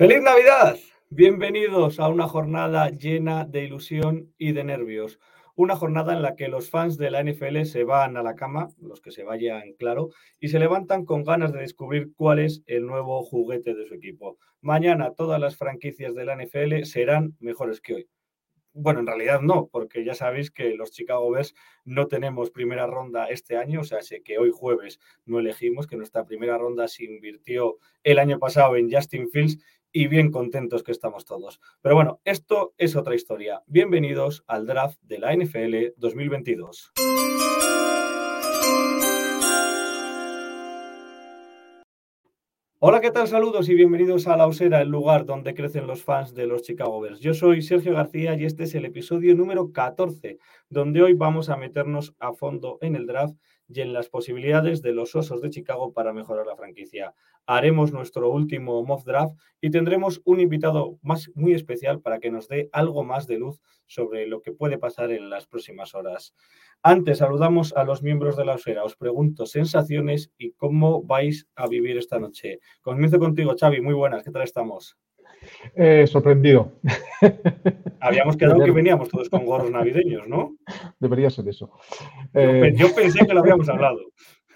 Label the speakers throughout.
Speaker 1: ¡Feliz Navidad! Bienvenidos a una jornada llena de ilusión y de nervios. Una jornada en la que los fans de la NFL se van a la cama, los que se vayan, claro, y se levantan con ganas de descubrir cuál es el nuevo juguete de su equipo. Mañana todas las franquicias de la NFL serán mejores que hoy. Bueno, en realidad no, porque ya sabéis que los Chicago Bears no tenemos primera ronda este año, o sea, sé que hoy jueves no elegimos, que nuestra primera ronda se invirtió el año pasado en Justin Fields y bien contentos que estamos todos. Pero bueno, esto es otra historia. Bienvenidos al draft de la NFL 2022. Hola, ¿qué tal? Saludos y bienvenidos a La Osera, el lugar donde crecen los fans de los Chicago Bears. Yo soy Sergio García y este es el episodio número 14, donde hoy vamos a meternos a fondo en el draft y en las posibilidades de los Osos de Chicago para mejorar la franquicia. Haremos nuestro último mock draft y tendremos un invitado más muy especial para que nos dé algo más de luz sobre lo que puede pasar en las próximas horas. Antes saludamos a los miembros de la osera. Os pregunto sensaciones y cómo vais a vivir esta noche. Comienzo contigo, Xavi. Muy buenas. ¿Qué tal estamos?
Speaker 2: Eh, sorprendido.
Speaker 1: Habíamos quedado que veníamos todos con gorros navideños, ¿no?
Speaker 2: Debería ser eso.
Speaker 1: Yo,
Speaker 2: Eh,
Speaker 1: yo pensé que lo habíamos hablado.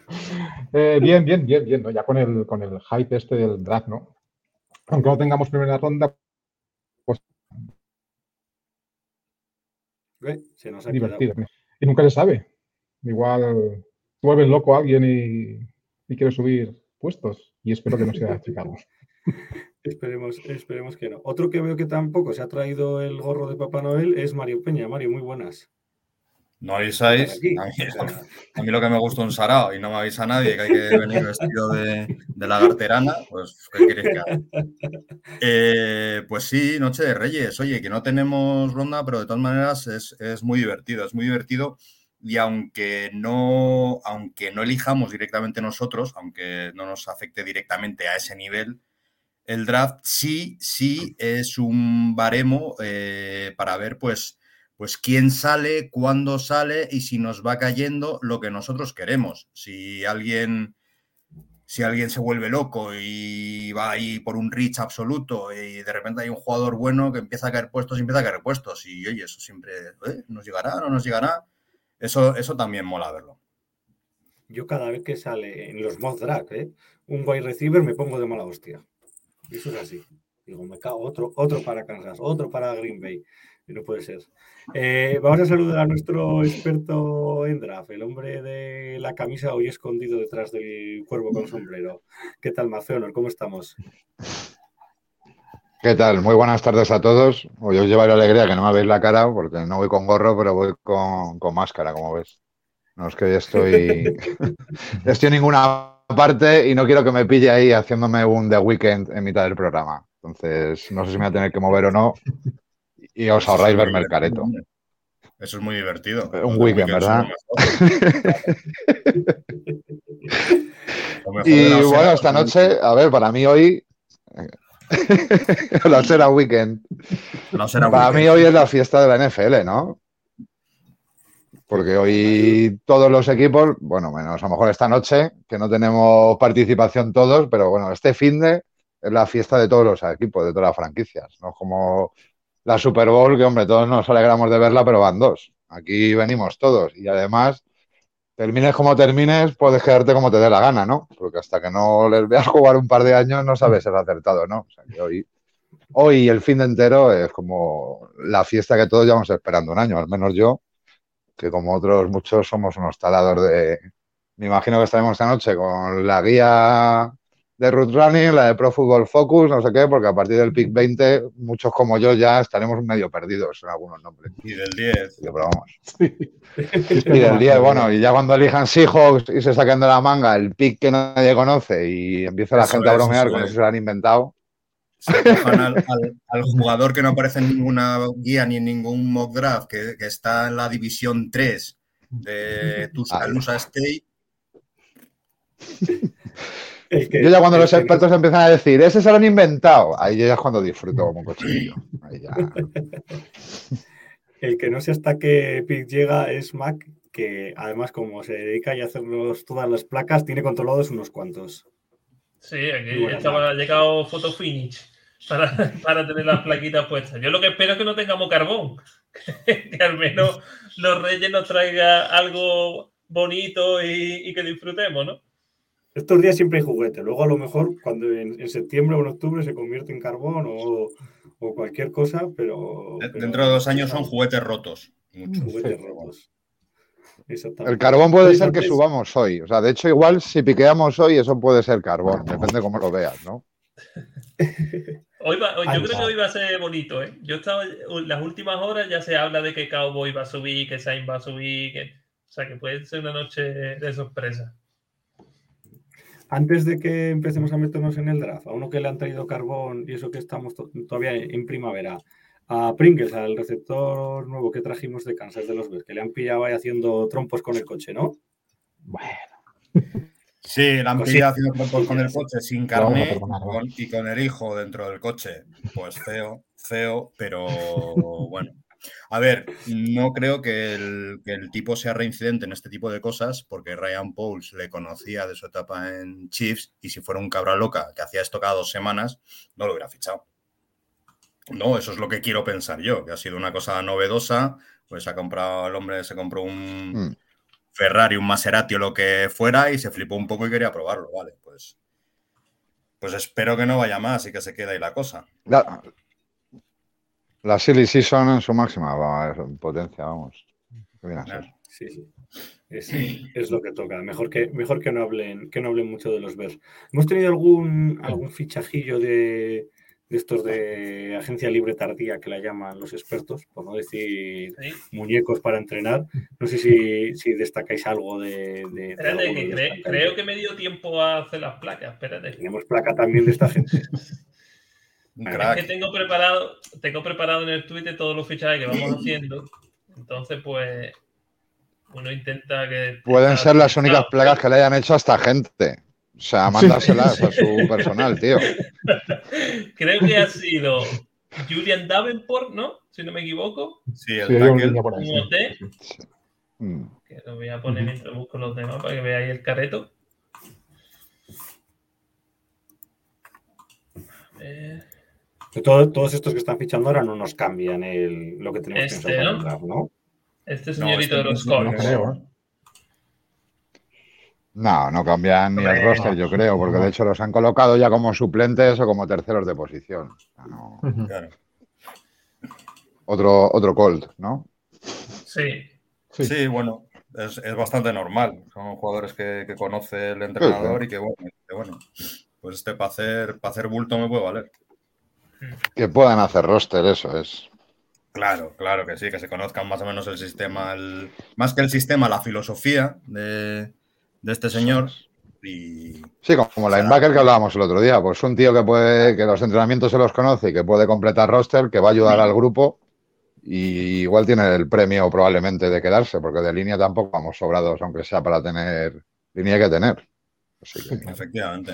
Speaker 2: eh, bien, bien, bien, bien, ¿no? Ya con el, con el hype este del draft, ¿no? Aunque no tengamos primera ronda, pues
Speaker 1: Se nos ha quedado.
Speaker 2: divertido. Y nunca se sabe. Igual vuelve loco a alguien y, y quiere subir puestos. Y espero que no sea Chicago.
Speaker 1: Esperemos, esperemos que no. Otro que veo que tampoco se ha traído el gorro de Papá Noel es Mario Peña. Mario, muy buenas.
Speaker 3: No avisáis. A mí, a mí lo que me gusta un sarao y no me avisa nadie que hay que venir vestido de, de lagarterana, pues ¿qué queréis que haga? Eh, pues sí, Noche de Reyes. Oye, que no tenemos ronda, pero de todas maneras es, es muy divertido. Es muy divertido y aunque no, aunque no elijamos directamente nosotros, aunque no nos afecte directamente a ese nivel, el draft sí, sí es un baremo eh, para ver, pues, pues quién sale, cuándo sale y si nos va cayendo lo que nosotros queremos. Si alguien, si alguien se vuelve loco y va ahí por un reach absoluto y de repente hay un jugador bueno que empieza a caer puestos y empieza a caer puestos y oye, eso siempre ¿eh? nos llegará, no nos llegará. Eso, eso también mola verlo.
Speaker 1: yo cada vez que sale en los mock draft, ¿eh? un wide receiver me pongo de mala hostia. Eso es así. Digo, me cago, otro, para Kansas, otro para Green Bay. Y no puede ser. Eh, vamos a saludar a nuestro experto en draft, el hombre de la camisa hoy escondido detrás del cuervo con sombrero. ¿Qué tal, Maceonor? ¿Cómo estamos?
Speaker 4: ¿Qué tal? Muy buenas tardes a todos. Hoy os llevaré alegría que no me veis la cara porque no voy con gorro, pero voy con, máscara, como ves. No es que hoy estoy, estoy ninguna parte y no quiero que me pille ahí haciéndome un The Weekend en mitad del programa. Entonces, no sé si me voy a tener que mover o no y os ahorráis verme el careto.
Speaker 3: Eso es muy divertido.
Speaker 4: Un weekend, ¿verdad? Y bueno, esta noche, a ver, para mí hoy, la será weekend. Para
Speaker 3: weekend.
Speaker 4: mí hoy es la fiesta de la NFL, ¿no? Porque hoy todos los equipos, bueno, menos a lo mejor esta noche, que no tenemos participación todos, pero bueno, este fin de es la fiesta de todos los equipos, de todas las franquicias. No es como la Super Bowl, que hombre, todos nos alegramos de verla, pero van dos. Aquí venimos todos. Y además, termines como termines, puedes quedarte como te dé la gana, ¿no? Porque hasta que no les veas jugar un par de años, no sabes ser acertado, ¿no? O sea, que hoy, hoy el fin de entero es como la fiesta que todos llevamos esperando un año, al menos yo, que como otros muchos somos unos talados de... Me imagino que estaremos esta noche con la guía de Root Running, la de Pro Football Focus, no sé qué, porque a partir del pick 20, muchos como yo ya estaremos medio perdidos en algunos nombres.
Speaker 3: Y del 10.
Speaker 4: Pero vamos. Y del 10, bueno, y ya cuando elijan Seahawks y se saquen de la manga el pick que nadie conoce y empieza la
Speaker 3: Eso
Speaker 4: gente a bromear con
Speaker 3: es.
Speaker 4: eso se lo han inventado.
Speaker 3: Se cojan al, al- al jugador que no aparece en ninguna guía ni en ningún mock draft, que, que está en la división 3 de Tuscaloosa State.
Speaker 1: Que-
Speaker 4: Yo ya cuando los
Speaker 1: que
Speaker 4: expertos empiezan a decir, ese se lo han inventado, ahí yo ya es cuando disfruto como un cochinillo. Ahí ya.
Speaker 1: El que no sé hasta qué pick llega es Mac, que además como se dedica ya a hacernos todas las placas, tiene controlados unos cuantos.
Speaker 5: Sí, aquí estaba, ha llegado Photo Finish para, para tener las plaquitas puestas. Yo lo que espero es que no tengamos carbón. que al menos los Reyes nos traiga algo bonito y, y que disfrutemos, ¿no?
Speaker 1: Estos días siempre hay juguete, luego a lo mejor cuando en, en septiembre o en octubre se convierte en carbón o, o cualquier cosa, pero...
Speaker 3: De-
Speaker 1: pero-
Speaker 3: Dentro de dos años son juguetes rotos. Muchos.
Speaker 1: Juguetes rotos. Exactamente.
Speaker 4: El carbón puede ser que subamos hoy. O sea, de hecho, igual si piqueamos hoy, eso puede ser carbón. Depende cómo lo veas, ¿no?
Speaker 5: Hoy va- hoy-
Speaker 2: Ahí
Speaker 5: yo creo que hoy va a ser bonito, ¿eh? Yo estaba las últimas horas ya se habla de que Cowboy va a subir, que Sainz va a subir, que, o sea que puede ser una noche de sorpresa.
Speaker 1: Antes de que empecemos a meternos en el draft, a uno que le han traído carbón y eso que estamos to- todavía en primavera, a Pringles, al receptor nuevo que trajimos de Kansas de los Bears, que le han pillado ahí haciendo trompos con el coche, ¿no?
Speaker 2: Bueno,
Speaker 3: Sí, la han
Speaker 1: Cositas.
Speaker 3: pillado haciendo con el coche sin carne con- y con el hijo dentro del coche. Pues feo, feo, pero bueno. A ver, no creo que el, que el tipo sea reincidente en este tipo de cosas, porque Ryan Pauls le conocía de su etapa en Chiefs y si fuera un cabra loca que hacía esto cada dos semanas, no lo hubiera fichado. No, eso es lo que quiero pensar yo, que ha sido una cosa novedosa, pues ha comprado, el hombre se compró un,
Speaker 4: Mm.
Speaker 3: Ferrari, un Maserati o lo que fuera y se flipó un poco y quería probarlo, vale, pues pues espero que no vaya más y que se quede ahí la cosa.
Speaker 4: La, la Silly Season en su máxima va, potencia, vamos.
Speaker 3: Claro.
Speaker 1: Sí, sí. Es, es lo que toca. Mejor que, mejor que no hablen, que no hablen mucho de los Bears. Hemos tenido algún, algún fichajillo de, de estos de agencia libre tardía que la llaman los expertos, por no decir
Speaker 5: ¿sí?
Speaker 1: muñecos para entrenar. No sé si, si destacáis algo de. de- de
Speaker 5: Espérate, que cre- creo que me dio tiempo a hacer las placas. Espérate.
Speaker 1: Tenemos placa también de esta gente. Es
Speaker 5: que tengo preparado, tengo preparado en el Twitter todos los fichajes que vamos haciendo. Entonces, pues, uno intenta que.
Speaker 4: Pueden ser las únicas plagas que le hayan hecho a esta gente. O sea, mandárselas a su personal, tío.
Speaker 5: Creo que ha sido Julian Davenport, ¿no? Si no me equivoco.
Speaker 3: Sí, el
Speaker 2: sí,
Speaker 3: tackle.
Speaker 2: por ahí. Sí.
Speaker 4: Mm.
Speaker 5: Que lo voy a poner mientras busco los demás para que veáis el careto. A ver.
Speaker 1: Todo- todos estos que están fichando ahora no nos cambian el, lo que tenemos
Speaker 5: Este,
Speaker 1: pensado
Speaker 5: ¿no?
Speaker 1: el draft, ¿no?
Speaker 5: Este
Speaker 3: No,
Speaker 5: señorito
Speaker 3: este
Speaker 5: de los
Speaker 3: no-
Speaker 2: No
Speaker 5: Colts.
Speaker 4: No, no cambian ni el roster, yo creo, porque de hecho los han colocado ya como suplentes o como terceros de posición. No-.
Speaker 3: Claro.
Speaker 4: Otro, otro Colt, ¿no?
Speaker 5: Sí.
Speaker 2: Sí.
Speaker 3: Sí, bueno, es, es bastante normal. Son jugadores que, que conoce el entrenador y que bueno, que bueno, pues este para hacer, para hacer bulto me puede valer.
Speaker 4: Que puedan hacer roster, eso es.
Speaker 3: Claro, claro que sí, que se conozcan más o menos el sistema, el- más que el sistema, la filosofía de, de este señor. Y
Speaker 4: Sí, como linebacker que hablábamos el otro día, pues un tío que puede, que los entrenamientos se los conoce y que puede completar roster, que va a ayudar al grupo y igual tiene el premio probablemente de quedarse, porque de línea tampoco vamos sobrados, aunque sea para tener línea que tener. Así que,
Speaker 3: efectivamente.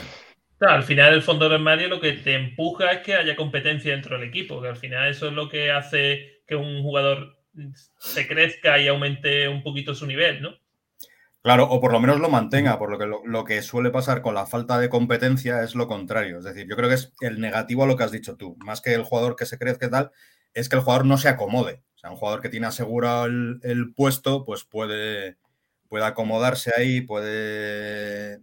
Speaker 5: Claro, al final el fondo del armario lo que te empuja es que haya competencia dentro del equipo, que al final eso es lo que hace que un jugador se crezca y aumente un poquito su nivel, ¿no?
Speaker 3: Claro, o por lo menos lo mantenga, por lo que lo, lo que suele pasar con la falta de competencia es lo contrario. Es decir, yo creo que es el negativo a lo que has dicho tú, más que el jugador que se crezca y tal, es que el jugador no se acomode. O sea, un jugador que tiene asegurado el, el puesto, pues puede, puede acomodarse ahí, puede. "Eh,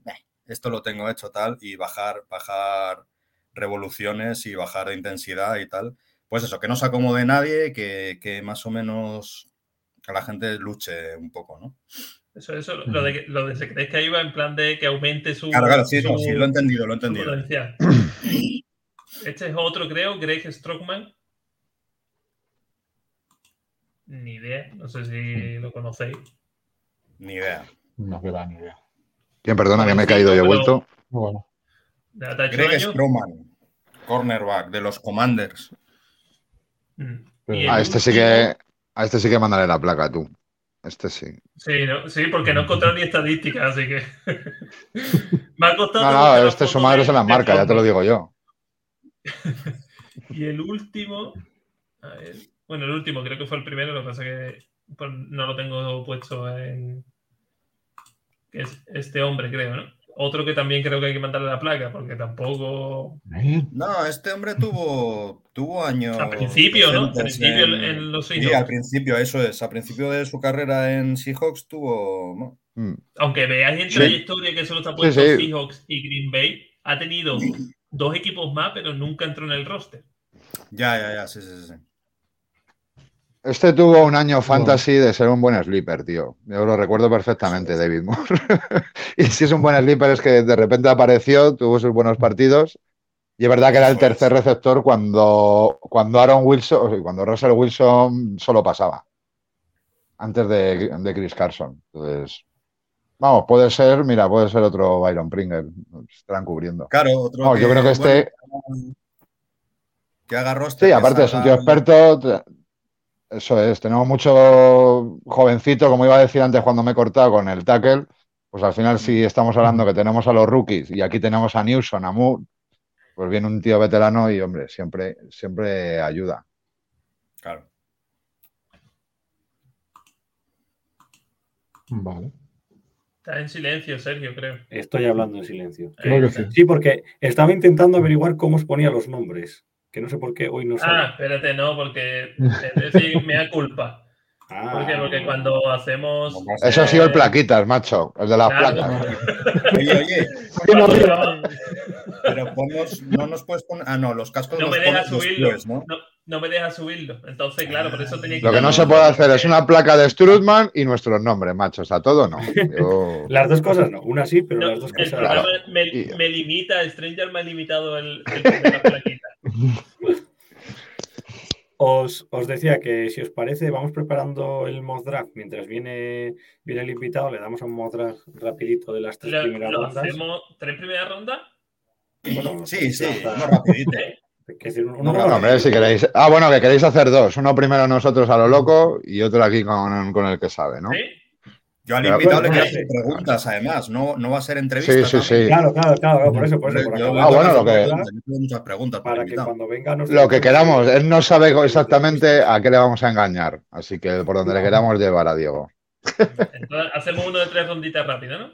Speaker 3: esto lo tengo hecho tal, y bajar, bajar revoluciones y bajar de intensidad y tal. Pues eso, que no se acomode nadie, que, que más o menos que la gente luche un poco, ¿no?
Speaker 5: Eso, eso, lo de, que- lo de se que iba en plan de que aumente su.
Speaker 3: Claro, claro, sí, no,
Speaker 5: su-
Speaker 3: sí, lo he entendido, lo he entendido.
Speaker 5: Este es otro, creo, Greg Strockman. Ni idea, no sé si lo conocéis.
Speaker 3: Ni idea.
Speaker 2: No queda ni idea.
Speaker 4: ¿Quién perdona que me he caído y he vuelto?
Speaker 2: Bueno.
Speaker 3: Greg. Stroman, cornerback de los Commanders.
Speaker 5: Mm.
Speaker 4: A este sí que, a este sí que mándale la placa, tú. Este sí.
Speaker 5: Sí, no- sí, porque no he encontrado ni estadísticas, así que. Me ha costado.
Speaker 4: No, no, este su madre se la
Speaker 5: de
Speaker 4: marca, ya te lo digo yo.
Speaker 5: Y el último. A ver. Bueno, el último creo que fue el primero, lo que pasa que pues, no lo tengo puesto en. Que es este hombre, creo, ¿no? Otro que también creo que hay que mandarle la placa, porque tampoco.
Speaker 2: ¿Eh?
Speaker 3: No, este hombre tuvo, tuvo años.
Speaker 5: Al principio, ¿no? Al principio
Speaker 3: en-
Speaker 5: los
Speaker 3: Sí,
Speaker 5: Seahawks.
Speaker 3: al principio, eso es. Al principio de su carrera en Seahawks tuvo. ¿no?
Speaker 4: Mm.
Speaker 5: Aunque veáis en
Speaker 4: Sí.
Speaker 5: trayectoria que solo está puesto
Speaker 4: sí.
Speaker 5: Seahawks y Green Bay, ha tenido dos equipos más, pero nunca entró en el roster.
Speaker 3: Ya, ya, ya, sí, sí, sí.
Speaker 4: Este tuvo un año fantasy de ser un buen sleeper, tío. Yo lo recuerdo perfectamente, David Moore. y si es un buen sleeper es que de repente apareció, tuvo sus buenos partidos. Y es verdad que era el tercer receptor cuando, cuando Aaron Wilson, cuando Russell Wilson solo pasaba. Antes de, de Chris Carson. Entonces, vamos, puede ser, mira, puede ser otro Byron Pringle. Estarán cubriendo.
Speaker 3: Claro, otro.
Speaker 4: No, yo creo que este,
Speaker 3: bueno, que agarró este.
Speaker 4: Sí, aparte es un tío experto. Eso es, tenemos mucho jovencito, como iba a decir antes cuando me he cortado con el tackle. Pues al final, si estamos hablando que tenemos a los rookies y aquí tenemos a Newson, a Moore, pues viene un tío veterano y, hombre, siempre, siempre ayuda.
Speaker 3: Claro.
Speaker 2: Vale.
Speaker 5: Está en silencio, Sergio, creo.
Speaker 1: Estoy hablando en silencio.
Speaker 2: Sí.
Speaker 1: Sí, porque estaba intentando averiguar cómo os ponía los nombres. Que no sé por qué hoy no
Speaker 5: Ah,
Speaker 1: sale.
Speaker 5: espérate, no, porque es decir, me da culpa.
Speaker 1: Ah,
Speaker 5: ¿Por qué? Porque cuando hacemos.
Speaker 4: Eso ha sido el plaquitas, macho, el de las
Speaker 5: Claro.
Speaker 4: placas.
Speaker 3: Oye, oye, pero no nos puedes poner. Ah, no, los cascos
Speaker 5: no
Speaker 3: los
Speaker 5: me deja subirlo.
Speaker 3: ¿no?
Speaker 5: No, no me deja subirlo. Entonces, claro, por eso tenía que.
Speaker 4: Lo que no se puede hacer es una placa de Strutman y nuestros nombres, macho. O sea, todo no. Yo-
Speaker 1: Las dos cosas no. Una sí, pero
Speaker 5: No,
Speaker 1: las dos
Speaker 5: el
Speaker 1: cosas.
Speaker 5: programa me, me limita, Stranger me ha limitado el, el poner la plaquita.
Speaker 1: Os, os decía que si os parece, vamos preparando el mock draft. Mientras viene, viene el invitado, le damos un mock draft rapidito de las tres
Speaker 5: Lo,
Speaker 1: primeras
Speaker 5: lo
Speaker 1: rondas.
Speaker 5: hacemos tres primeras rondas.
Speaker 1: Bueno,
Speaker 3: Sí, sí,
Speaker 1: lanza-
Speaker 3: uno rapidito.
Speaker 5: ¿eh?
Speaker 1: hay que decir, uno
Speaker 3: No,
Speaker 4: hombre, si queréis. Ah, bueno, que queréis hacer dos. Uno primero nosotros a lo loco y otro aquí con, con el que sabe, ¿no?
Speaker 5: ¿Sí?
Speaker 3: Yo al invitado le quiero hacer preguntas, además. No, no va a ser entrevista.
Speaker 4: Sí, sí, sí.
Speaker 1: Claro, claro, claro, por eso, por eso. por
Speaker 4: Ah, bueno, lo que-
Speaker 3: muchas preguntas
Speaker 1: Para que cuando venga nos
Speaker 4: Lo que queramos. Él no sabe exactamente a qué le vamos a engañar. Así que por donde le queramos llevar a Diego.
Speaker 5: Entonces, hacemos uno de tres ronditas rápidas, ¿no?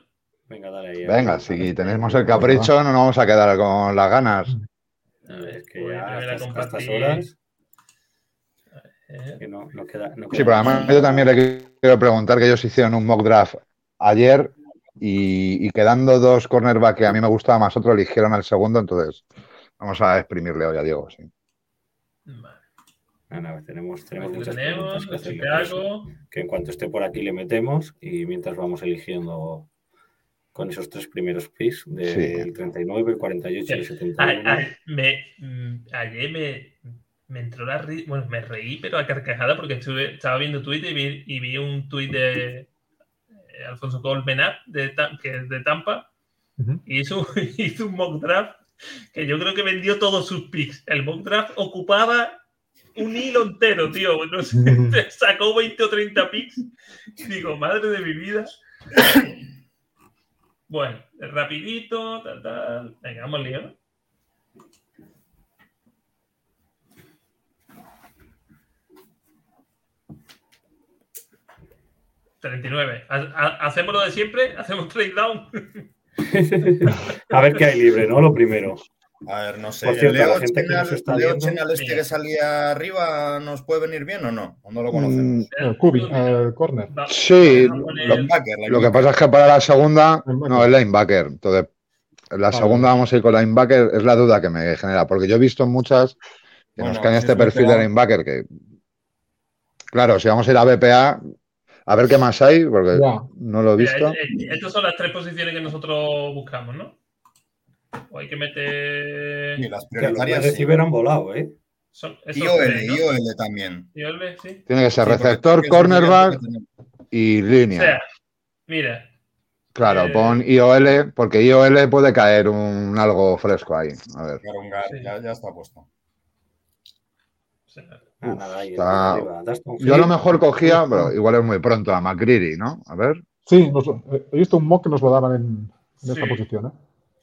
Speaker 1: Venga, dale ahí.
Speaker 4: Venga, si tenemos el capricho, no nos vamos a quedar con las ganas.
Speaker 5: A ver,
Speaker 1: Es que
Speaker 5: voy
Speaker 1: ya
Speaker 5: a
Speaker 1: a estas- a estas
Speaker 5: compartir.
Speaker 1: horas
Speaker 5: Eh,
Speaker 1: que no, no queda. no
Speaker 4: Sí, pero además yo también le quiero preguntar que ellos hicieron un mock draft ayer y, y quedando dos cornerback que a mí me gustaba más, otro eligieron al segundo, entonces vamos a exprimirle hoy a Diego. Sí.
Speaker 5: vale.
Speaker 1: Ah, tenemos, tenemos muchas que hacerle,
Speaker 5: Chicago.
Speaker 1: que en cuanto esté por aquí le metemos y mientras vamos eligiendo con esos tres primeros picks del
Speaker 4: Sí.
Speaker 1: 39, el 48 y el
Speaker 5: A-
Speaker 1: 71.
Speaker 5: a- me, mm, ayer me, me entró la ri- bueno, me reí, pero a carcajada porque estuve, estaba viendo Twitter y vi, y vi un tuit de eh, Alfonso Colmenat de, que es de Tampa
Speaker 2: Ujú.
Speaker 5: y hizo, hizo un mock draft que yo creo que vendió todos sus picks. El mock draft ocupaba un hilo entero, tío. No sé, sacó 20 o 30 picks. Digo, madre de mi vida. Bueno, rapidito, tal, tal. Venga, vamos al lío, ¿39? ¿Ha- ha- ¿Hacemos lo de siempre? ¿Hacemos trade down?
Speaker 1: a ver qué hay libre, ¿no? Lo primero.
Speaker 3: A ver, no sé.
Speaker 1: Por cierto,
Speaker 3: ¿El Leo
Speaker 1: la gente que
Speaker 3: Chenal-
Speaker 1: nos está
Speaker 3: Leo
Speaker 1: viendo-
Speaker 3: Chenal este
Speaker 5: Mira.
Speaker 3: que salía arriba nos puede venir bien o no? ¿O no lo conocemos?
Speaker 4: Mm,
Speaker 2: El Cubi, el corner.
Speaker 5: Va-
Speaker 4: Sí,
Speaker 5: poner-
Speaker 3: Linebacker,
Speaker 4: Lo que pasa es que para la segunda no es linebacker. Entonces, en la
Speaker 2: Vale.
Speaker 4: segunda vamos a ir con linebacker, es la duda que me genera, porque yo he visto muchas que nos caen
Speaker 3: si
Speaker 4: este
Speaker 3: es
Speaker 4: perfil de linebacker que, claro, si vamos a ir a BPA, A ver qué más hay, porque
Speaker 2: Ya.
Speaker 4: no lo he visto.
Speaker 5: eh, eh, estas son las tres posiciones que nosotros buscamos, ¿no? O hay que meter.
Speaker 3: Y las
Speaker 1: Que los de
Speaker 3: prioritarias. sí.
Speaker 1: receiver han volado, ¿eh?
Speaker 5: Son
Speaker 3: IOL,
Speaker 5: tres, ¿no?
Speaker 3: IOL también.
Speaker 5: IOL, sí.
Speaker 4: Tiene que ser
Speaker 3: Sí,
Speaker 4: receptor, cornerback y
Speaker 5: O
Speaker 4: línea.
Speaker 5: sea, mira,
Speaker 4: Claro,
Speaker 5: eh,
Speaker 4: pon IOL, porque IOL puede caer un algo fresco ahí. A ver.
Speaker 5: Sí.
Speaker 3: ya, ya está puesto.
Speaker 5: o sea,
Speaker 1: Ah,
Speaker 4: está-
Speaker 1: arriba.
Speaker 4: Yo a lo mejor cogía, pero igual es muy pronto, a McCreary, ¿no? A ver.
Speaker 2: Sí, nos- eh, he visto un mock que nos lo daban en, en esta
Speaker 5: Sí.
Speaker 2: posición. ¿eh?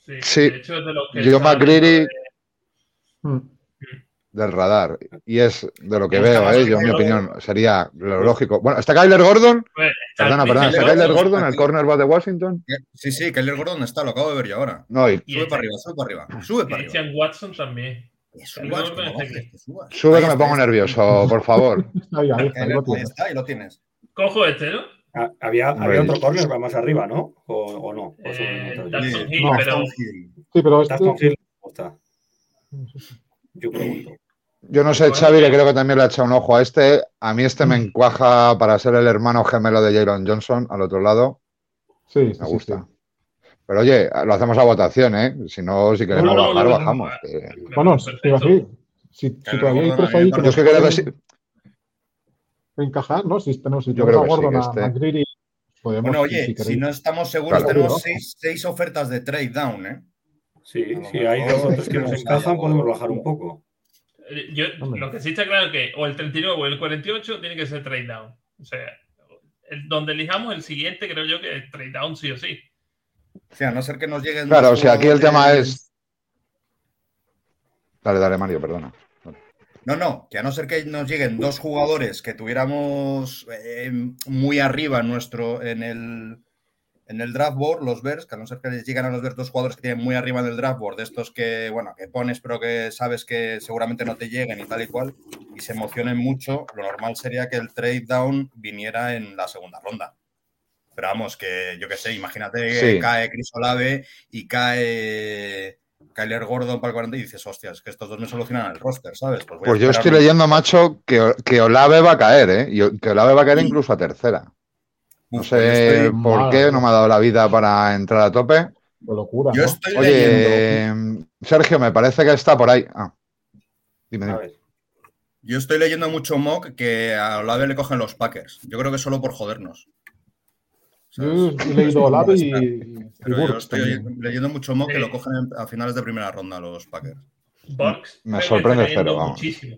Speaker 5: sí,
Speaker 4: Sí.
Speaker 5: de hecho es de los que
Speaker 4: Yo
Speaker 5: viendo
Speaker 2: Mm.
Speaker 4: Del radar. Y es de lo que
Speaker 3: Me
Speaker 4: veo, ¿eh? Yo, en mi opinión, sería lo lógico. Bueno, ¿está Kyler Gordon?
Speaker 5: pues, está
Speaker 4: Perdona, perdona, ¿está Kyler
Speaker 5: Gordon,
Speaker 4: Gordon, el cornerback de Washington?
Speaker 3: Sí, sí, Kyler Gordon está, lo acabo de ver yo ahora.
Speaker 4: No, y
Speaker 5: Y
Speaker 3: Sube para arriba, sube para arriba. Sube para arriba.
Speaker 5: Christian Watson también.
Speaker 3: Subas, no
Speaker 5: está
Speaker 3: que subas.
Speaker 4: sube
Speaker 3: Ahí
Speaker 4: que me
Speaker 3: está,
Speaker 4: pongo
Speaker 3: ahí está.
Speaker 4: nervioso, por favor.
Speaker 2: Ahí, ahí está, ahí lo
Speaker 3: ahí
Speaker 2: tienes.
Speaker 3: está, y lo tienes.
Speaker 5: Cojo este, ¿no?
Speaker 1: Ah, Había, había otro corner más arriba, ¿no? ¿O, o no? ¿O solo
Speaker 5: Eh,
Speaker 3: Sí,
Speaker 5: Hill,
Speaker 2: no,
Speaker 5: pero
Speaker 3: Aston Hill.
Speaker 2: Sí, pero este,
Speaker 1: Hill me gusta. Yo pregunto.
Speaker 4: Yo no sé,
Speaker 5: Bueno,
Speaker 4: Xavi, que creo que también le ha echado un ojo a este. A mí este me encuaja para ser el hermano gemelo de Jaron Johnson al otro lado.
Speaker 2: sí, sí,
Speaker 4: Me
Speaker 2: sí,
Speaker 4: gusta.
Speaker 2: Sí.
Speaker 4: Pero oye, lo hacemos a votación, ¿eh? Si no, si queremos
Speaker 5: No, no,
Speaker 4: bajar,
Speaker 5: no, no,
Speaker 4: bajamos.
Speaker 2: Bueno, si, todavía hay tres ahí que
Speaker 4: Yo
Speaker 2: nos
Speaker 4: es que creo que sí.
Speaker 2: encajar, ¿no? Si tenemos, si
Speaker 4: Yo
Speaker 2: tenemos
Speaker 4: creo
Speaker 2: a
Speaker 4: que sí,
Speaker 2: a
Speaker 4: este-
Speaker 2: podemos,
Speaker 3: Bueno, oye,
Speaker 2: si
Speaker 3: no estamos seguros,
Speaker 4: Claro.
Speaker 3: tenemos seis, seis ofertas de trade down, ¿eh?
Speaker 1: Sí, si hay dos o tres que nos encajan, podemos bajar un poco.
Speaker 5: Eh, Yo, lo que sí está claro es que o el 39 o el 48 tiene que ser trade down. O sea, el- donde elijamos el siguiente, creo yo que es trade down sí o sí.
Speaker 3: O sea, a no ser que nos lleguen.
Speaker 4: Claro, o sea, aquí el tema es. Dale, dale, Mario, perdona.
Speaker 3: No, no, que a no ser que nos lleguen dos jugadores que tuviéramos eh, muy arriba en nuestro en el en el draft board, los Bears, que a no ser que les lleguen a los Bears dos jugadores que tienen muy arriba en el draft board, de estos que, bueno, que pones pero que sabes que seguramente no te lleguen y tal y cual, y se emocionen mucho, lo normal sería que el trade down viniera en la segunda ronda. Pero vamos, que yo qué sé, imagínate que
Speaker 4: Sí.
Speaker 3: cae Chris Olave y cae Kyler Gordon para el 40 y dices, hostias, que estos dos me solucionan el roster, ¿sabes? a
Speaker 4: Pues yo estoy leyendo, macho, que, que Olave va a caer, ¿eh? Y que Olave va a caer incluso a tercera. No
Speaker 3: Uf,
Speaker 4: sé
Speaker 3: pues estoy-
Speaker 4: por
Speaker 2: Madre
Speaker 4: qué,
Speaker 2: mía.
Speaker 4: no me ha dado la vida para entrar a tope.
Speaker 2: Locura,
Speaker 3: Yo
Speaker 2: ¿no?
Speaker 3: estoy leyendo.
Speaker 4: Oye, Sergio, me parece que está por ahí. Ah. Dime,
Speaker 1: A
Speaker 4: dime.
Speaker 1: ver.
Speaker 3: Yo estoy leyendo mucho mock que a Olave le cogen los Packers. Yo creo que solo por jodernos. ¿Sabes?
Speaker 2: Yo he leído Olave y,
Speaker 3: yo estoy
Speaker 2: también.
Speaker 3: leyendo mucho mock que
Speaker 5: Sí.
Speaker 3: lo cogen en- a finales de primera ronda los Packers.
Speaker 5: Burks
Speaker 4: Me
Speaker 5: creo que
Speaker 4: sorprende cero, vamos.
Speaker 5: muchísimo.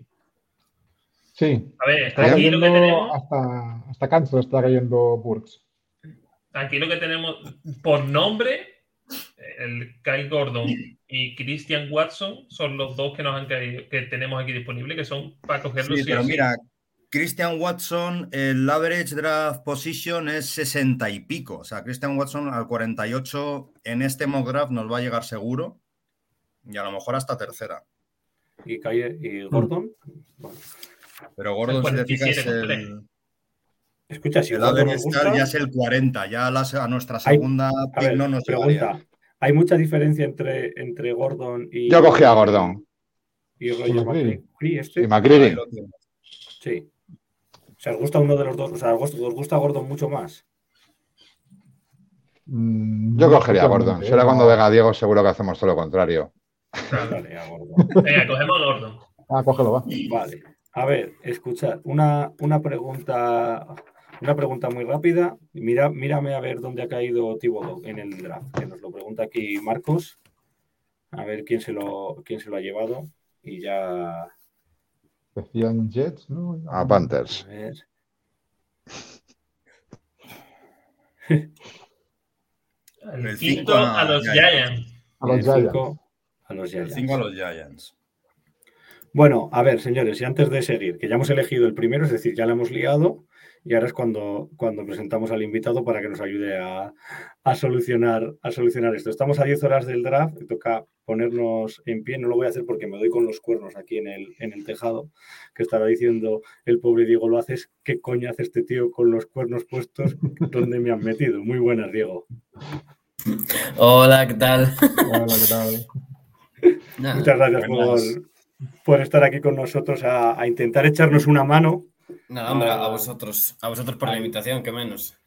Speaker 2: Sí,
Speaker 5: A ver,
Speaker 2: está
Speaker 5: aquí lo
Speaker 2: cayendo
Speaker 5: que tenemos,
Speaker 2: hasta, hasta Kansas está cayendo Burks.
Speaker 5: aquí lo que tenemos por nombre, el Kyle Gordon y Christian Watson son los dos que nos han caído, que tenemos aquí disponibles, que son para cogerlos
Speaker 3: Sí, pero mira, Christian Watson, el average draft position es 60 y pico. O sea, Christian Watson al 48 en este mock draft nos va a llegar seguro. Y a lo mejor hasta tercera.
Speaker 1: ¿Y, y Gordon? Bueno.
Speaker 3: Pero Gordon, si te
Speaker 5: 47
Speaker 3: fijas, el,
Speaker 1: Escucha, si
Speaker 3: el
Speaker 1: Gordon
Speaker 3: average
Speaker 1: nos gusta,
Speaker 3: draft ya es el 40. Ya a, la- a nuestra
Speaker 1: Hay-
Speaker 3: segunda
Speaker 1: a
Speaker 3: pick
Speaker 1: ver,
Speaker 3: no nos
Speaker 1: pregunta.
Speaker 3: llegaría.
Speaker 1: ¿Hay mucha diferencia entre, entre Gordon y...
Speaker 4: Yo cogí a Gordon.
Speaker 1: Y
Speaker 2: Y
Speaker 1: este?
Speaker 4: Y McCreary.
Speaker 3: tienes.
Speaker 1: Sí. Sea, ¿os gusta uno de los dos? O sea, ¿os os gusta Gordon mucho más?
Speaker 2: Mm,
Speaker 4: Yo cogería a Gordon. Será cuando venga Diego, seguro que hacemos todo lo contrario.
Speaker 1: Vale, a Gordon.
Speaker 5: Venga, cogemos a Gordon.
Speaker 2: Ah, cógelo, va.
Speaker 1: Vale. A ver, escuchad, una, una pregunta. Una pregunta muy rápida. Mira, mírame a ver dónde ha caído Thibodeau en el draft, que nos lo pregunta aquí Marcos. A ver quién se lo, quién se lo ha llevado. Y ya.
Speaker 2: Decían Jets, ¿no?
Speaker 4: A Panthers.
Speaker 1: A ver.
Speaker 5: El,
Speaker 3: El
Speaker 5: quinto
Speaker 3: cinco a
Speaker 5: a los
Speaker 3: Giants.
Speaker 2: A los
Speaker 1: el
Speaker 2: Giants.
Speaker 1: cinco a los
Speaker 3: El
Speaker 1: Giants.
Speaker 3: 5 a los Giants.
Speaker 1: Bueno, a ver, señores, y antes de seguir, que ya hemos elegido el primero, es decir, ya lo hemos liado, y ahora es cuando, cuando presentamos al invitado para que nos ayude a, a solucionar, a solucionar esto. Estamos a 10 horas del draft, y toca ponernos en pie, no lo voy a hacer porque me doy con los cuernos aquí en el, en el tejado, que estará diciendo el pobre Diego, lo haces, ¿qué coño hace este tío con los cuernos puestos? ¿Dónde me han metido? Muy buenas, Diego.
Speaker 6: Hola, ¿qué tal?
Speaker 2: Hola, ¿qué tal?
Speaker 6: Nada,
Speaker 1: Muchas gracias por, por estar aquí con nosotros a, a intentar echarnos una mano
Speaker 6: Nada, hombre, a
Speaker 1: Ah.
Speaker 6: vosotros, a vosotros por la invitación, que menos.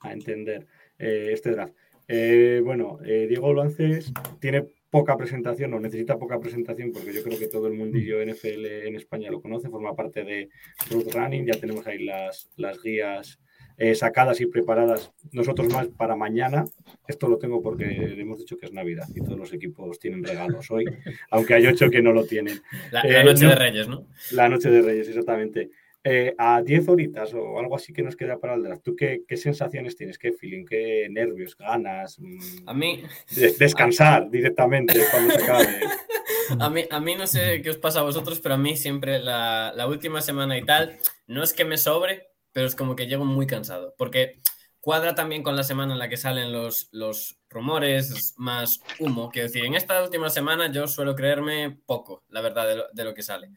Speaker 1: a entender eh, este draft. Eh, bueno, eh, Diego Lances tiene poca presentación o necesita poca presentación porque yo creo que todo el mundillo NFL en España lo conoce, forma parte de Road Running, ya tenemos ahí las, las guías eh, sacadas y preparadas nosotros más para mañana. Esto lo tengo porque hemos dicho que es Navidad y todos los equipos tienen regalos hoy, aunque hay ocho que no lo tienen.
Speaker 6: La,
Speaker 1: Eh,
Speaker 6: noche
Speaker 1: no.
Speaker 6: de Reyes, ¿no?
Speaker 1: La noche de Reyes, exactamente. Eh, a 10 horitas o algo así que nos queda para el draft, ¿tú qué, qué sensaciones tienes? ¿Qué feeling? ¿Qué nervios? ¿Ganas? Mm,
Speaker 6: A mí,
Speaker 1: de- descansar directamente cuando se acabe.
Speaker 6: a mí, a mí no sé qué os pasa a vosotros, pero a mí siempre la, la última semana y tal, no es que me sobre, pero es como que llego muy cansado, porque cuadra también con la semana en la que salen los, los rumores, es más humo. Quiero decir, en esta última semana yo suelo creerme poco, la verdad, de lo, de lo que sale.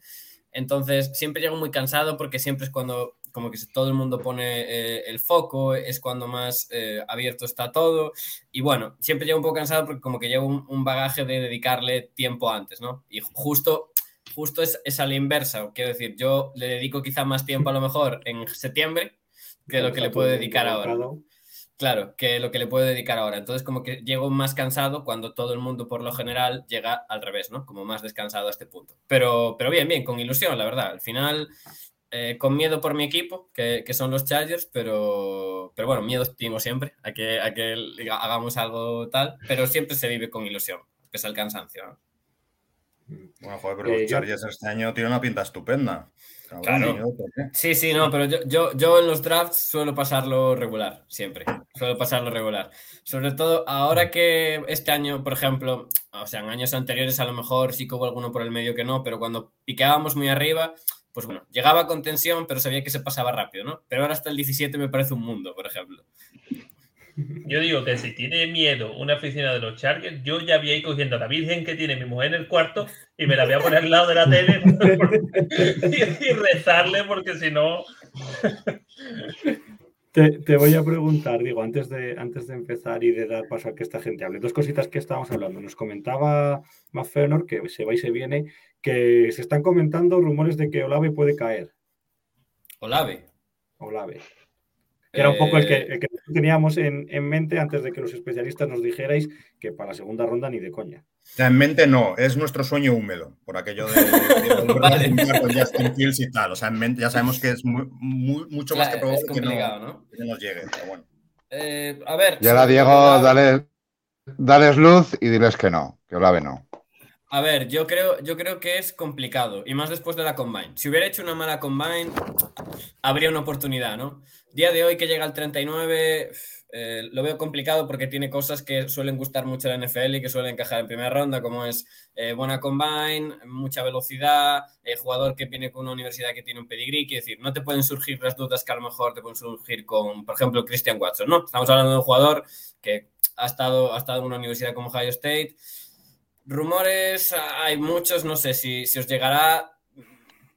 Speaker 6: Entonces, siempre llego muy cansado porque siempre es cuando como que todo el mundo pone eh, el foco, es cuando más eh, abierto está todo. Y bueno, siempre llego un poco cansado porque como que llevo un, bagaje de dedicarle tiempo antes, ¿no? Y justo, justo es, es a la inversa. Quiero decir, yo le dedico quizá más tiempo a lo mejor en septiembre que lo que le puedo dedicar ahora. Claro, que lo que le puedo dedicar ahora. Entonces, como que llego más cansado cuando todo el mundo, por lo general, llega al revés, ¿no? Como más descansado a este punto. Pero, pero bien, bien, con ilusión, la verdad. Al final, eh, con miedo por mi equipo, que, que, son los Chargers, pero, pero bueno, miedo tengo siempre a que, a que hagamos algo tal, pero siempre se vive con ilusión, que es el cansancio, ¿no?
Speaker 3: Bueno, joder, pero los eh, Chargers yo... este año tienen una pinta estupenda.
Speaker 6: Claro. Sí, sí, no, pero yo, yo, yo, en los drafts suelo pasarlo regular, siempre. Suelo pasarlo regular. Sobre todo ahora que este año, por ejemplo, o sea, en años anteriores a lo mejor sí que hubo alguno por el medio que no, pero cuando piqueábamos muy arriba, pues bueno, llegaba con tensión, pero sabía que se pasaba rápido, ¿no? Pero ahora hasta el 17 me parece un mundo, por ejemplo.
Speaker 5: Yo digo que si tiene miedo una oficina de los Chargers, yo ya voy a ir cogiendo a la Virgen que tiene mi mujer en el cuarto y me la voy a poner al lado de la tele y, y rezarle porque si no...
Speaker 1: Te, te, voy a preguntar, digo, antes de, antes de empezar y de dar paso a que esta gente hable, dos cositas que estábamos hablando. Nos comentaba Maffenor, que se va y se viene, que se están comentando rumores de que Olave puede caer.
Speaker 6: ¿Olave?
Speaker 1: Olave. Que era un poco el que, el que teníamos en, en, mente antes de que los especialistas nos dijerais que para la segunda ronda ni de coña.
Speaker 3: O sea, en mente no, es nuestro sueño húmedo, por aquello de, de, de vale. con Justin Fields y tal. O sea, en mente ya sabemos que es muy, muy, mucho
Speaker 6: claro,
Speaker 3: más que probable
Speaker 6: que, no,
Speaker 3: ¿no? que nos llegue. Pero bueno.
Speaker 6: Eh, a ver.
Speaker 4: Y ahora, Diego, dale, dales luz y diles que no, que Olave no.
Speaker 6: A ver, yo creo, yo creo que es complicado, y más después de la Combine. Si hubiera hecho una mala Combine, habría una oportunidad, ¿no? Día de hoy que llega al 39, eh, lo veo complicado porque tiene cosas que suelen gustar mucho a la NFL y que suelen encajar en primera ronda, como es eh, buena Combine, mucha velocidad, eh, jugador que viene con una universidad que tiene un pedigrí, quiere decir, no te pueden surgir las dudas que a lo mejor te pueden surgir con, por ejemplo, Christian Watson, ¿no? Estamos hablando de un jugador que ha estado, ha estado en una universidad como Ohio State, Rumores, hay muchos, no sé si, si os llegará.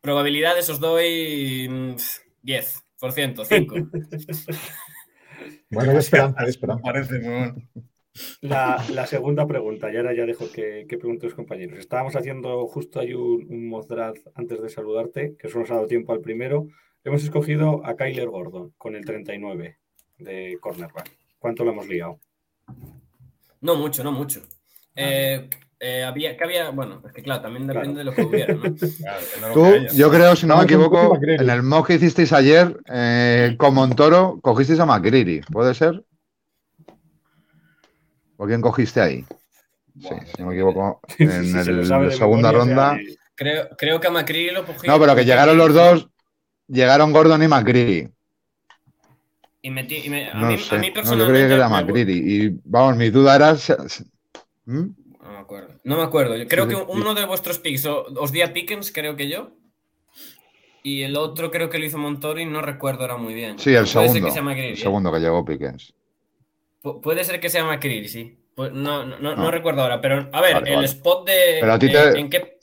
Speaker 6: Probabilidades os doy 10%, 5.
Speaker 2: bueno, hay esperanza, hay esperanza.
Speaker 3: Parece muy bueno.
Speaker 1: La, la, segunda pregunta, y ahora ya dejo que, que pregunten los compañeros. Estábamos haciendo justo ahí un, un mock draft antes de saludarte, que solo nos ha dado tiempo al primero. Hemos escogido a Kyler Gordon con el 39 de cornerback. ¿Cuánto lo hemos liado?
Speaker 6: No mucho, no mucho. Eh, eh, había, que había, bueno, es que claro, también depende claro. de lo que hubiera, ¿no?
Speaker 3: Claro, que no
Speaker 4: Tú,
Speaker 3: que
Speaker 4: yo creo, si no,
Speaker 2: No,
Speaker 4: me equivoco, en el mock que hicisteis ayer eh, con Montoro, cogisteis a McCreary, ¿puede ser? ¿O quién cogiste ahí? Sí, si no me equivoco, en
Speaker 1: se
Speaker 4: el-
Speaker 1: sabe
Speaker 4: la segunda ronda.
Speaker 1: y-
Speaker 6: Creo, creo que a McCreary lo cogí.
Speaker 4: No, pero que llegaron los dos, llegaron Gordon y McCreary.
Speaker 6: Y metí, y me- a,
Speaker 4: No
Speaker 6: mí,
Speaker 4: sé,
Speaker 6: a mí
Speaker 4: no, yo
Speaker 6: personalmente.
Speaker 4: creía que era McCreary. Y vamos, mi duda era. ¿Mm?
Speaker 6: Me acuerdo. No me acuerdo. Yo creo que uno de vuestros picks o- os di a Pickens, creo que yo. Y el otro creo que lo hizo Montori, no recuerdo ahora muy bien.
Speaker 4: Sí, el
Speaker 6: Puede ser
Speaker 4: segundo.
Speaker 6: que sea McCreary,
Speaker 4: El
Speaker 6: ¿eh?
Speaker 4: segundo que llegó Pickens.
Speaker 6: Pu- Puede ser que sea McCreary, sí. Pues no, no, no,
Speaker 4: No.
Speaker 6: no recuerdo ahora, pero a ver,
Speaker 4: Vale,
Speaker 6: el
Speaker 4: vale.
Speaker 6: spot de.
Speaker 4: Pero a ti
Speaker 6: eh,
Speaker 4: te-
Speaker 6: ¿en qué?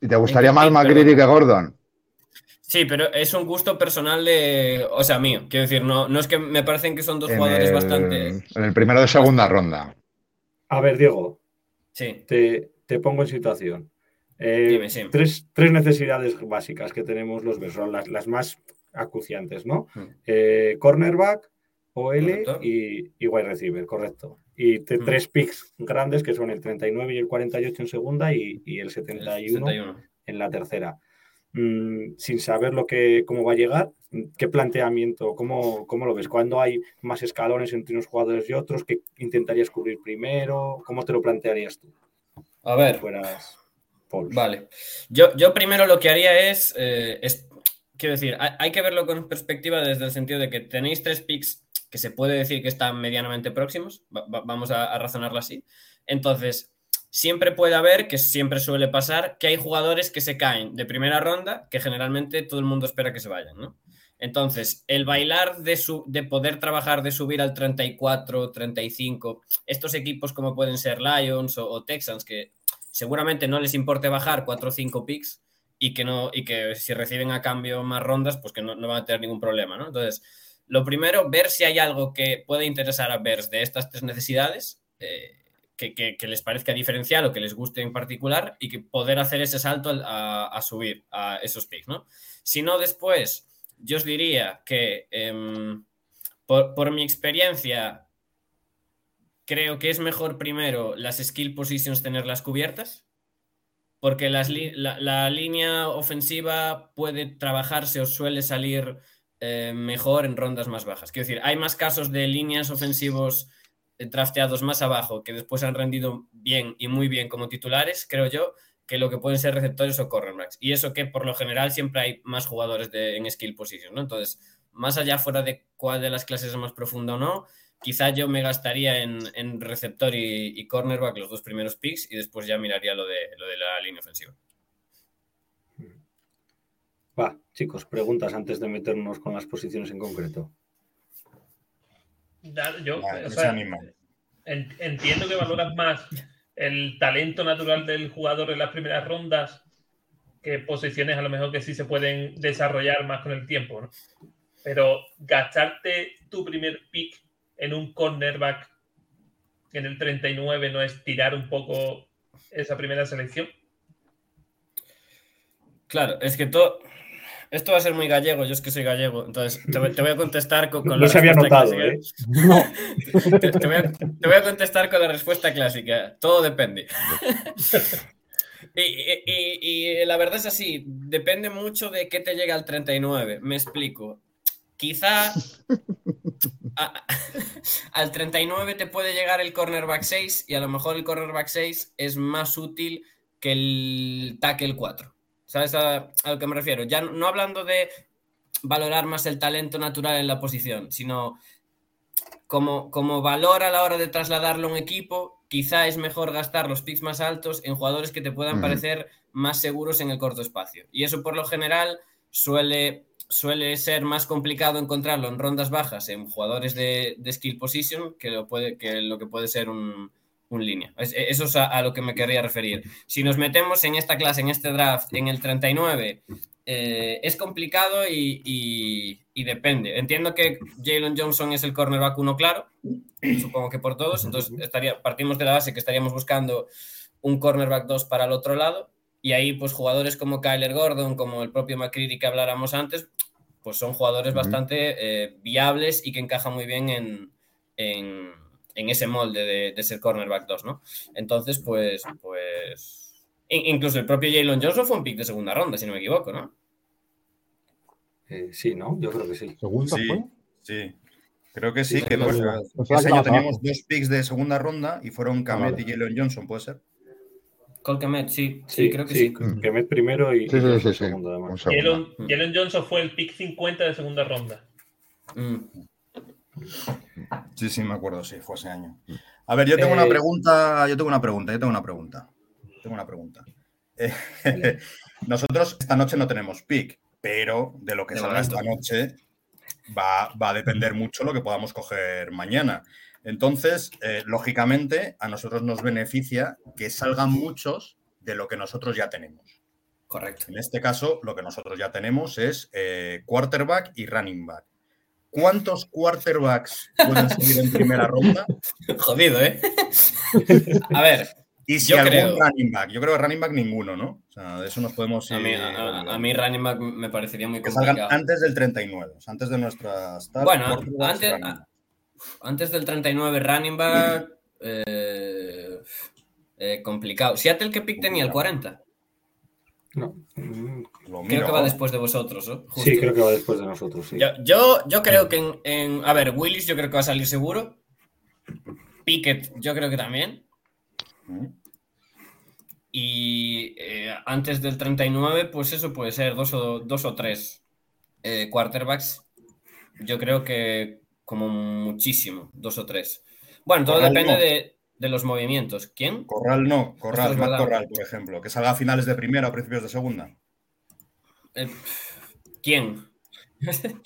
Speaker 4: ¿Y te gustaría más McCreary que Gordon?
Speaker 6: Sí, pero es un gusto personal de. O sea, mío. Quiero decir, no, no es que me parecen que son dos
Speaker 4: En
Speaker 6: jugadores
Speaker 4: el,
Speaker 6: bastante.
Speaker 4: en el primero de segunda ronda.
Speaker 1: A ver, Diego,
Speaker 6: Sí.
Speaker 1: te, te pongo en situación. Eh,
Speaker 6: Dime, sí.
Speaker 1: tres, tres necesidades básicas que tenemos los Bears, son las, las más acuciantes, ¿no?
Speaker 6: Mm.
Speaker 1: Eh, cornerback, OL y, y wide receiver, correcto. Y te-
Speaker 6: Mm.
Speaker 1: tres picks grandes que son el 39 y el 48 en segunda y, y el
Speaker 6: El
Speaker 1: 71
Speaker 6: 71.
Speaker 1: en la tercera. Mm, sin saber lo que, cómo va a llegar, ¿qué planteamiento, cómo, cómo lo ves? ¿Cuándo hay más escalones entre unos jugadores y otros? ¿Qué intentarías cubrir primero? ¿Cómo te lo plantearías tú?
Speaker 6: A ver,
Speaker 1: Si fueras Paul.
Speaker 6: Vale. Yo, yo primero lo que haría es, eh, es- quiero decir, hay, hay que verlo con perspectiva desde el sentido de que tenéis tres picks que se puede decir que están medianamente próximos, va- va- vamos a, a razonarlo así. Entonces, siempre puede haber, que siempre suele pasar, que hay jugadores que se caen de primera ronda, que generalmente todo el mundo espera que se vayan. Entonces, el bailar de, su, de poder trabajar, de subir al 34, 35, estos equipos como pueden ser Lions o, o Texans, que seguramente no les importe bajar 4 o 5 picks y que, no, y que si reciben a cambio más rondas, pues que no, no van a tener ningún problema, ¿no? Entonces, lo primero, ver si hay algo que pueda interesar a Bears de estas tres necesidades, eh, que, que- que les parezca diferencial o que les guste en particular y que poder hacer ese salto al- a, a subir a esos picks, ¿no? Si no, después, yo os diría que em, por, por mi experiencia, creo que es mejor primero las skill positions tenerlas cubiertas, porque las li- la, la línea ofensiva puede trabajarse o suele salir eh, mejor en rondas más bajas. Quiero decir, hay más casos de líneas ofensivos drafteados más abajo que después han rendido bien y muy bien como titulares, creo yo, que lo que pueden ser receptores o cornerbacks. Y eso que por lo general siempre hay más jugadores de, en skill position, ¿no? Entonces, más allá fuera de cuál de las clases es más profunda o no, quizá yo me gastaría en, en receptor y, y cornerback los dos primeros picks y después ya miraría lo de, lo de la línea ofensiva.
Speaker 1: Va, chicos, preguntas antes de meternos con las posiciones en concreto.
Speaker 5: Yo, o sea, entiendo que valoras más el talento natural del jugador en las primeras rondas que posiciones a lo mejor que sí se pueden desarrollar más con el tiempo, ¿no? Pero gastarte tu primer pick en un cornerback en el 39 no es tirar un poco esa primera selección.
Speaker 6: Claro, es que todo. Esto va a ser muy gallego, yo es que soy gallego, entonces te, voy- te voy a contestar con, con
Speaker 1: No
Speaker 6: la
Speaker 1: se había
Speaker 6: respuesta
Speaker 1: notado,
Speaker 6: clásica.
Speaker 1: ¿eh?
Speaker 6: Te, te voy a, te voy a contestar con la respuesta clásica. Todo depende. Y, y- y- y la verdad es así, depende mucho de qué te llega al 39. Me explico. Quizá a- al 39 te puede llegar el cornerback 6 y a lo mejor el cornerback 6 es más útil que el tackle 4. ¿Sabes a, a lo que me refiero? Ya no, no hablando de valorar más el talento natural en la posición, sino como, como valor a la hora de trasladarlo a un equipo, quizá es mejor gastar los picks más altos en jugadores que te puedan parecer más seguros en el corto espacio. Y eso por lo general suele, suele ser más complicado encontrarlo en rondas bajas en jugadores de, de skill position que lo, puede, que lo que puede ser un, un línea. Es- eso es a, a lo que me querría referir. Si nos metemos en esta clase, en este draft, en el 39, eh, es complicado y, y- y depende. Entiendo que Jalen Johnson es el cornerback uno claro, supongo que por todos, entonces estaría, partimos de la base que estaríamos buscando un cornerback 2 para el otro lado y ahí pues jugadores como Kyler Gordon, como el propio McCready que habláramos antes, pues son jugadores bastante eh, viables y que encajan muy bien en, en, en ese molde de, de ser cornerback 2, ¿no? Entonces, pues, pues in- incluso el propio Jalen Johnson fue un pick de segunda ronda, si no me equivoco, ¿no?
Speaker 1: Eh, sí, ¿no? Yo creo que sí.
Speaker 2: ¿Segunda
Speaker 3: Sí,
Speaker 2: fue?
Speaker 3: sí. Creo que sí,
Speaker 6: Sí,
Speaker 3: que
Speaker 6: pues,
Speaker 3: pues, ese año teníamos dos picks de segunda ronda y fueron Kamet
Speaker 2: vale.
Speaker 3: y Jalen Johnson, ¿puede ser?
Speaker 6: Colcamet, sí, sí, creo que sí.
Speaker 1: Que met primero y,
Speaker 4: Sí, sí, sí, sí.
Speaker 1: segundo, además.
Speaker 5: Jalen Johnson fue el pick 50 de segunda ronda.
Speaker 6: Mm.
Speaker 3: Sí, sí, me acuerdo, sí, fue ese año. A ver, yo tengo una
Speaker 1: Eh,
Speaker 3: pregunta, yo tengo una pregunta, yo tengo una pregunta. Tengo una pregunta. Eh, nosotros esta noche no tenemos pick, pero de lo que
Speaker 6: De
Speaker 3: salga esta noche va, va a depender mucho lo que podamos coger mañana. Entonces, eh, lógicamente, a nosotros nos beneficia que salgan muchos de lo que nosotros ya tenemos.
Speaker 6: Correcto.
Speaker 3: En este caso, lo que nosotros ya tenemos es eh, quarterback y running back. ¿Cuántos quarterbacks pueden salir en primera ronda?
Speaker 6: Jodido, ¿eh? A ver,
Speaker 3: Y si
Speaker 6: Yo
Speaker 3: algún
Speaker 6: creo-
Speaker 3: running back, yo creo que running back ninguno, ¿no? O sea, de eso nos podemos
Speaker 6: A mí,
Speaker 3: ir-
Speaker 6: a, a mí running back me parecería muy
Speaker 3: que salgan
Speaker 6: complicado.
Speaker 3: antes del 39, o sea, antes de nuestras
Speaker 6: Bueno, antes,
Speaker 3: running back.
Speaker 6: antes del 39 running back, eh, eh, complicado. Seattle, ¿qué pick tenía? El 40.
Speaker 1: No.
Speaker 3: Lo
Speaker 6: Creo que va después de vosotros, ¿no? Justo.
Speaker 1: Sí, creo que va después de nosotros, sí.
Speaker 6: Yo, yo, yo creo que en, en- A ver, Willis yo creo que va a salir seguro. Pickett yo creo que también.
Speaker 3: Mm.
Speaker 6: Y eh, antes del 39, pues eso puede ser dos o, dos o tres eh, quarterbacks. Yo creo que como muchísimo, dos o tres. Bueno, todo depende de, de los movimientos. ¿Quién?
Speaker 3: Corral no, Corral,
Speaker 6: es
Speaker 3: Matt. Corral, por ejemplo, que salga a finales de primera o principios de segunda.
Speaker 6: Eh, ¿Quién?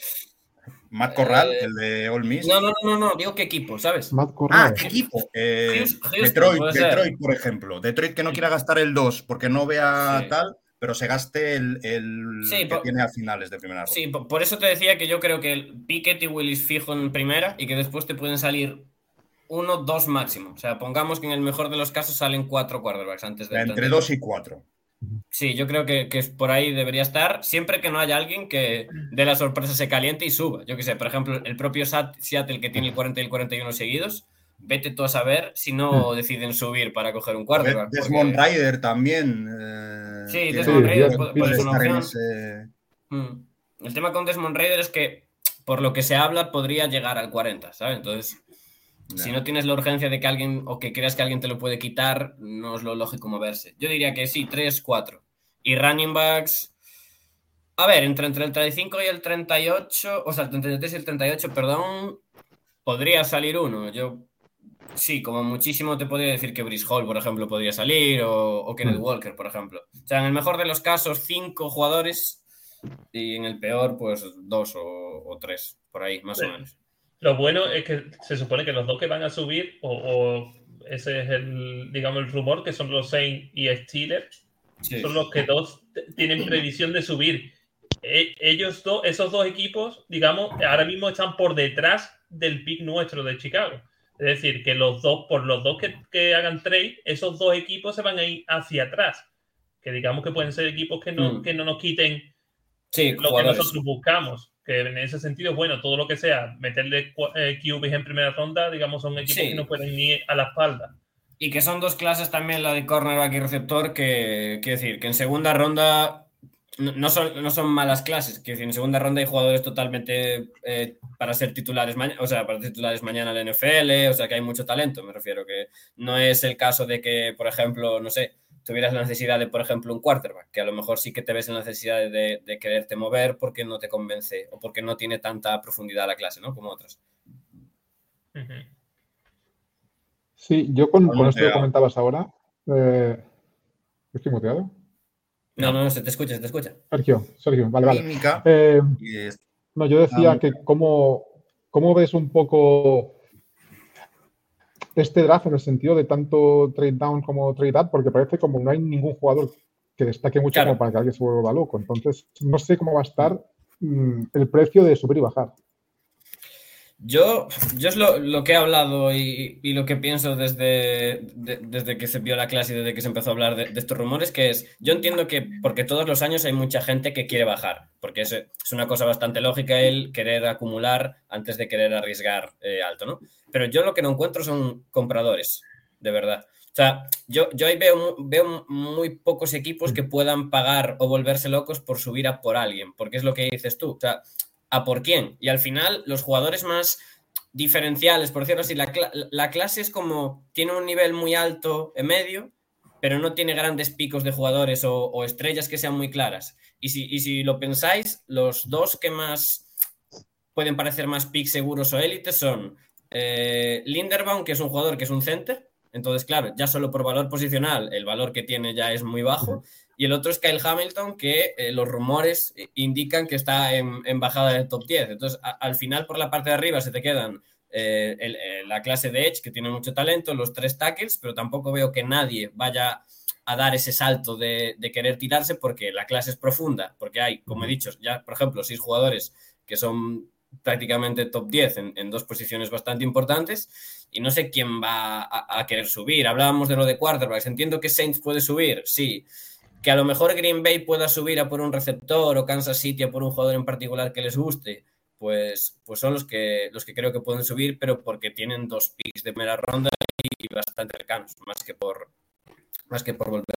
Speaker 3: Matt Corral,
Speaker 6: Eh,
Speaker 3: el de All Miss.
Speaker 6: No, no, no, no, digo qué equipo, ¿sabes?
Speaker 2: Matt
Speaker 3: Ah,
Speaker 2: Corral.
Speaker 3: ¿qué equipo? Eh,
Speaker 6: Houston,
Speaker 3: Detroit. Detroit, por ejemplo. Detroit que no quiera gastar el 2 porque no vea
Speaker 6: Sí.
Speaker 3: tal, pero se gaste el, el
Speaker 6: Sí,
Speaker 3: que
Speaker 6: por-
Speaker 3: tiene a finales de primera ronda.
Speaker 6: Sí, po- por eso te decía que yo creo que el Pickett y Willis fijo en primera y que después te pueden salir uno, dos máximo. O sea, pongamos que en el mejor de los casos salen cuatro quarterbacks antes de
Speaker 3: Entre 2 y 4.
Speaker 6: Sí, yo creo que, que por ahí debería estar, siempre que no haya alguien que de la sorpresa se caliente y suba. Yo que sé, por ejemplo, el propio Sat- Seattle que tiene el 40 y el 41 seguidos, vete tú a saber si no deciden subir para coger un quarterback. porque-
Speaker 3: Desmond Ryder también. eh,
Speaker 6: Sí, Desmond
Speaker 2: Sí,
Speaker 6: puede, puede
Speaker 3: estar en ese-
Speaker 6: Mm. El tema con Desmond Raider es que, por lo que se habla, podría llegar al 40, ¿sabes? Entonces, si no tienes la urgencia de que alguien o que creas que alguien te lo puede quitar, no es lo lógico moverse. Yo diría que sí, 3, 4. Y running backs. A ver, entre, entre el 35 y el 38, o sea, el 33 y el 38, perdón, podría salir uno. Yo, sí, como muchísimo te podría decir que Brice Hall, por ejemplo, podría salir, o, o Kenneth Walker, por ejemplo. O sea, en el mejor de los casos, cinco jugadores, y en el peor, pues dos o, o tres, por ahí, más
Speaker 5: Sí.
Speaker 6: o menos.
Speaker 5: Lo bueno es que se supone que los dos que van a subir, o, o ese es el, digamos, el rumor, que son los Saints y Steelers,
Speaker 6: Sí.
Speaker 5: son los que dos tienen previsión de subir. E- ellos dos, esos dos equipos, digamos, ahora mismo están por detrás del pick nuestro de Chicago. Es decir, que los dos, por los dos que, que hagan trade, esos dos equipos se van a ir hacia atrás. Que digamos que pueden ser equipos que no,
Speaker 6: Mm.
Speaker 5: que no nos quiten
Speaker 6: Sí,
Speaker 5: lo que nosotros buscamos. Que en ese sentido, bueno, todo lo que sea, meterle cua- eh, QBs en primera ronda, digamos, son equipos
Speaker 6: Sí.
Speaker 5: que no pueden ir a la espalda.
Speaker 6: Y que son dos clases también, la de cornerback y receptor, que quiero decir, que en segunda ronda no, no son, no son malas clases. Quiero decir, en segunda ronda hay jugadores totalmente eh, para ser titulares mañana, o sea, para titulares mañana en la NFL, o sea que hay mucho talento, me refiero, que no es el caso de que, por ejemplo, no sé, tuvieras la necesidad de, por ejemplo, un quarterback, que a lo mejor sí que te ves en la necesidad de, de quererte mover porque no te convence o porque no tiene tanta profundidad la clase, ¿no? Como otras.
Speaker 5: Ujú.
Speaker 2: Sí, yo con, con esto que comentabas ahora. eh, ¿Estoy muteado?
Speaker 6: No, no, no, se te escucha, se te escucha.
Speaker 2: Sergio, Sergio, vale, vale. Eh, no, yo decía que cómo, cómo ves un poco este draft en el sentido de tanto trade down como trade up, porque parece como no hay ningún jugador que destaque mucho
Speaker 6: Claro.
Speaker 2: como para que alguien se vuelva loco. Entonces, no sé cómo va a estar mm, el precio de subir y bajar.
Speaker 6: Yo, yo es lo, lo que he hablado y, y lo que pienso desde, de- desde que se vio la clase y desde que se empezó a hablar de, de estos rumores, que es, yo entiendo que porque todos los años hay mucha gente que quiere bajar, porque es, es una cosa bastante lógica el querer acumular antes de querer arriesgar eh, alto, ¿no? Pero yo lo que no encuentro son compradores, de verdad. O sea, yo, yo ahí veo, veo muy pocos equipos que puedan pagar o volverse locos por subir a por alguien, porque es lo que dices tú. O sea, ¿a por quién? Y al final, los jugadores más diferenciales, por decirlo así, la, la clase es como, tiene un nivel muy alto en medio, pero no tiene grandes picos de jugadores o, o estrellas que sean muy claras. Y si, y si lo pensáis, los dos que más pueden parecer más picks seguros o élites son eh, Linderbaum, que es un jugador que es un center, entonces, claro, ya solo por valor posicional, el valor que tiene ya es muy bajo. Y el otro es Kyle Hamilton, que eh, los rumores eh, indican que está en, en bajada del top 10. Entonces, a- al final, por la parte de arriba se te quedan eh, el- la clase de Edge, que tiene mucho talento, los tres tackles, pero tampoco veo que nadie vaya a dar ese salto de, de querer tirarse porque la clase es profunda, porque hay, como he dicho, ya, por ejemplo, seis jugadores que son prácticamente top 10 en, dos posiciones bastante importantes y no sé quién va a, querer subir. Hablábamos de lo de quarterbacks. Entiendo que Saints puede subir, sí. Que a lo mejor Green Bay pueda subir a por un receptor o Kansas City a por un jugador en particular que les guste, pues, pues son los que, los que creo que pueden subir, pero porque tienen dos picks de primera ronda y bastante cercanos, más que por, más que por volver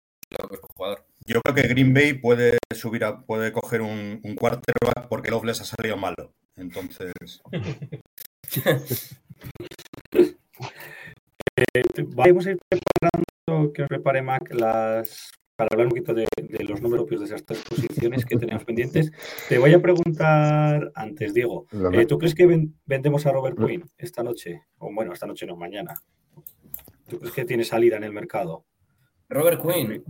Speaker 6: jugador.
Speaker 3: Yo creo que Green Bay puede subir a, puede coger un, un quarterback porque Love les ha salido malo. Entonces,
Speaker 1: Vamos a ir preparando, que os prepare Mac, las, para hablar un poquito de, de los números propios de esas tres posiciones que tenemos pendientes. Te voy a preguntar antes, Diego, eh, ¿tú crees que ven- vendemos a Robert Quinn esta noche? O bueno, esta noche no, mañana. ¿Tú crees que tiene salida en el mercado?
Speaker 6: Robert Quinn.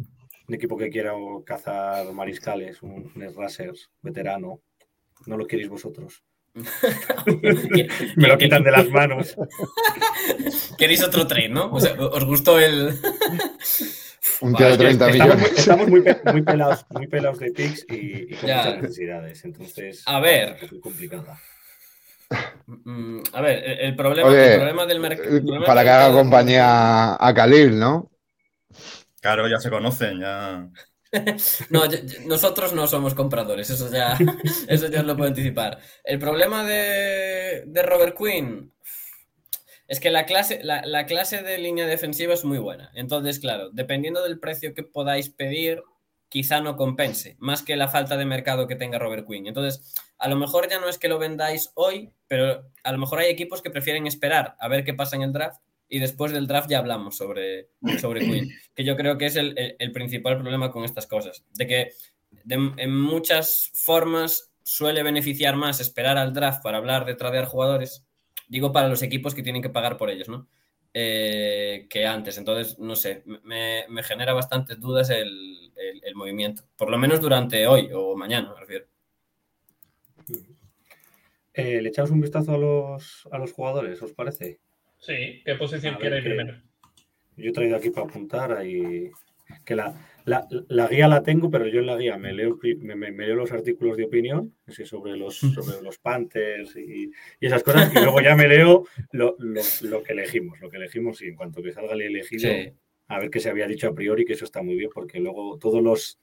Speaker 1: Un equipo que quiera o cazar mariscales, un, un veterano. No lo queréis vosotros. Me lo quitan de las manos.
Speaker 6: Queréis otro trade, ¿no? O sea, ¿Os gustó el...?
Speaker 4: Un tío de 30
Speaker 1: Estamos, muy,
Speaker 4: millones.
Speaker 1: estamos muy, pe- muy pelados, muy pelados de picks y, y con
Speaker 6: Ya.
Speaker 1: muchas necesidades. Entonces,
Speaker 6: A ver.
Speaker 1: es muy complicada.
Speaker 6: Mm, A ver, el, problema,
Speaker 4: Oye,
Speaker 6: el problema del mercado...
Speaker 4: para que haga compañía a Khalil, ¿no?
Speaker 3: claro, ya se conocen, ya.
Speaker 6: No, yo- yo- nosotros no somos compradores, eso ya, eso ya os lo puedo anticipar. El problema de, de Robert Quinn es que la clase, la, la clase de línea defensiva es muy buena. Entonces, claro, dependiendo del precio que podáis pedir, quizá no compense, más que la falta de mercado que tenga Robert Quinn. Entonces, a lo mejor ya no es que lo vendáis hoy, pero a lo mejor hay equipos que prefieren esperar a ver qué pasa en el draft y después del draft ya hablamos sobre, sobre Quinn, que yo creo que es el, el- el principal problema con estas cosas, de que de- en muchas formas suele beneficiar más esperar al draft para hablar de tradear jugadores, digo para los equipos que tienen que pagar por ellos, ¿no? Eh, que antes, entonces, no sé, me, me genera bastantes dudas el, el- el movimiento, por lo menos durante hoy o mañana, me refiero.
Speaker 1: Eh, ¿Le echamos un vistazo a los, a los jugadores, os parece?
Speaker 5: Sí, ¿qué posición
Speaker 1: qué-
Speaker 5: primero?
Speaker 1: Yo he traído aquí para apuntar ahí que la, la, la guía la tengo, pero yo en la guía me leo, me, me- me leo los artículos de opinión así sobre, los, sobre los Panthers y, y esas cosas, y luego ya me leo lo, lo- lo que elegimos, lo que elegimos y en cuanto que salga el elegido,
Speaker 6: Sí.
Speaker 1: a ver qué se había dicho a priori, que eso está muy bien, porque luego todos los,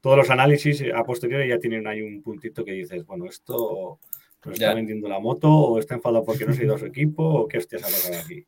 Speaker 1: todos los análisis a posteriori ya tienen ahí un puntito que dices, bueno, esto nos está
Speaker 6: Ya.
Speaker 1: vendiendo la moto, o está enfadado porque no se ha ido a su equipo, o qué hostias ha pasado aquí.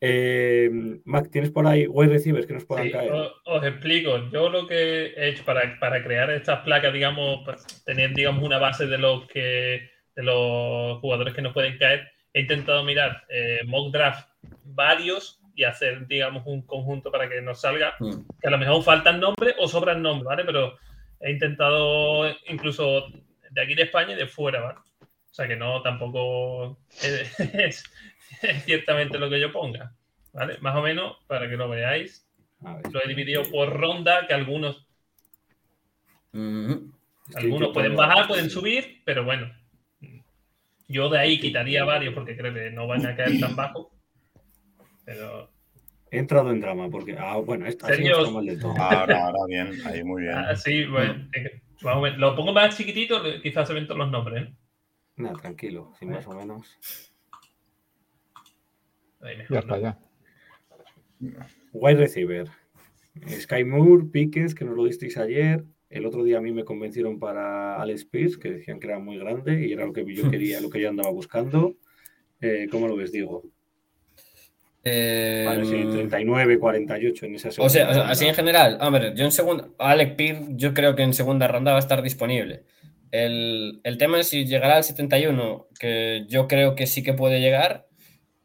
Speaker 1: Eh, Mac, ¿tienes por ahí wide receivers que nos puedan
Speaker 5: Sí,
Speaker 1: caer?
Speaker 5: os, os explico. Yo lo que he hecho para, para crear estas placas, digamos, para tener, digamos, una base de los que de los jugadores que nos pueden caer, he intentado mirar eh, mock draft varios y hacer, digamos, un conjunto para que nos salga,
Speaker 6: Mm.
Speaker 5: que a lo mejor faltan nombres o sobran nombres, ¿vale? Pero he intentado incluso de aquí de España y de fuera, ¿vale? O sea que no tampoco es, es- es ciertamente lo que yo ponga, ¿vale? Más o menos para que lo veáis. Lo he dividido por ronda, que algunos,
Speaker 6: Mhm.
Speaker 1: Estoy
Speaker 5: algunos pueden bajar, pueden subir, pero bueno. Yo de ahí quitaría varios porque creo que no van a caer tan bajo. Pero
Speaker 1: He entrado en drama porque, ah, bueno, esta no está mal del todo.
Speaker 3: Ahora, ahora bien, ahí muy bien.
Speaker 5: así, bueno, vamos a ver. lo pongo más chiquitito, quizás se ven todos los nombres. ¿eh?
Speaker 1: Nada, tranquilo, sí, más o menos.
Speaker 5: Ahí mejor,
Speaker 2: Ya está,
Speaker 5: ¿no?
Speaker 2: ya.
Speaker 1: Wide receiver. Sky Moore, Pickens, que nos lo disteis ayer. El otro día a mí me convencieron para Alex Pierce, que decían que era muy grande y era lo que yo quería, lo que yo andaba buscando. Eh, ¿Cómo lo ves, Diego?
Speaker 6: Eh,
Speaker 1: Vale, sí, 39, 48 en esa segunda
Speaker 6: o sea,
Speaker 1: ronda.
Speaker 6: así en general, a ver, yo en segunda, Alec Pearce, yo creo que en segunda ronda va a estar disponible. El, el tema es si llegará al 71, que yo creo que sí que puede llegar,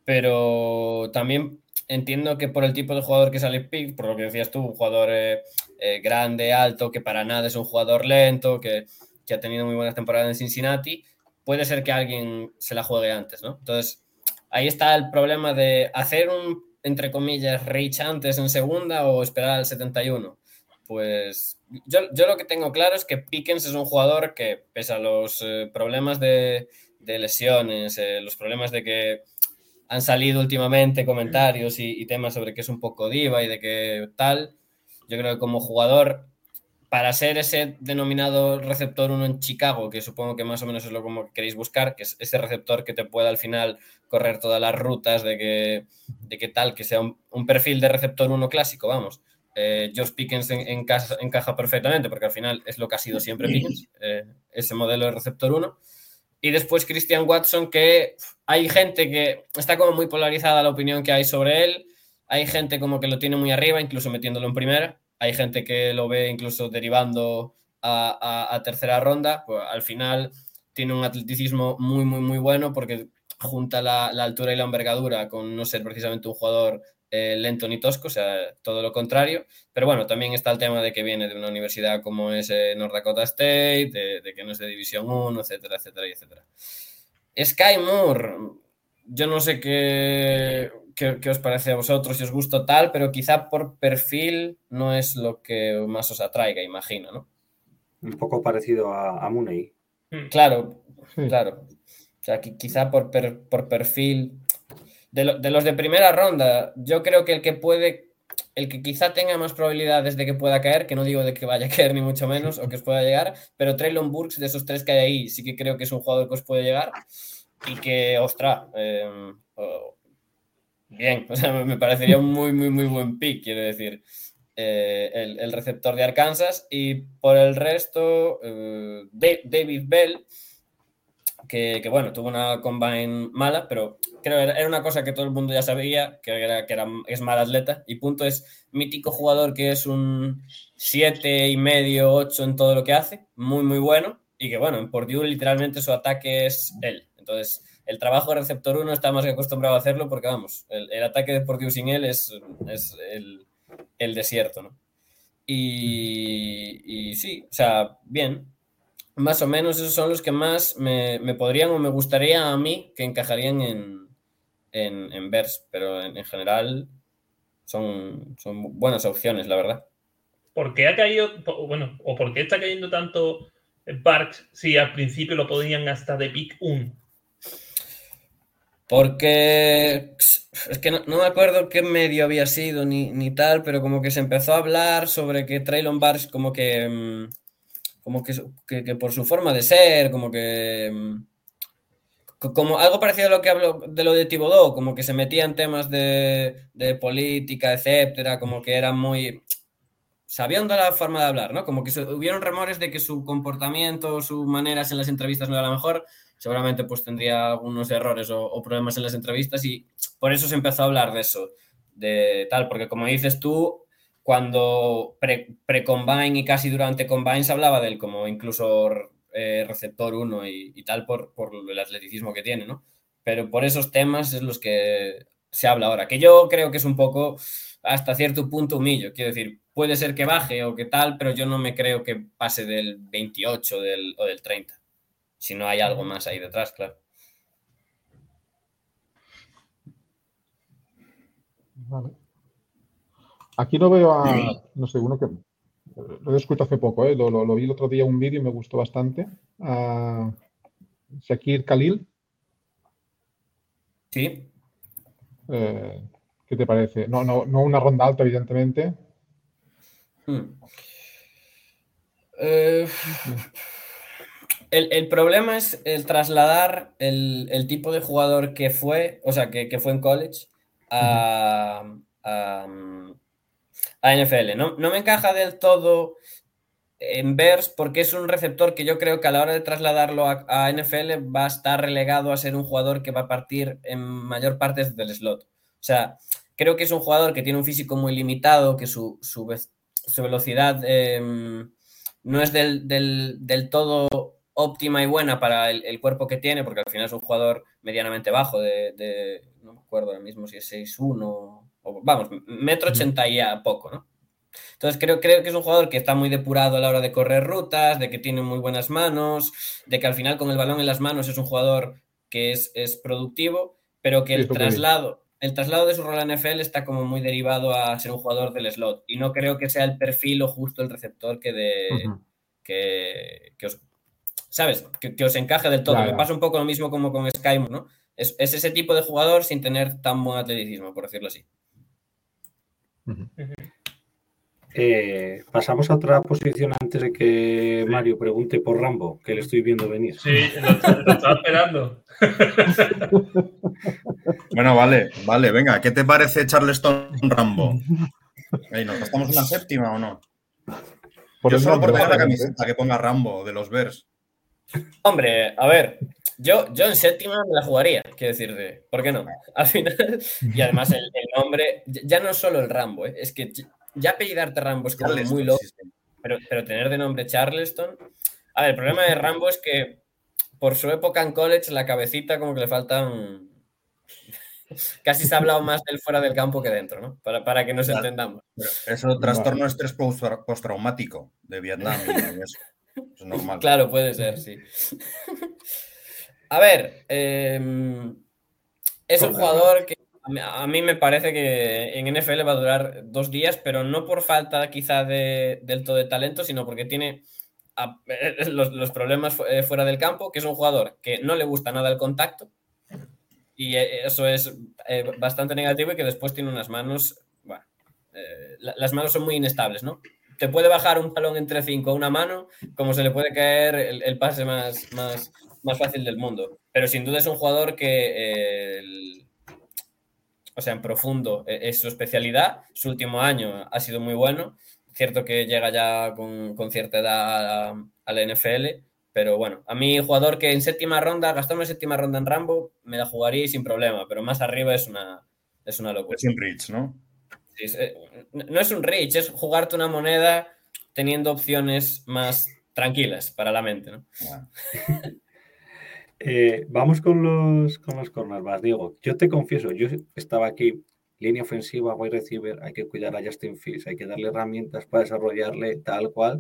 Speaker 6: pero también entiendo que por el tipo de jugador que es Alec Pearce, por lo que decías tú, un jugador eh, eh, grande, alto, que para nada es un jugador lento, que, que ha tenido muy buenas temporadas en Cincinnati, puede ser que alguien se la juegue antes, ¿no? Entonces, ahí está el problema de hacer un, entre comillas, reach antes en segunda o esperar al 71. Pues yo, yo lo que tengo claro es que Pickens es un jugador que, pese a los eh, problemas de, de lesiones, eh, los problemas de que han salido últimamente comentarios y, y temas sobre que es un poco diva y de que tal, yo creo que como jugador para ser ese denominado receptor 1 en Chicago, que supongo que más o menos es lo como que queréis buscar, que es ese receptor que te pueda al final correr todas las rutas, de que, de que tal, que sea un, un perfil de receptor 1 clásico, vamos. Eh, Josh Pickens en, encaja, encaja, perfectamente, porque al final es lo que ha sido siempre Pickens, eh, ese modelo de receptor 1. Y después Christian Watson, que hay gente que está como muy polarizada la opinión que hay sobre él, hay gente como que lo tiene muy arriba, incluso metiéndolo en primera, hay gente que lo ve incluso derivando a, tercera ronda, pues al final tiene un atleticismo muy, muy, muy bueno porque junta la, la, altura y la envergadura con no ser precisamente un jugador eh, lento ni tosco, o sea, todo lo contrario. Pero bueno, también está el tema de que viene de una universidad como es eh, North Dakota State, de, de, que no es de División 1, etcétera, etcétera, etcétera. Sky Moore, yo no sé qué, qué, qué, os parece a vosotros, si os gusta tal, pero quizá por perfil no es lo que más os atraiga, imagino, ¿no?
Speaker 1: Un poco parecido a, a Mooney.
Speaker 6: Claro, sí. claro. O sea, que quizá por, per, por perfil. De, lo, de, los de primera ronda, yo creo que el que puede, el que quizá tenga más probabilidades de que pueda caer, que no digo de que vaya a caer ni mucho menos, o que os pueda llegar, pero Traylon Burks, de esos tres que hay ahí, sí que creo que es un jugador que os puede llegar y que, ostra, eh, oh, bien, o sea, me parecería un muy, muy, muy buen pick, quiero decir. Eh, el, receptor de Arkansas y por el resto, eh, David Bell, que, bueno, tuvo una combine mala, pero creo que era una cosa que todo el mundo ya sabía, que, era, que es mal atleta, y punto es mítico jugador que es un 7 y medio, 8 en todo lo que hace, muy, muy bueno, y que bueno, en Purdue literalmente su ataque es él. Entonces, el trabajo de receptor 1 está más que acostumbrado a hacerlo porque, vamos, el, ataque de Purdue sin él es, el, desierto, ¿no? Y, sí, o sea, bien. Más o menos esos son los que más me, podrían o me gustaría a mí que encajarían en, en, Vers, pero en, en, general son, son buenas opciones, la verdad.
Speaker 5: ¿Por qué ha caído, bueno, o por qué está cayendo tanto Barks si al principio lo podían hasta de pick 1?
Speaker 6: Porque es que no, me acuerdo qué medio había sido ni, ni, tal, pero como que se empezó a hablar sobre que Traylon Barks como que mm, como que, que, por su forma de ser, como que mm, como algo parecido a lo que hablo de lo de Thibodeau, como que se metía en temas de, de política, etcétera, como que era muy sabiendo la forma de hablar, ¿no? Como que hubieron rumores de que su comportamiento, sus maneras en las entrevistas no era la mejor, seguramente pues tendría algunos errores o, problemas en las entrevistas y por eso se empezó a hablar de eso, de tal, porque como dices tú, cuando pre-combine pre y casi durante combine se hablaba de él como incluso eh, receptor 1 y, y, tal por, por el atleticismo que tiene, ¿no? Pero por esos temas es los que se habla ahora, que yo creo que es un poco hasta cierto punto humillo, quiero decir, puede ser que baje o que tal, pero yo no me creo que pase del 28 del, o del 30 si no hay algo más ahí detrás, claro.
Speaker 2: Vale. Aquí no veo a, no sé, uno que lo he escuchado hace poco, ¿eh? lo, lo, lo, vi el otro día un vídeo y me gustó bastante. A Shakir Khalil.
Speaker 6: Sí.
Speaker 2: Eh, ¿Qué te parece? No, no, no una ronda alta, evidentemente.
Speaker 6: Hmm. Eh, el, el, problema es el trasladar el, el, tipo de jugador que fue, o sea, que, que fue en college a, a, a, NFL. No, no me encaja del todo en Bears porque es un receptor que yo creo que a la hora de trasladarlo a, a, NFL va a estar relegado a ser un jugador que va a partir en mayor parte del slot. O sea, creo que es un jugador que tiene un físico muy limitado, que su, su, su velocidad eh, no es del, del, del todo óptima y buena para el, el, cuerpo que tiene, porque al final es un jugador medianamente bajo, de, de no me acuerdo ahora mismo si es 6'1 o vamos, metro ochenta y a poco, ¿no? Entonces creo, creo que es un jugador que está muy depurado a la hora de correr rutas, de que tiene muy buenas manos, de que al final con el balón en las manos es un jugador que es, es productivo, pero que el sí, traslado, el traslado de su rol a NFL está como muy derivado a ser un jugador del slot. Y no creo que sea el perfil o justo el receptor que de. Uh -huh. que, que os ¿sabes? Que, que, os encaje del todo. Claro. Me pasa un poco lo mismo como con Sky, ¿no? Es, es, ese tipo de jugador sin tener tan buen atleticismo, por decirlo así.
Speaker 2: Uh -huh.
Speaker 1: Eh, pasamos a otra posición antes de que Mario pregunte por Rambo, que le estoy viendo venir.
Speaker 5: Sí, lo, lo estaba esperando.
Speaker 3: Bueno, vale, vale, venga, ¿qué te parece Charleston Rambo? Ey, ¿Nos gastamos una séptima o no?
Speaker 2: Por
Speaker 3: Yo solo por tener la camiseta que ponga Rambo de los Bears.
Speaker 6: Hombre, a ver, yo, yo en séptima me la jugaría, quiero decirte, ¿por qué no? Al final, y además el, el nombre, ya no es solo el Rambo, ¿eh? es que ya apellidarte Rambo es como muy loco, pero, pero tener de nombre Charleston. A ver, el problema de Rambo es que por su época en college, la cabecita como que le faltan. Casi se ha hablado más del fuera del campo que dentro, ¿no? Para, para que nos
Speaker 3: Claro.
Speaker 6: entendamos.
Speaker 3: Eso trastorno de estrés post- postraumático de Vietnam y eso. Es normal.
Speaker 6: Claro, puede ser, sí. A ver, eh, es un jugador que a mí- me parece que en NFL va a durar dos días, pero no por falta quizá de, del todo de talento, sino porque tiene a- los, los problemas eh, fuera del campo, que es un jugador que no le gusta nada el contacto, y eh, eso es eh, bastante negativo y que después tiene unas manos, bueno, eh, las manos son muy inestables, ¿no? Te puede bajar un balón entre cinco a una mano, como se le puede caer el, pase más, más, más fácil del mundo. Pero sin duda es un jugador que, eh, o sea, en profundo eh, es su especialidad. Su último año ha sido muy bueno. Cierto que llega ya con, con cierta edad a, la NFL, pero bueno, a mí jugador que en séptima ronda, gastarme séptima ronda en Rambo, me la jugaría sin problema, pero más arriba es una, es una locura.
Speaker 3: Es un ¿no?
Speaker 6: Sí, eh, no es un reach, es jugarte una moneda teniendo opciones más tranquilas para la mente, ¿no?
Speaker 1: Eh, vamos con los, con los cornerbacks. Diego, yo te confieso, yo estaba aquí, línea ofensiva, wide receiver, hay que cuidar a Justin Fields, hay que darle herramientas para desarrollarle tal cual.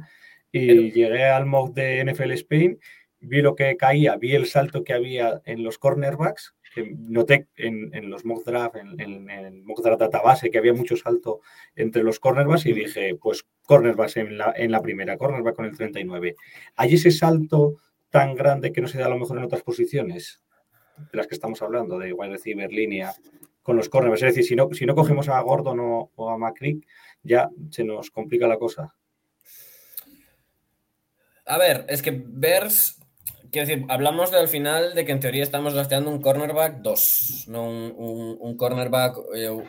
Speaker 1: Y
Speaker 6: Pero-
Speaker 1: llegué al mock de NFL Spain, vi lo que caía, vi el salto que había en los cornerbacks, noté en, en los mock draft, en, en el mock draft database, que había mucho salto entre los cornerbacks y dije, pues cornerbacks en la, en la primera, cornerback con el 39. ¿Hay ese salto tan grande que no se da a lo mejor en otras posiciones de las que estamos hablando, de wide receiver, línea, con los cornerbacks? Es decir, si no, si no cogemos a Gordon o, o a McCrick, ya se nos complica la cosa.
Speaker 6: A ver, es que Bears, quiero decir, hablamos del final de que en teoría estamos gasteando un cornerback 2, no un, un- un cornerback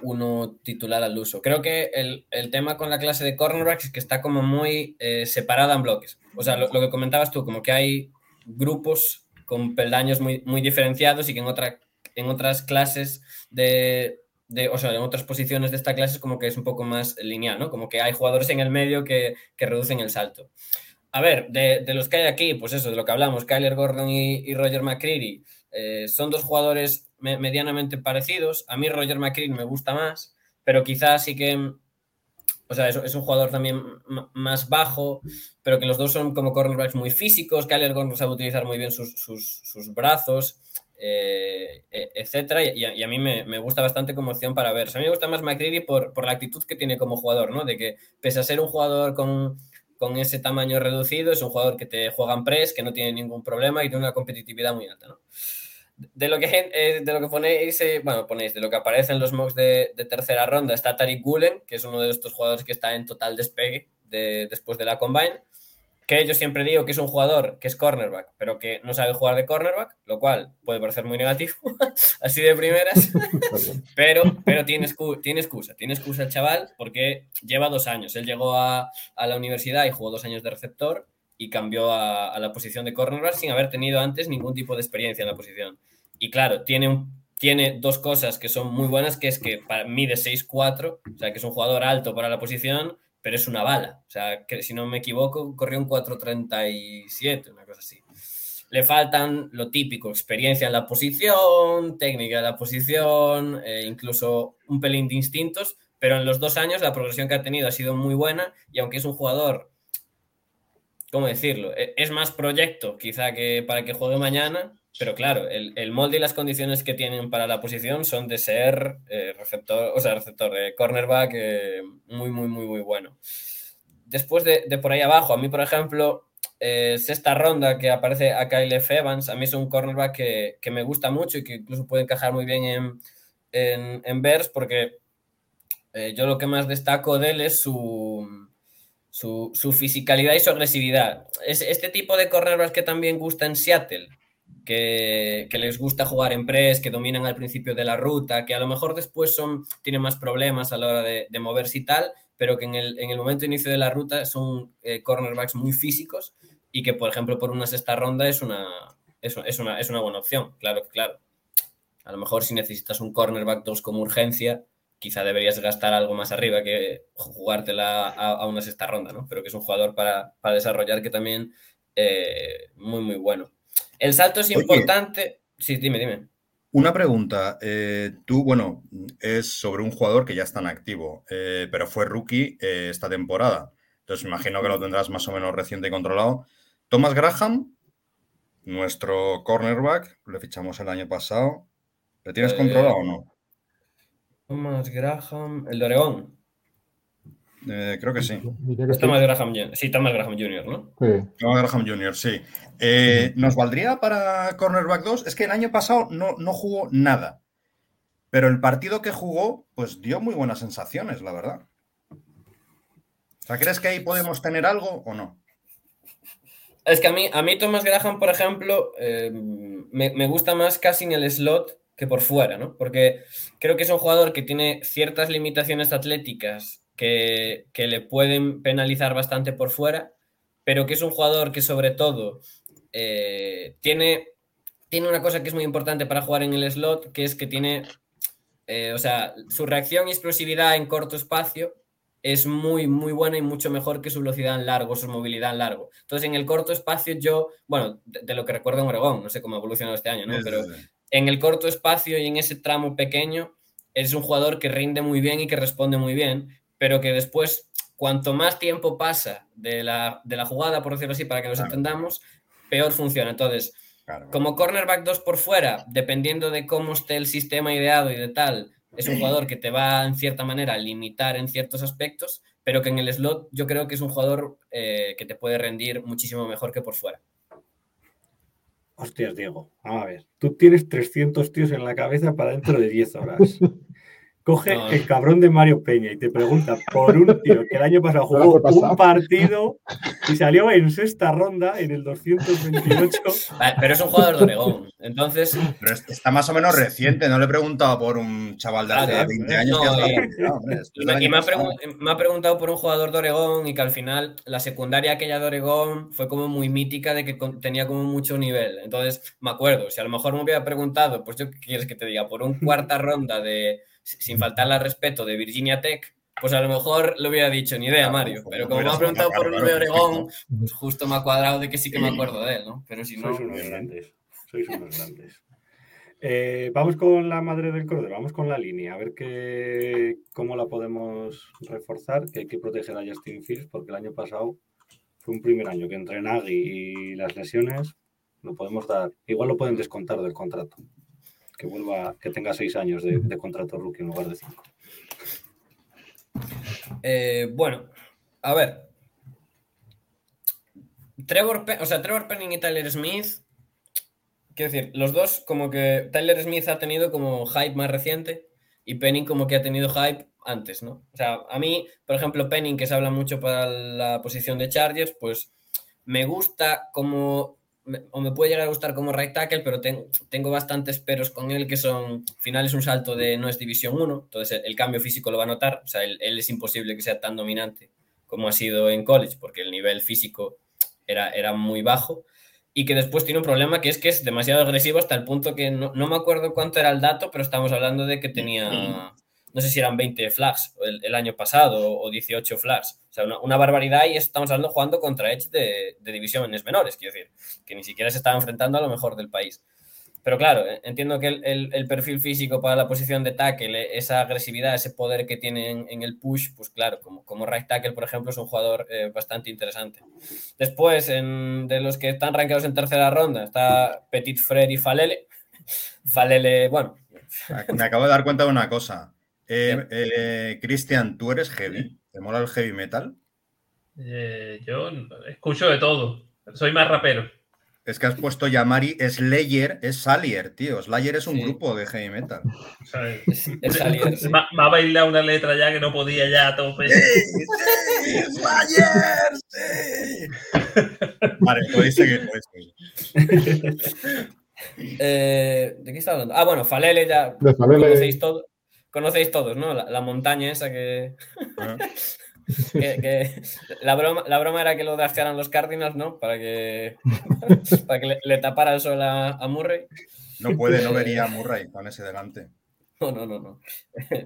Speaker 6: 1 titular al uso. Creo que el, el tema con la clase de cornerbacks es que está como muy eh, separada en bloques. O sea, lo, lo que comentabas tú, como que hay grupos con peldaños muy, muy diferenciados y que en, otra, en otras clases de, de, o sea, en otras posiciones de esta clase es como que es un poco más lineal, ¿no? Como que hay jugadores en el medio que, que reducen el salto. A ver, de, de los que hay aquí, pues eso, de lo que hablamos, Kyler Gordon y, Roger McCreary, eh, son dos jugadores me- medianamente parecidos. A mí Roger McCreary me gusta más, pero quizás sí que, o sea, es, un jugador también más bajo, pero que los dos son como cornerbacks muy físicos. Kyler Gordon sabe utilizar muy bien sus, sus- brazos, eh, e- etcétera, y, a- mí me, me gusta bastante como opción para ver. A mí me gusta más McCreary por, por la actitud que tiene como jugador, ¿no? De que pese a ser un jugador con con ese tamaño reducido, es un jugador que te juega en press, que no tiene ningún problema y tiene una competitividad muy alta, ¿no? De lo que, eh, de lo que ponéis, eh, bueno, ponéis, de lo que aparece los mocks de, de tercera ronda está Tariq Gulen, que es uno de estos jugadores que está en total despegue de, después de la Combine, que yo siempre digo que es un jugador que es cornerback, pero que no sabe jugar de cornerback, lo cual puede parecer muy negativo, así de primeras, pero, pero tiene, excu- tiene excusa, tiene excusa el chaval porque lleva dos años. Él llegó a, a la universidad y jugó dos años de receptor y cambió a, a la posición de cornerback sin haber tenido antes ningún tipo de experiencia en la posición. Y claro, tiene, un, tiene dos cosas que son muy buenas, que es que para, mide 6'4", o sea, que es un jugador alto para la posición, pero es una bala. O sea, que si no me equivoco, corrió un 4'37", una cosa así. Le faltan lo típico, experiencia en la posición, técnica en la posición, eh, incluso un pelín de instintos, pero en los dos años la progresión que ha tenido ha sido muy buena y aunque es un jugador, ¿cómo decirlo? E- Es más proyecto quizá que para que juegue mañana, pero claro, el, el molde y las condiciones que tienen para la posición son de ser eh, receptor, o sea, receptor de cornerback eh, muy, muy, muy, muy bueno. Después de, de por ahí abajo, a mí, por ejemplo, eh, sexta ronda que aparece a Kyle F. Evans, a mí es un cornerback que, que me gusta mucho y que incluso puede encajar muy bien en, en, en Bears porque eh, yo lo que más destaco de él es su, su, su fisicalidad y su agresividad. Es este tipo de cornerbacks que también gusta en Seattle, que, que, les gusta jugar en press, que dominan al principio de la ruta, que a lo mejor después son, tienen más problemas a la hora de, de moverse y tal, pero que en el, en el, momento de inicio de la ruta son eh, cornerbacks muy físicos y que, por ejemplo, por una sexta ronda es una, es, una, es una buena opción, claro, claro. A lo mejor si necesitas un cornerback 2 como urgencia, quizá deberías gastar algo más arriba que jugártela a, a una sexta ronda, ¿no? Pero que es un jugador para, para desarrollar que también eh, muy, muy bueno. El salto es importante. Sí, dime, dime.
Speaker 3: Una pregunta. Eh, tú, bueno, es sobre un jugador que ya está en activo, eh, pero fue rookie eh, esta temporada. Entonces, imagino que lo tendrás más o menos reciente y controlado. Thomas Graham, nuestro cornerback, le fichamos el año pasado. ¿Le tienes controlado o no?
Speaker 6: Thomas Graham, el de Oregón.
Speaker 3: Eh, creo que sí.
Speaker 6: Es Thomas Graham, sí, Thomas Graham Jr., ¿no?
Speaker 3: Sí. Thomas Graham Jr., sí. Eh, ¿Nos valdría para Cornerback 2? Es que el año pasado no, no, jugó nada. Pero el partido que jugó, pues dio muy buenas sensaciones, la verdad. O sea, ¿crees que ahí podemos tener algo o no?
Speaker 6: Es que a mí, a mí Thomas Graham, por ejemplo, eh, me, me gusta más casi en el slot que por fuera, ¿no? Porque creo que es un jugador que tiene ciertas limitaciones atléticas que, que, le pueden penalizar bastante por fuera, pero que es un jugador que sobre todo eh, tiene, tiene una cosa que es muy importante para jugar en el slot, que es que tiene, eh, o sea, su reacción y explosividad en corto espacio es muy, muy buena y mucho mejor que su velocidad en largo, su movilidad en largo. Entonces, en el corto espacio yo, bueno, de, de lo que recuerdo en Oregón, no sé cómo ha evolucionado este año, ¿no? Pero en el corto espacio y en ese tramo pequeño, es un jugador que rinde muy bien y que responde muy bien pero que después, cuanto más tiempo pasa de la, de la jugada, por decirlo así, para que nos claro. entendamos, peor funciona. Entonces, claro. como cornerback 2 por fuera, dependiendo de cómo esté el sistema ideado y de tal, es un jugador que te va en cierta manera a limitar en ciertos aspectos, pero que en el slot yo creo que es un jugador eh, que te puede rendir muchísimo mejor que por fuera.
Speaker 1: Hostias, Diego, vamos a ver. Tú tienes 300 tíos en la cabeza para dentro de 10 horas. Coge no. el cabrón de Mario Peña y te pregunta por un tío que el año pasado jugó un partido y salió en sexta ronda en el 228.
Speaker 6: Vale, pero es un jugador de Oregón, entonces.
Speaker 3: Pero está más o menos reciente, no le he preguntado por un chaval de hace 20 años. No, que y,
Speaker 6: no, hombre, y me, ha me, ha preguntado por un jugador de Oregón y que al final la secundaria aquella de Oregón fue como muy mítica de que tenía como mucho nivel. Entonces me acuerdo, si a lo mejor me hubiera preguntado, pues yo qué quieres que te diga, por un cuarta ronda de sin faltarle al respeto de Virginia Tech, pues a lo mejor lo hubiera dicho, ni idea, Mario. Pero como me ha preguntado por uno de Oregón, pues justo me ha cuadrado de que sí que me acuerdo de él, ¿no? Pero si no.
Speaker 1: Sois unos grandes. Sois unos grandes. Eh, vamos con la madre del cordero, vamos con la línea, a ver qué, cómo la podemos reforzar, que hay que proteger a Justin Fields, porque el año pasado fue un primer año que entre Nagy y las lesiones lo podemos dar, igual lo pueden descontar del contrato que vuelva, que tenga seis años de, contrato rookie en lugar de cinco.
Speaker 6: Eh, bueno, a ver. Trevor, o sea, Trevor Penning y Tyler Smith. Quiero decir, los dos, como que Tyler Smith ha tenido como hype más reciente y Penning como que ha tenido hype antes, ¿no? O sea, a mí, por ejemplo, Penning, que se habla mucho para la posición de Chargers, pues me gusta como o me puede llegar a gustar como right tackle, pero ten, tengo bastantes peros con él que son, al final es un salto de no es división 1, entonces el, el, cambio físico lo va a notar, o sea, él, él, es imposible que sea tan dominante como ha sido en college, porque el nivel físico era, era muy bajo, y que después tiene un problema que es que es demasiado agresivo hasta el punto que no, no me acuerdo cuánto era el dato, pero estamos hablando de que tenía no sé si eran 20 flags el, año pasado o 18 flags. O sea, una, barbaridad y estamos hablando jugando contra Edge de, divisiones menores, quiero decir, que ni siquiera se estaba enfrentando a lo mejor del país. Pero claro, entiendo que el, perfil físico para la posición de tackle, esa agresividad, ese poder que tiene en, el push, pues claro, como, como right tackle, por ejemplo, es un jugador eh, bastante interesante. Después, de los que están rankeados en tercera ronda, está Petit Frere y Falele. Falele, bueno.
Speaker 3: Me acabo de dar cuenta de una cosa. Eh, eh, Cristian, ¿tú eres heavy? ¿Te mola el heavy metal?
Speaker 5: Eh, yo escucho de todo. Soy más rapero.
Speaker 3: Es que has puesto Yamari Slayer, es Salier, tío. Slayer es un
Speaker 6: Sí.
Speaker 3: grupo de heavy metal.
Speaker 6: Es, es Salier, sí.
Speaker 5: Me, me ha bailado una letra ya que no podía ya a tope.
Speaker 3: ¡Slayer! ¡Sí! Vale, podéis seguir, podéis seguir.
Speaker 6: Eh, ¿De qué estaba hablando? Ah, bueno, Falele ya
Speaker 2: De Falele.
Speaker 6: conocéis, todo, conocéis todos, ¿no? La, la montaña esa que,
Speaker 3: Ah,
Speaker 6: que- que- la, broma, la broma era que lo draftearan los Cardinals, ¿no? Para que, para que le, le tapara el sol a, a Murray.
Speaker 3: No puede, no vería a Murray con ese delante.
Speaker 6: No, no, no, no.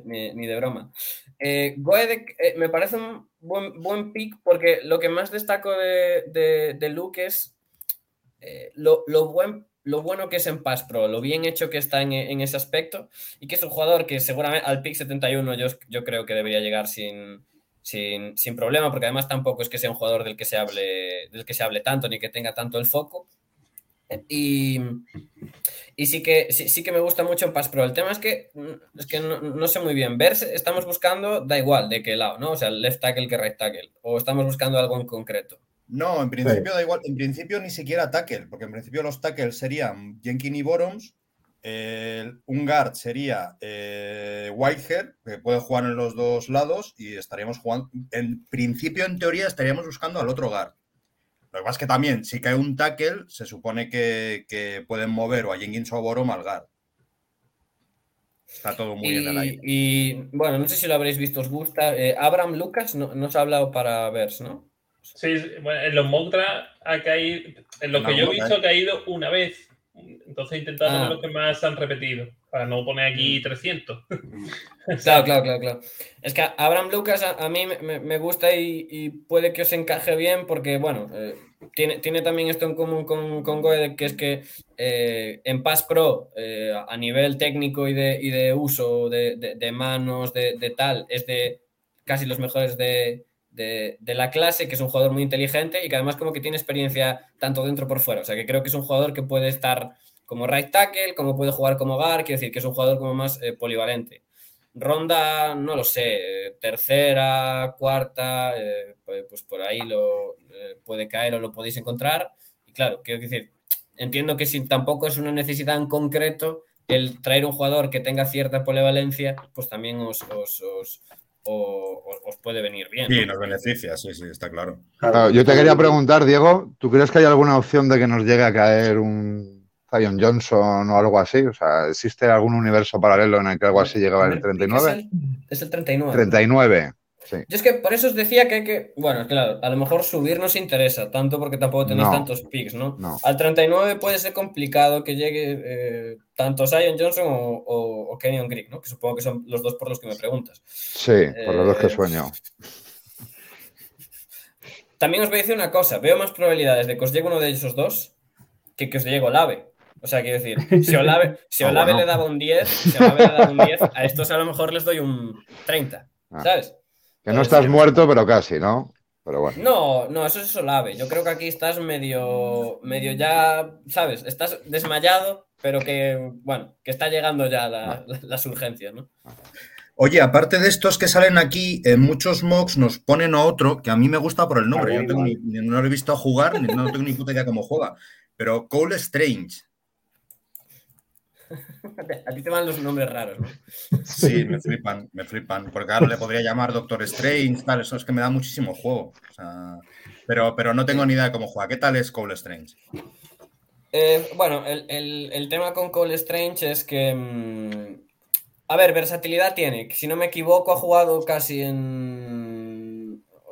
Speaker 6: ni, ni de broma. Eh, Goedek eh, me parece un buen, buen pick porque lo que más destaco de, de- de Luke es eh, lo, lo buen, lo bueno que es en Pass Pro, lo bien hecho que está en, en ese aspecto y que es un jugador que seguramente al pick 71 yo, yo creo que debería llegar sin, sin, sin problema porque además tampoco es que sea un jugador del que se hable, del que se hable tanto ni que tenga tanto el foco. Y, y sí que, sí, sí que me gusta mucho en Pass Pro. El tema es que, mm, es que no, sé muy bien. Ver, estamos buscando, da igual de qué lado, ¿no? O sea, left tackle que right tackle. O estamos buscando algo en concreto.
Speaker 3: No, en principio da igual. En principio ni siquiera tackle, porque en principio los tackles serían Jenkins y Boroms. el- un guard sería eh, Whitehead, que puede jugar en los dos lados, y estaríamos jugando. En principio, en teoría, estaríamos buscando al otro guard. Lo que pasa es que también, si cae un tackle, se supone que, que pueden mover o a Jenkins o a Borom al guard. Está todo muy en el
Speaker 6: Y,
Speaker 3: aire.
Speaker 6: y, bueno, no sé si lo habréis visto, os gusta. Eh, Abraham Lucas no, nos ha hablado para Vers, ¿no?
Speaker 5: Sí, sí, bueno, en los mock ha caído, en lo que yo he visto
Speaker 3: ¿eh?
Speaker 5: ha caído una vez. Entonces he intentado
Speaker 6: Ah.
Speaker 5: ver los que más han repetido, para no poner aquí 300.
Speaker 6: Claro, claro, claro, claro. Es que Abraham Lucas a, a mí me- me, me gusta y, y puede que os encaje bien porque, bueno, eh, tiene, tiene también esto en común con, con Goethe, que es que eh, en Pass Pro, eh, a nivel técnico y de, y de uso de, de- de manos, de, de tal, es de casi los mejores de, de- la clase, que es un jugador muy inteligente y que además como que tiene experiencia tanto dentro por fuera. O sea, que creo que es un jugador que puede estar como right tackle, como puede jugar como guard, quiero decir que es un jugador como más eh, polivalente. Ronda, no lo sé, eh, tercera, cuarta, eh, pues, pues por ahí lo puede caer o lo podéis encontrar. Y claro, quiero decir, entiendo que si tampoco es una necesidad en concreto, el traer un jugador que tenga cierta polivalencia, pues también os, o- o- os puede venir bien.
Speaker 3: Sí,
Speaker 6: ¿no?
Speaker 3: nos beneficia, sí, sí, está claro.
Speaker 4: Claro, yo te quería preguntar, Diego, ¿tú crees que hay alguna opción de que nos llegue a caer un Zion Johnson o algo así? O sea, ¿existe algún universo paralelo en el que algo así llegaba en el
Speaker 6: Es
Speaker 4: 39?
Speaker 6: el, es el 39.
Speaker 4: 39, sí.
Speaker 6: Yo es que por eso os decía que hay que, bueno, claro, a lo mejor subir nos interesa, tanto porque tampoco tenéis
Speaker 4: No.
Speaker 6: tantos picks, ¿no?
Speaker 4: No.
Speaker 6: Al 39 puede ser complicado que llegue eh, tanto Zion Johnson o, o, o Kenyon Green, ¿no? Que supongo que son los dos por los que me preguntas.
Speaker 4: Sí, por los dos que
Speaker 6: Eh,
Speaker 4: sueño.
Speaker 6: También os voy a decir una cosa, veo más probabilidades de que os llegue uno de esos dos que que os llegue Olave. O sea, quiero decir, si Olave, si
Speaker 4: Ah,
Speaker 6: Olave
Speaker 4: bueno.
Speaker 6: le daba un 10, si Olave le daba un 10, a estos a lo mejor les doy un 30,
Speaker 4: Ah. Que no estás muerto, pero casi, ¿no? Pero bueno.
Speaker 6: No, no, eso es Olave. Yo creo que aquí estás medio, medio ya, ¿sabes? Estás desmayado, pero que, bueno, que está llegando ya la- la- las urgencias, ¿no?
Speaker 3: Oye, aparte de estos que salen aquí, en muchos mocks nos ponen a otro que a mí me gusta por el nombre. Yo no, tengo ni- ni- no lo he visto jugar, ni- no tengo ni puta idea cómo juega. Pero Cole Strange.
Speaker 6: A ti te van los nombres raros, ¿no?
Speaker 3: Sí, me flipan, me flipan. Porque ahora le podría llamar Doctor Strange, tal. Eso es que me da muchísimo juego. O sea, pero, pero no tengo ni idea de cómo juega. ¿Qué tal es Cole Strange?
Speaker 6: Eh, bueno, el, el- el tema con Cole Strange es que. mm, a ver, versatilidad tiene. Si no me equivoco, ha jugado casi en.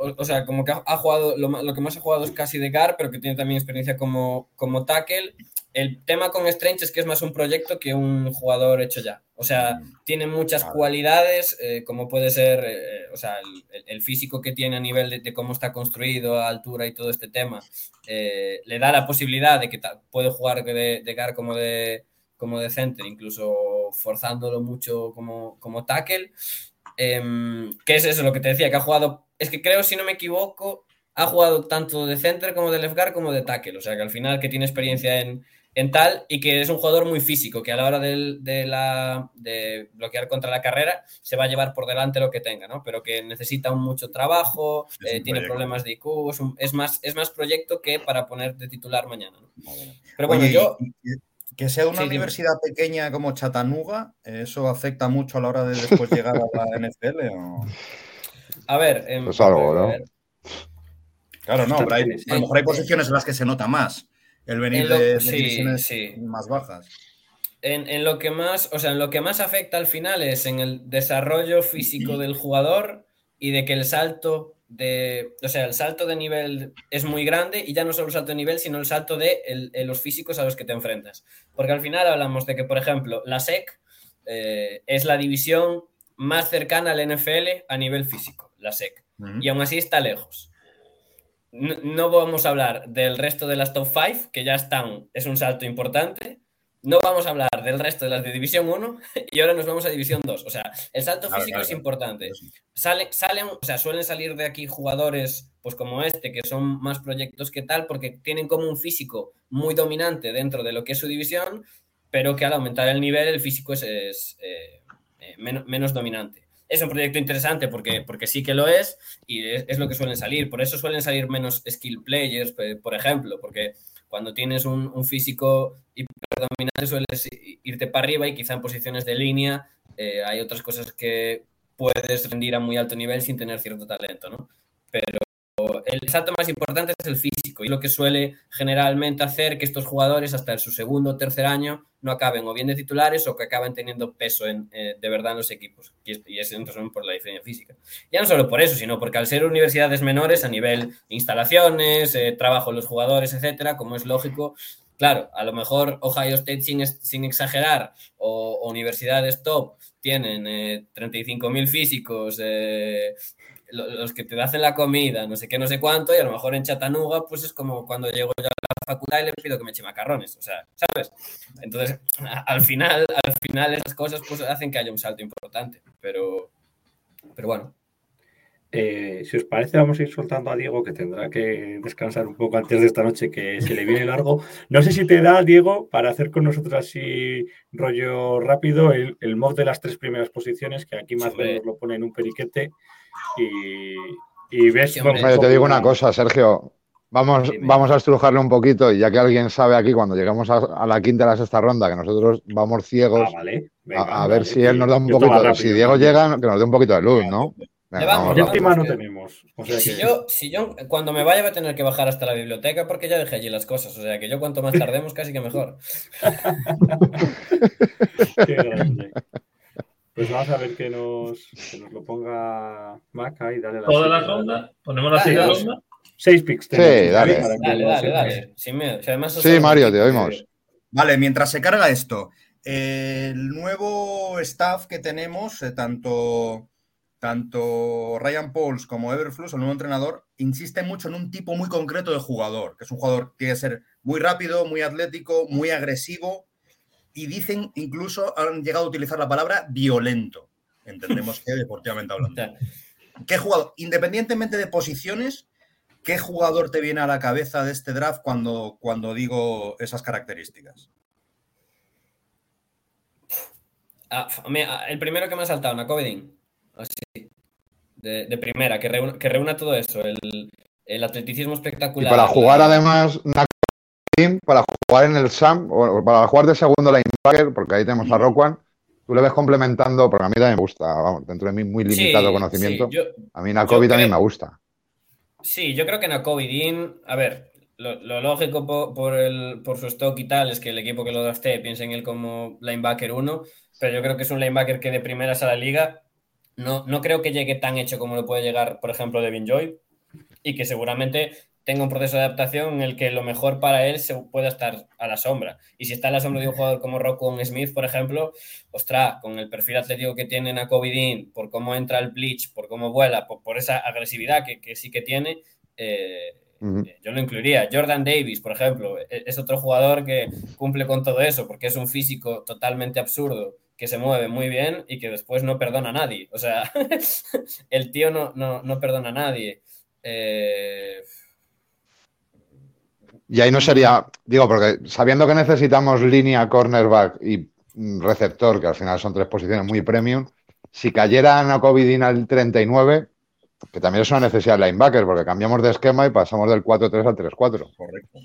Speaker 6: O, o sea, como que ha, ha jugado. Lo, lo que más ha jugado es casi de Gar, pero que tiene también experiencia como, como tackle. El tema con Strange es que es más un proyecto que un jugador hecho ya. O sea, tiene muchas cualidades, eh, como puede ser, eh, o sea, el, físico que tiene a nivel de, de cómo está construido, a altura y todo este tema, eh, le da la posibilidad de que puede jugar de, de guard como de, como de center, incluso forzándolo mucho como, como tackle. Que es eso lo que te decía, que ha jugado, es que creo, si no me equivoco, ha jugado tanto de center como de left guard como de tackle, o sea que al final que tiene experiencia en, en tal y que es un jugador muy físico, que a la hora de, la, de bloquear contra la carrera se va a llevar por delante lo que tenga, ¿no? Pero que necesita mucho trabajo, eh, tiene
Speaker 3: proyecto.
Speaker 6: problemas de IQ, es, un- es más, es más proyecto que para poner de titular mañana, ¿no? Pero bueno,
Speaker 3: Oye,
Speaker 6: yo...
Speaker 3: y- y- que sea de una
Speaker 6: Sí,
Speaker 3: universidad pequeña como Chattanooga, ¿eso afecta mucho a la hora de después llegar a la NFL? O...
Speaker 6: A ver, em,
Speaker 4: Pues algo, ¿no?
Speaker 6: ver,
Speaker 3: Claro, no, pero hay- a lo mejor hay posiciones en las que se nota más el venir
Speaker 6: En lo-
Speaker 3: de, de
Speaker 6: sí,
Speaker 3: divisiones
Speaker 6: sí.
Speaker 3: más bajas.
Speaker 6: En, en lo que más, o sea, en lo que más afecta al final es en el desarrollo físico del jugador y de que el salto de, o sea, el salto de nivel es muy grande y ya no solo el salto de nivel, sino el salto de el- el- los físicos a los que te enfrentas. Porque al final hablamos de que, por ejemplo, la SEC eh, es la división más cercana al NFL a nivel físico, la SEC. Y aún así está lejos. No, no vamos a hablar del resto de las top 5, que ya están, es un salto importante. No vamos a hablar del resto de las de División 1 y ahora nos vamos a División 2. O sea, el salto físico
Speaker 3: claro,
Speaker 6: es importante. Salen, salen, o sea, suelen salir de aquí jugadores pues como este, que son más proyectos que tal, porque tienen como un físico muy dominante dentro de lo que es su división, pero que al aumentar el nivel, el físico es, es, eh, eh, men- menos dominante. Es un proyecto interesante porque, porque sí que lo es y es, es lo que suelen salir. Por eso suelen salir menos skill players, por ejemplo, porque cuando tienes un, un físico hiperdominante sueles irte para arriba y quizá en posiciones de línea eh, hay otras cosas que puedes rendir a muy alto nivel sin tener cierto talento, ¿no? Pero el salto más importante es el físico y lo que suele generalmente hacer que estos jugadores hasta su segundo o tercer año no acaben o bien de titulares o que acaben teniendo peso en, eh, de verdad en los equipos. Y es, y en resumen por la diferencia física. Ya no solo por eso, sino porque al ser universidades menores a nivel instalaciones, eh, trabajo de los jugadores, etcétera, como es lógico, claro, a lo mejor Ohio State sin, exagerar o, universidades top tienen eh, 35.000 físicos, eh, los que te hacen la comida, no sé qué, no sé cuánto, y a lo mejor en Chattanooga, pues es como cuando llego yo a la facultad y le pido que me eche macarrones, o sea, ¿sabes? Entonces, al final, al final esas cosas pues hacen que haya un salto importante, pero, pero bueno.
Speaker 1: Eh, si os parece, vamos a ir soltando a Diego, que tendrá que descansar un poco antes de esta noche, que se le viene largo. No sé si te da, Diego, para hacer con nosotros así rollo rápido el, el mock de las tres primeras posiciones, que aquí más o menos lo pone en un periquete. Y, y ves.
Speaker 6: Sí, hombre.
Speaker 4: Hombre, yo te digo una cosa, Sergio. Vamos,
Speaker 1: Dime.
Speaker 4: vamos a estrujarle un poquito y ya que alguien sabe aquí cuando lleguemos a, a la quinta de la sexta ronda que nosotros vamos
Speaker 1: Ah,
Speaker 4: ciegos
Speaker 1: vale.
Speaker 4: a,
Speaker 1: Venga,
Speaker 4: a ver
Speaker 1: vale,
Speaker 4: si él nos da un
Speaker 1: yo
Speaker 4: poquito, si
Speaker 1: rápido
Speaker 4: Diego
Speaker 1: también.
Speaker 4: llega, que nos dé un poquito de luz, ¿no? Venga,
Speaker 6: vamos,
Speaker 4: vamos,
Speaker 1: Ya encima no tenemos. O sea
Speaker 6: Si
Speaker 1: que-
Speaker 6: yo, si yo cuando me vaya voy a tener que bajar hasta la biblioteca porque ya dejé allí las cosas, o sea que yo cuanto más tardemos casi que mejor.
Speaker 1: Qué grande. Pues vamos a ver que nos, que nos lo ponga Maca y dale la
Speaker 5: Toda la ronda, ponemos la siguiente ronda.
Speaker 1: Seis picks.
Speaker 4: Sí, dale.
Speaker 6: Dale, dale, dale. Sin miedo. Si además
Speaker 4: Sí, Mario, te oímos.
Speaker 3: Vale, mientras se carga esto, el nuevo staff que tenemos, eh, tanto, tanto Ryan Pauls como Everflux, el nuevo entrenador, insiste mucho en un tipo muy concreto de jugador, que es un jugador que tiene que ser muy rápido, muy atlético, muy agresivo, y dicen, incluso han llegado a utilizar la palabra violento. Entendemos que deportivamente hablando. ¿Qué jugador, independientemente de posiciones, qué jugador te viene a la cabeza de este draft cuando, cuando digo esas características?
Speaker 6: Ah, el primero que me ha saltado, Nakovedin. Así. De, de primera, que reúna, que reúna todo eso. El, el atleticismo
Speaker 4: Y
Speaker 6: espectacular.
Speaker 4: para jugar además, para jugar en el SAM, o para jugar de segundo linebacker, porque ahí tenemos a Roquan, tú le ves complementando, porque a mí también me gusta, vamos, dentro de mi muy
Speaker 6: Sí,
Speaker 4: limitado conocimiento,
Speaker 6: sí, yo-
Speaker 4: a mí Nakovi
Speaker 6: yo
Speaker 4: también
Speaker 6: creo-
Speaker 4: me gusta.
Speaker 6: Sí, yo creo que Nakovidin, a ver, lo, lo lógico po- por, el, por su stock y tal es que el equipo que lo drafté piense en él como linebacker 1, pero yo creo que es un linebacker que de primeras a la liga no, no creo que llegue tan hecho como lo puede llegar, por ejemplo, Devin Joy, y que seguramente tenga un proceso de adaptación en el que lo mejor para él se pueda estar a la sombra. Y si está a la sombra de un jugador como Rockwell Smith, por ejemplo, ostras, con el perfil atlético que tiene Nakovidin, por cómo entra el bleach, por cómo vuela, por, por esa agresividad que, que sí que tiene, eh, eh, yo lo incluiría. Jordan Davis, por ejemplo, e- es otro jugador que cumple con todo eso, porque es un físico totalmente absurdo, que se mueve muy bien y que después no perdona a nadie. O sea, el tío no, no, no perdona a nadie. Eh,
Speaker 4: Y ahí no sería, digo, porque sabiendo que necesitamos línea, cornerback y mm, receptor, que al final son tres posiciones muy premium, si cayera Nakovidin al 39, que también es una necesidad de linebacker, porque cambiamos de esquema y pasamos del 4-3 al 3-4.
Speaker 3: Correcto.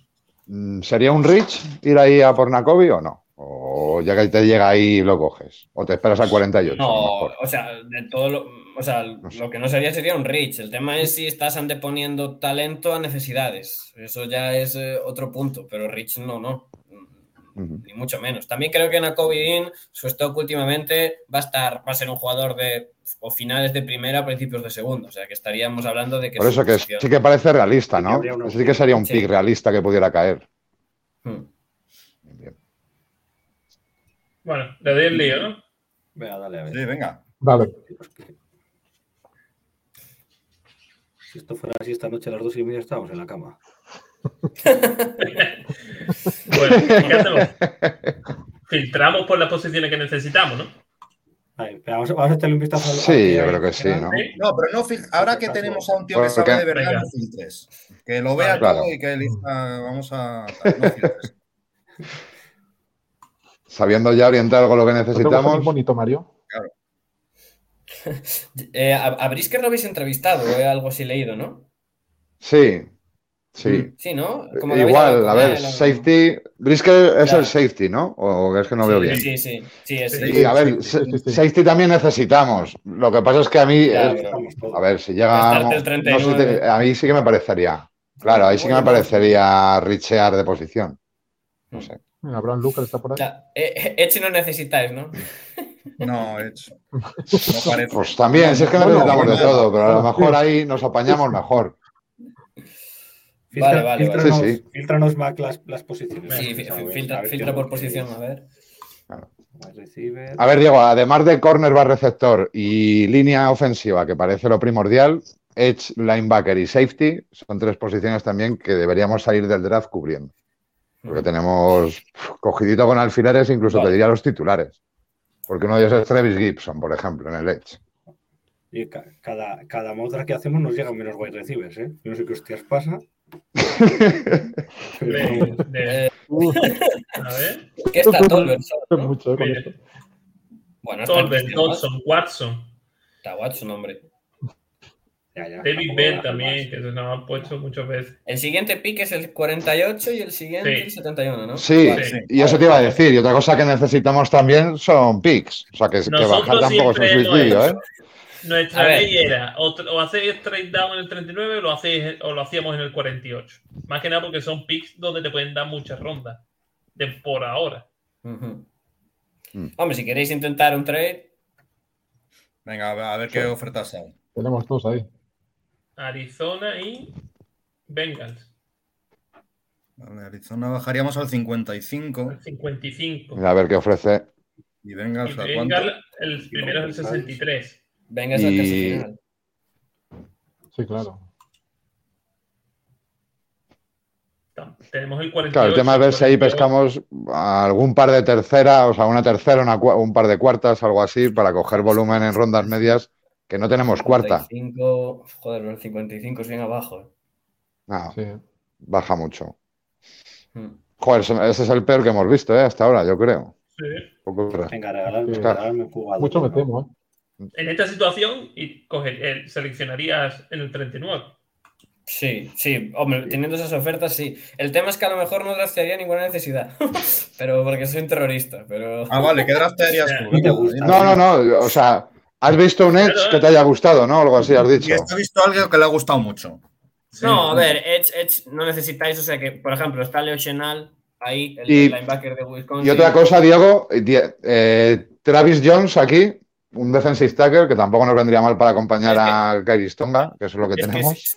Speaker 4: Mm, ¿Sería un reach ir ahí a por Nakovi o no? O ya que te llega ahí lo coges. O te esperas a 48. a lo
Speaker 6: No,
Speaker 4: mejor.
Speaker 6: o sea, de todo lo, o sea, lo que no sería sería un reach. El tema es si estás anteponiendo talento a necesidades. Eso ya es eh, otro punto, pero reach no, no. Ni mucho menos. También creo que Nakobe Dean, su stock últimamente va a estar, va a ser un jugador de o finales de primera, principios de segunda. O sea que estaríamos hablando de que
Speaker 4: Por eso que
Speaker 6: posición-
Speaker 4: sí que parece realista, ¿no? sí que sería un
Speaker 6: Sí.
Speaker 4: pick realista que pudiera caer.
Speaker 6: Hmm.
Speaker 5: Bueno, le doy el lío, ¿no?
Speaker 1: Venga, dale, a ver.
Speaker 3: Sí, venga.
Speaker 2: Vale.
Speaker 1: Si esto fuera así esta noche a las dos y media estábamos en la cama.
Speaker 5: Bueno, ¿qué hacemos? Filtramos por las posiciones que necesitamos, ¿no?
Speaker 1: Vamos, a, vamos a echarle un vistazo
Speaker 4: Sí, yo creo que sí, ¿no?
Speaker 3: No, pero no fil- ahora que tenemos a un tío que sabe de verdad, no filtres. Que lo vea
Speaker 4: Claro.
Speaker 3: todo y que elija, vamos a. No filtres.
Speaker 4: Sabiendo ya orientar algo lo que
Speaker 2: ¿No te gusta
Speaker 4: necesitamos.
Speaker 2: muy bonito, Mario?
Speaker 6: Eh, a, a Brisker lo habéis entrevistado, o algo así leído, ¿no?
Speaker 4: Sí, sí.
Speaker 6: Sí, ¿no? Como que
Speaker 4: Igual, a ver, safety. Brisket es el safety, ¿no? O es que no veo bien.
Speaker 6: Sí, sí, sí, es
Speaker 5: Sí,
Speaker 4: Y a ver,
Speaker 2: sí, sí, sí.
Speaker 4: safety también necesitamos. Lo que pasa es que a mí, es-
Speaker 1: todos.
Speaker 4: a ver, si llega, no sé,
Speaker 6: 39.
Speaker 4: te- a mí sí que me parecería. Claro, ahí sí que me
Speaker 6: Bueno,
Speaker 4: parecería richear de posición. No sé.
Speaker 2: Abraham Lucas está por ahí.
Speaker 6: Ya, eh, Edge no necesitáis, ¿no?
Speaker 3: No, hecho. No parece.
Speaker 4: Pues también, si es que necesitamos de todo, pero a lo mejor ahí nos apañamos mejor.
Speaker 1: Filtra-
Speaker 6: Vale, vale,
Speaker 1: filtranos,
Speaker 4: vale. Sí, sí.
Speaker 1: filtranos, Mac, las, las posiciones.
Speaker 6: Sí, filtra, por posición, a ver.
Speaker 4: A ver, Diego, además de corner bar receptor y línea ofensiva, que parece lo primordial, edge, linebacker y safety son tres posiciones también que deberíamos salir del draft cubriendo. Porque tenemos cogidito con alfileres, incluso
Speaker 6: Vale.
Speaker 4: te diría los titulares. Porque uno de ellos es Travis Gibson, por ejemplo, en el edge.
Speaker 1: Y ca- cada, cada modra que hacemos nos llegan menos wide receivers, ¿eh? Yo no sé qué hostias pasa.
Speaker 5: De- de-
Speaker 6: Eh,
Speaker 5: a ver.
Speaker 6: ¿Qué está Tolbert? ¿no?
Speaker 2: mucho, eh.
Speaker 6: Bueno, está
Speaker 5: Tolbert,
Speaker 6: Watson, Está Watson, hombre.
Speaker 1: Ya, ya,
Speaker 5: David Bell también, que se nos han puesto muchas veces.
Speaker 6: El siguiente pick es el 48 y el siguiente
Speaker 5: Sí.
Speaker 6: el 71, ¿no?
Speaker 4: Sí,
Speaker 6: Vale.
Speaker 5: Sí.
Speaker 4: y eso te iba a decir. Y otra cosa que necesitamos también son picks. O sea, que, que bajar tampoco es un suicidio, ¿eh?
Speaker 5: Nuestra ley era o, o hacéis trade down en el 39 o lo, hacéis, o lo hacíamos en el 48. Más que nada porque son picks donde te pueden dar muchas rondas de por ahora.
Speaker 4: Mm.
Speaker 6: Hombre, si queréis intentar un trade,
Speaker 3: Venga, a ver, a ver qué ofertas hay.
Speaker 2: Tenemos dos ahí.
Speaker 5: Arizona y Bengals.
Speaker 3: Vale, Arizona bajaríamos al 55
Speaker 5: al 55.
Speaker 4: Mira, a ver qué ofrece.
Speaker 3: y
Speaker 5: Y
Speaker 3: Bengals a cuánto.
Speaker 5: Bengals, el primero es el 63.
Speaker 6: venga al casi
Speaker 4: Y-
Speaker 6: final.
Speaker 2: Sí, claro.
Speaker 5: Tenemos el 48.
Speaker 4: Claro, el tema es ver si ahí pescamos algún par de tercera, o sea, una tercera, una un par de cuartas, algo así, para coger volumen en rondas medias, que no tenemos cuarta.
Speaker 6: 55, joder, el 55 es bien abajo. eh.
Speaker 4: No,
Speaker 2: Sí.
Speaker 4: baja mucho.
Speaker 6: Mm.
Speaker 4: Joder, ese es el peor que hemos visto, ¿eh? Hasta ahora, yo creo.
Speaker 5: Sí.
Speaker 4: Poco.
Speaker 1: Venga, regalarme,
Speaker 2: Sí.
Speaker 1: regalarme un jugador.
Speaker 2: Mucho me temo, ¿eh?
Speaker 5: En esta situación, y coger, eh, seleccionarías en el 39.
Speaker 6: Sí, sí, hombre, teniendo esas ofertas, sí. El tema es que a lo mejor no draftearía ninguna necesidad, pero porque soy un terrorista, pero...
Speaker 3: Ah, vale, ¿qué draftearías tú?
Speaker 4: No, no, no, o sea, has visto un Edge que te haya gustado, ¿no? Algo así has dicho.
Speaker 3: he visto algo que le ha gustado mucho.
Speaker 6: No, a ver, Edge, Edge no necesitáis, o sea que, por ejemplo, está Leo Chenal ahí, el,
Speaker 4: Y-
Speaker 6: linebacker de Wisconsin.
Speaker 4: Y otra cosa, Diego, eh, Travis Jones aquí, un defensive tackle que tampoco nos vendría mal para acompañar
Speaker 6: Es que-
Speaker 4: a Kyrie Stonga, que eso es lo que
Speaker 6: Es que
Speaker 4: tenemos.
Speaker 6: si,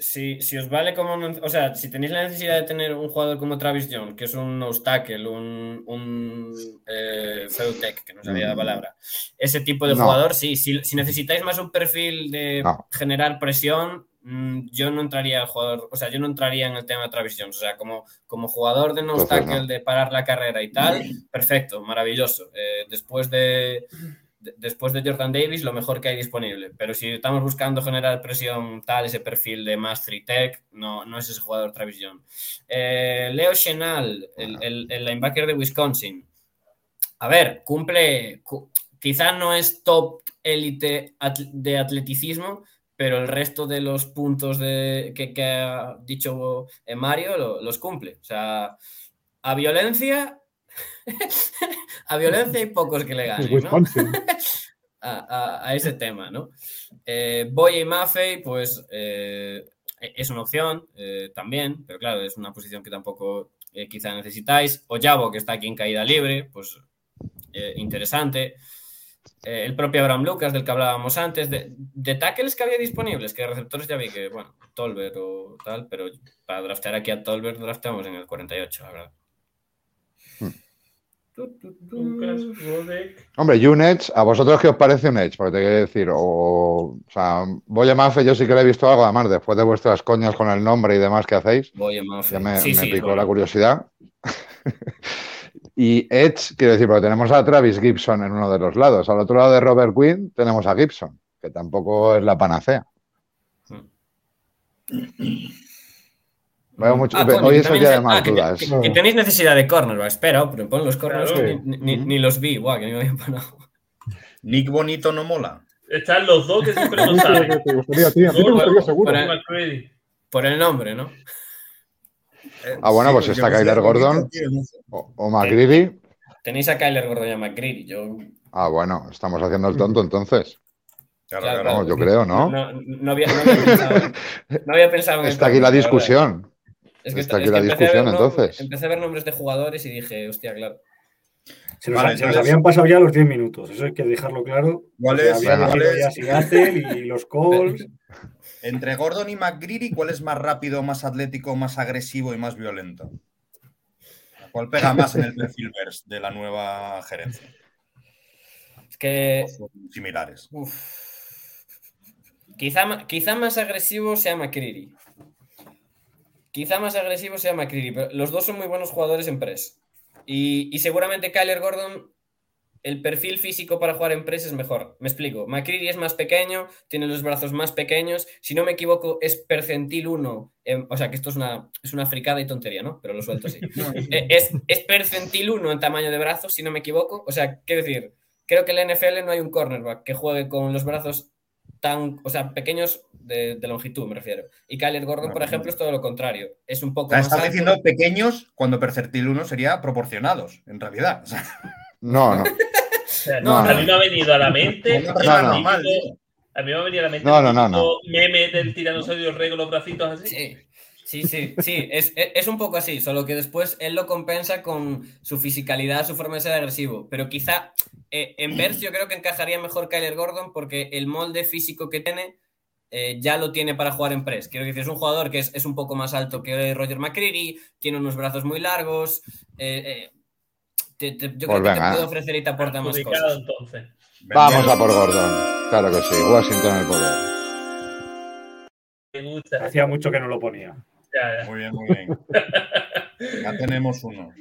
Speaker 6: si- si os vale como. un- O sea, si tenéis la necesidad de tener un jugador como Travis Jones, que es un tackle, un, un eh, Feutech, que no sabía la
Speaker 4: Mm.
Speaker 6: palabra, ese tipo de
Speaker 4: No.
Speaker 6: jugador, sí. Si, si necesitáis más un perfil de
Speaker 4: No.
Speaker 6: generar presión, mm, yo no entraría al jugador. O sea, yo no entraría en el tema de Travis Jones. O sea, como, como jugador de
Speaker 4: no.
Speaker 6: de parar la carrera y tal, perfecto, maravilloso. Eh, después de de- después de Jordan Davis, lo mejor que hay disponible. Pero si estamos buscando generar presión tal, ese perfil de Mastery Tech, no, no es ese jugador Travis Young. Eh, Leo Chenal, el, el- el linebacker de Wisconsin. A ver, cumple, cu- quizá no es top élite de atleticismo, pero el resto de los puntos de, que, que ha dicho eh, Mario lo- los cumple. O sea, a violencia, a violencia hay pocos que le ganen, ¿no? A, a- a ese tema, ¿no? Eh, Boye y Maffei, pues eh, es una opción eh, también, pero claro, es una posición que tampoco quizá necesitáis. Oyabo, que está aquí en caída libre, pues interesante. Eh, el propio Abraham Lucas, del que hablábamos antes, de, de tackles que había disponibles, que receptores ya vi que, bueno, Tolbert o tal, pero para draftear aquí a Tolbert drafteamos en el 48, la verdad.
Speaker 4: Hmm.
Speaker 6: Tu, tu, tu.
Speaker 5: Lucas, Rodek.
Speaker 4: Hombre, y un Edge, ¿a vosotros qué os parece un Edge? Porque te quiero decir, o, o sea, voy a Mafe, yo sí que le he visto algo, además, después de vuestras coñas con el nombre y demás que hacéis,
Speaker 6: Boye, Maffei.
Speaker 4: ya me,
Speaker 6: Sí,
Speaker 4: me
Speaker 6: sí,
Speaker 4: picó la curiosidad. y Edge, quiero decir, porque tenemos a Travis Gibson en uno de los lados. Al otro lado de Robert Quinn tenemos a Gibson, que tampoco es la panacea. Veo mucho,
Speaker 6: Ah,
Speaker 4: hoy es el día
Speaker 6: se-
Speaker 4: de más
Speaker 6: ah,
Speaker 4: dudas.
Speaker 6: que- que tenéis necesidad de cornerback. Espera, pero pon los corners
Speaker 5: Claro.
Speaker 6: que ni, ni- ni los vi. Guau, que ni me había parado.
Speaker 3: Nick Bonito no mola.
Speaker 5: Están los dos que siempre.
Speaker 6: Para-
Speaker 5: McCready.
Speaker 6: Por el nombre, ¿no?
Speaker 3: Eh,
Speaker 4: Ah, bueno, pues
Speaker 3: yo
Speaker 4: está Kyler Gordon. O, o McGreevy.
Speaker 6: Tenéis a Kyler Gordon y a McGreedy. Yo,
Speaker 4: Ah, bueno, estamos haciendo el tonto entonces.
Speaker 3: Claro,
Speaker 6: Claro,
Speaker 3: claro.
Speaker 4: Vamos, yo creo, ¿no?
Speaker 6: no, no había, no había pensado, no había pensado en
Speaker 4: Está
Speaker 6: esto,
Speaker 4: aquí la discusión.
Speaker 6: Es que,
Speaker 4: Está aquí la
Speaker 6: empecé a
Speaker 4: discusión, entonces.
Speaker 6: Empecé a ver nombres de jugadores y dije, hostia, claro.
Speaker 1: Se nos,
Speaker 3: Vale,
Speaker 1: se nos
Speaker 3: entonces-
Speaker 1: habían pasado ya los 10 minutos, eso hay que dejarlo claro.
Speaker 3: ¿Cuál es-
Speaker 4: cuál
Speaker 3: es?
Speaker 1: y los Colts.
Speaker 3: Entre Gordon y McGreedy, ¿cuál es más rápido, más atlético, más agresivo y más violento? ¿Cuál pega más en el perfil de la nueva gerencia?
Speaker 6: Es que
Speaker 3: ¿O son similares.
Speaker 6: Uf. Quizá, quizá más agresivo sea McCreary. Quizá más agresivo sea McCreary, pero los dos son muy buenos jugadores en press. Y, y seguramente Kyler Gordon, el perfil físico para jugar en press es mejor. Me explico. McCreary es más pequeño, tiene los brazos más pequeños. Si no me equivoco, es percentil 1. en- o sea, que esto es una, es una fricada y tontería, ¿no? Pero lo suelto así. Eh, es, es percentil 1 en tamaño de brazos, si no me equivoco. O sea, quiero decir, creo que en la NFL no hay un cornerback que juegue con los brazos tan, o sea, pequeños de, de longitud, me refiero. Y Kyler Gordon,
Speaker 3: No,
Speaker 6: por
Speaker 3: no.
Speaker 6: ejemplo, es todo lo contrario. Es un
Speaker 3: O
Speaker 6: poco
Speaker 3: sea,
Speaker 6: más
Speaker 3: estás
Speaker 6: alto.
Speaker 3: diciendo pequeños cuando percentil 1 sería proporcionados, en realidad. O sea,
Speaker 4: No, no.
Speaker 5: O a mí me ha venido a la mente. A mí me ha venido a la mente
Speaker 4: No, no, no,
Speaker 5: meme del tiranosaurio rey con los bracitos así.
Speaker 6: Sí, sí, sí, sí, es, es- es un poco así, solo que después él lo compensa con su fisicalidad, su forma de ser agresivo, pero quizá eh, en Verse yo creo que encajaría mejor Kyler Gordon porque el molde físico que tiene eh, ya lo tiene para jugar en press. Quiero decir, es un jugador que es, es un poco más alto que Roger McCreary, tiene unos brazos muy largos, eh, eh, te- te- yo
Speaker 4: Pues
Speaker 6: creo que te puede ofrecer y te aporta más cosas.
Speaker 5: entonces.
Speaker 4: Vamos a por Gordon. Claro que sí. Washington en el poder.
Speaker 5: Me gusta.
Speaker 1: Hacía mucho que no lo ponía.
Speaker 5: Ya, ya.
Speaker 3: Muy bien, muy bien. Ya tenemos uno.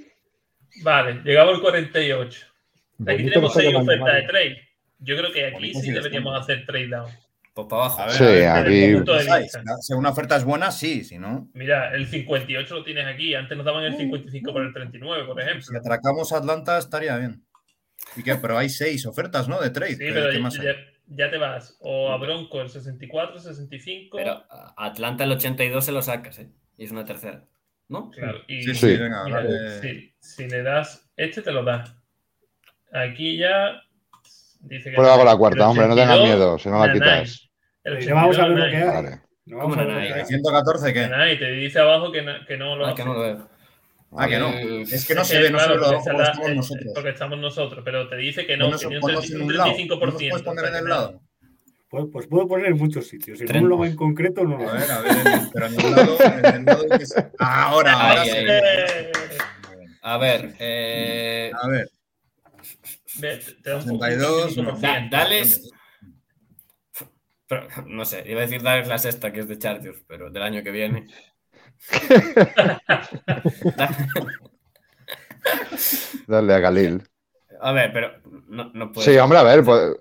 Speaker 5: Vale, llegamos al 48. Aquí
Speaker 2: Bonito
Speaker 5: tenemos
Speaker 2: lo está
Speaker 5: seis ofertas de trade. Yo creo que aquí
Speaker 3: Bonito
Speaker 5: sí deberíamos hacer trade down.
Speaker 6: Pues para abajo.
Speaker 3: A ver,
Speaker 4: Sí,
Speaker 3: a ver,
Speaker 4: aquí-.
Speaker 3: Si una oferta es buena, sí, si no.
Speaker 5: Mira, el 58 lo tienes aquí. Antes nos daban el 55 por el 39, por
Speaker 3: Si
Speaker 5: ejemplo.
Speaker 3: atracamos a Atlanta estaría bien. ¿Y qué? Pero hay seis ofertas, ¿no? De trade.
Speaker 5: Sí,
Speaker 3: ¿Qué,
Speaker 5: pero
Speaker 3: qué más hay?
Speaker 5: ya, ya te vas. O a Bronco el 64, 65.
Speaker 6: Pero Atlanta el 82 se lo sacas, ¿eh? Y es una tercera, ¿no?
Speaker 5: Claro, y
Speaker 3: Sí, sí, venga,
Speaker 5: mira,
Speaker 3: dale.
Speaker 5: si, si le das, este te lo das. Aquí ya dice que.
Speaker 4: Prueba con la cuarta, hombre, no tengas
Speaker 5: 82,
Speaker 4: miedo, si no la quitas.
Speaker 1: Ya vamos a ver lo
Speaker 5: 82,
Speaker 1: que hay.
Speaker 4: Vale.
Speaker 1: No vamos
Speaker 6: ¿Cómo no hay.
Speaker 3: 114, ¿qué?
Speaker 5: Nanay, te dice abajo que, na- que no lo
Speaker 6: Ah,
Speaker 5: hace.
Speaker 6: que no lo veo.
Speaker 3: Ah, que no.
Speaker 6: Eh,
Speaker 3: Es que no
Speaker 5: Es
Speaker 3: se ve, no se ve lo
Speaker 5: porque
Speaker 3: estamos
Speaker 5: eh,
Speaker 3: nosotros.
Speaker 5: Porque estamos nosotros, pero te dice que no,
Speaker 3: Ponnos,
Speaker 5: que un
Speaker 3: ponnos
Speaker 5: 30
Speaker 3: en
Speaker 5: un
Speaker 3: un lado.
Speaker 5: 35%.
Speaker 3: ¿No puedes poner en el lado?
Speaker 1: Pues, pues puedo poner en muchos sitios. En un logo en concreto no lo
Speaker 3: A ver, a ver, en el- pero en el lado, en el lado que se- Ahora, ahora
Speaker 6: Ahí,
Speaker 3: sí.
Speaker 6: ahí. A ver, eh,
Speaker 3: A ver,
Speaker 5: ve, te- da un
Speaker 3: 62, no.
Speaker 5: 35%.
Speaker 6: da- dales. pero, no sé, iba a decir darles la sexta, que es de Chargers, pero del año que viene. Da-
Speaker 4: Dale a Galil.
Speaker 6: A ver, pero no, no puede
Speaker 4: Sí, hombre, a ver, pues,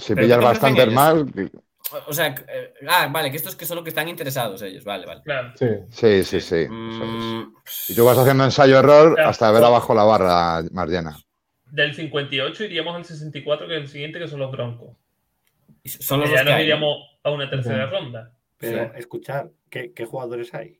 Speaker 4: si
Speaker 6: Pero
Speaker 4: pillas
Speaker 6: ¿qué te ofrecen
Speaker 4: bastantes
Speaker 6: ellos?
Speaker 4: más.
Speaker 6: O sea, eh, ah, vale, que estos que son los que están interesados ellos, vale, vale.
Speaker 5: Claro.
Speaker 2: Sí.
Speaker 4: Sí, sí, sí. eso es.
Speaker 6: Mm,
Speaker 4: Y tú vas haciendo ensayo-error
Speaker 5: Claro.
Speaker 4: hasta ver abajo la barra más llena.
Speaker 5: Del 58 iríamos al 64, que es el siguiente, que son los Broncos.
Speaker 6: son los
Speaker 5: ya
Speaker 6: que
Speaker 5: nos iríamos a una tercera ronda.
Speaker 1: Pero
Speaker 6: Sí.
Speaker 1: escuchar, ¿qué, qué jugadores hay?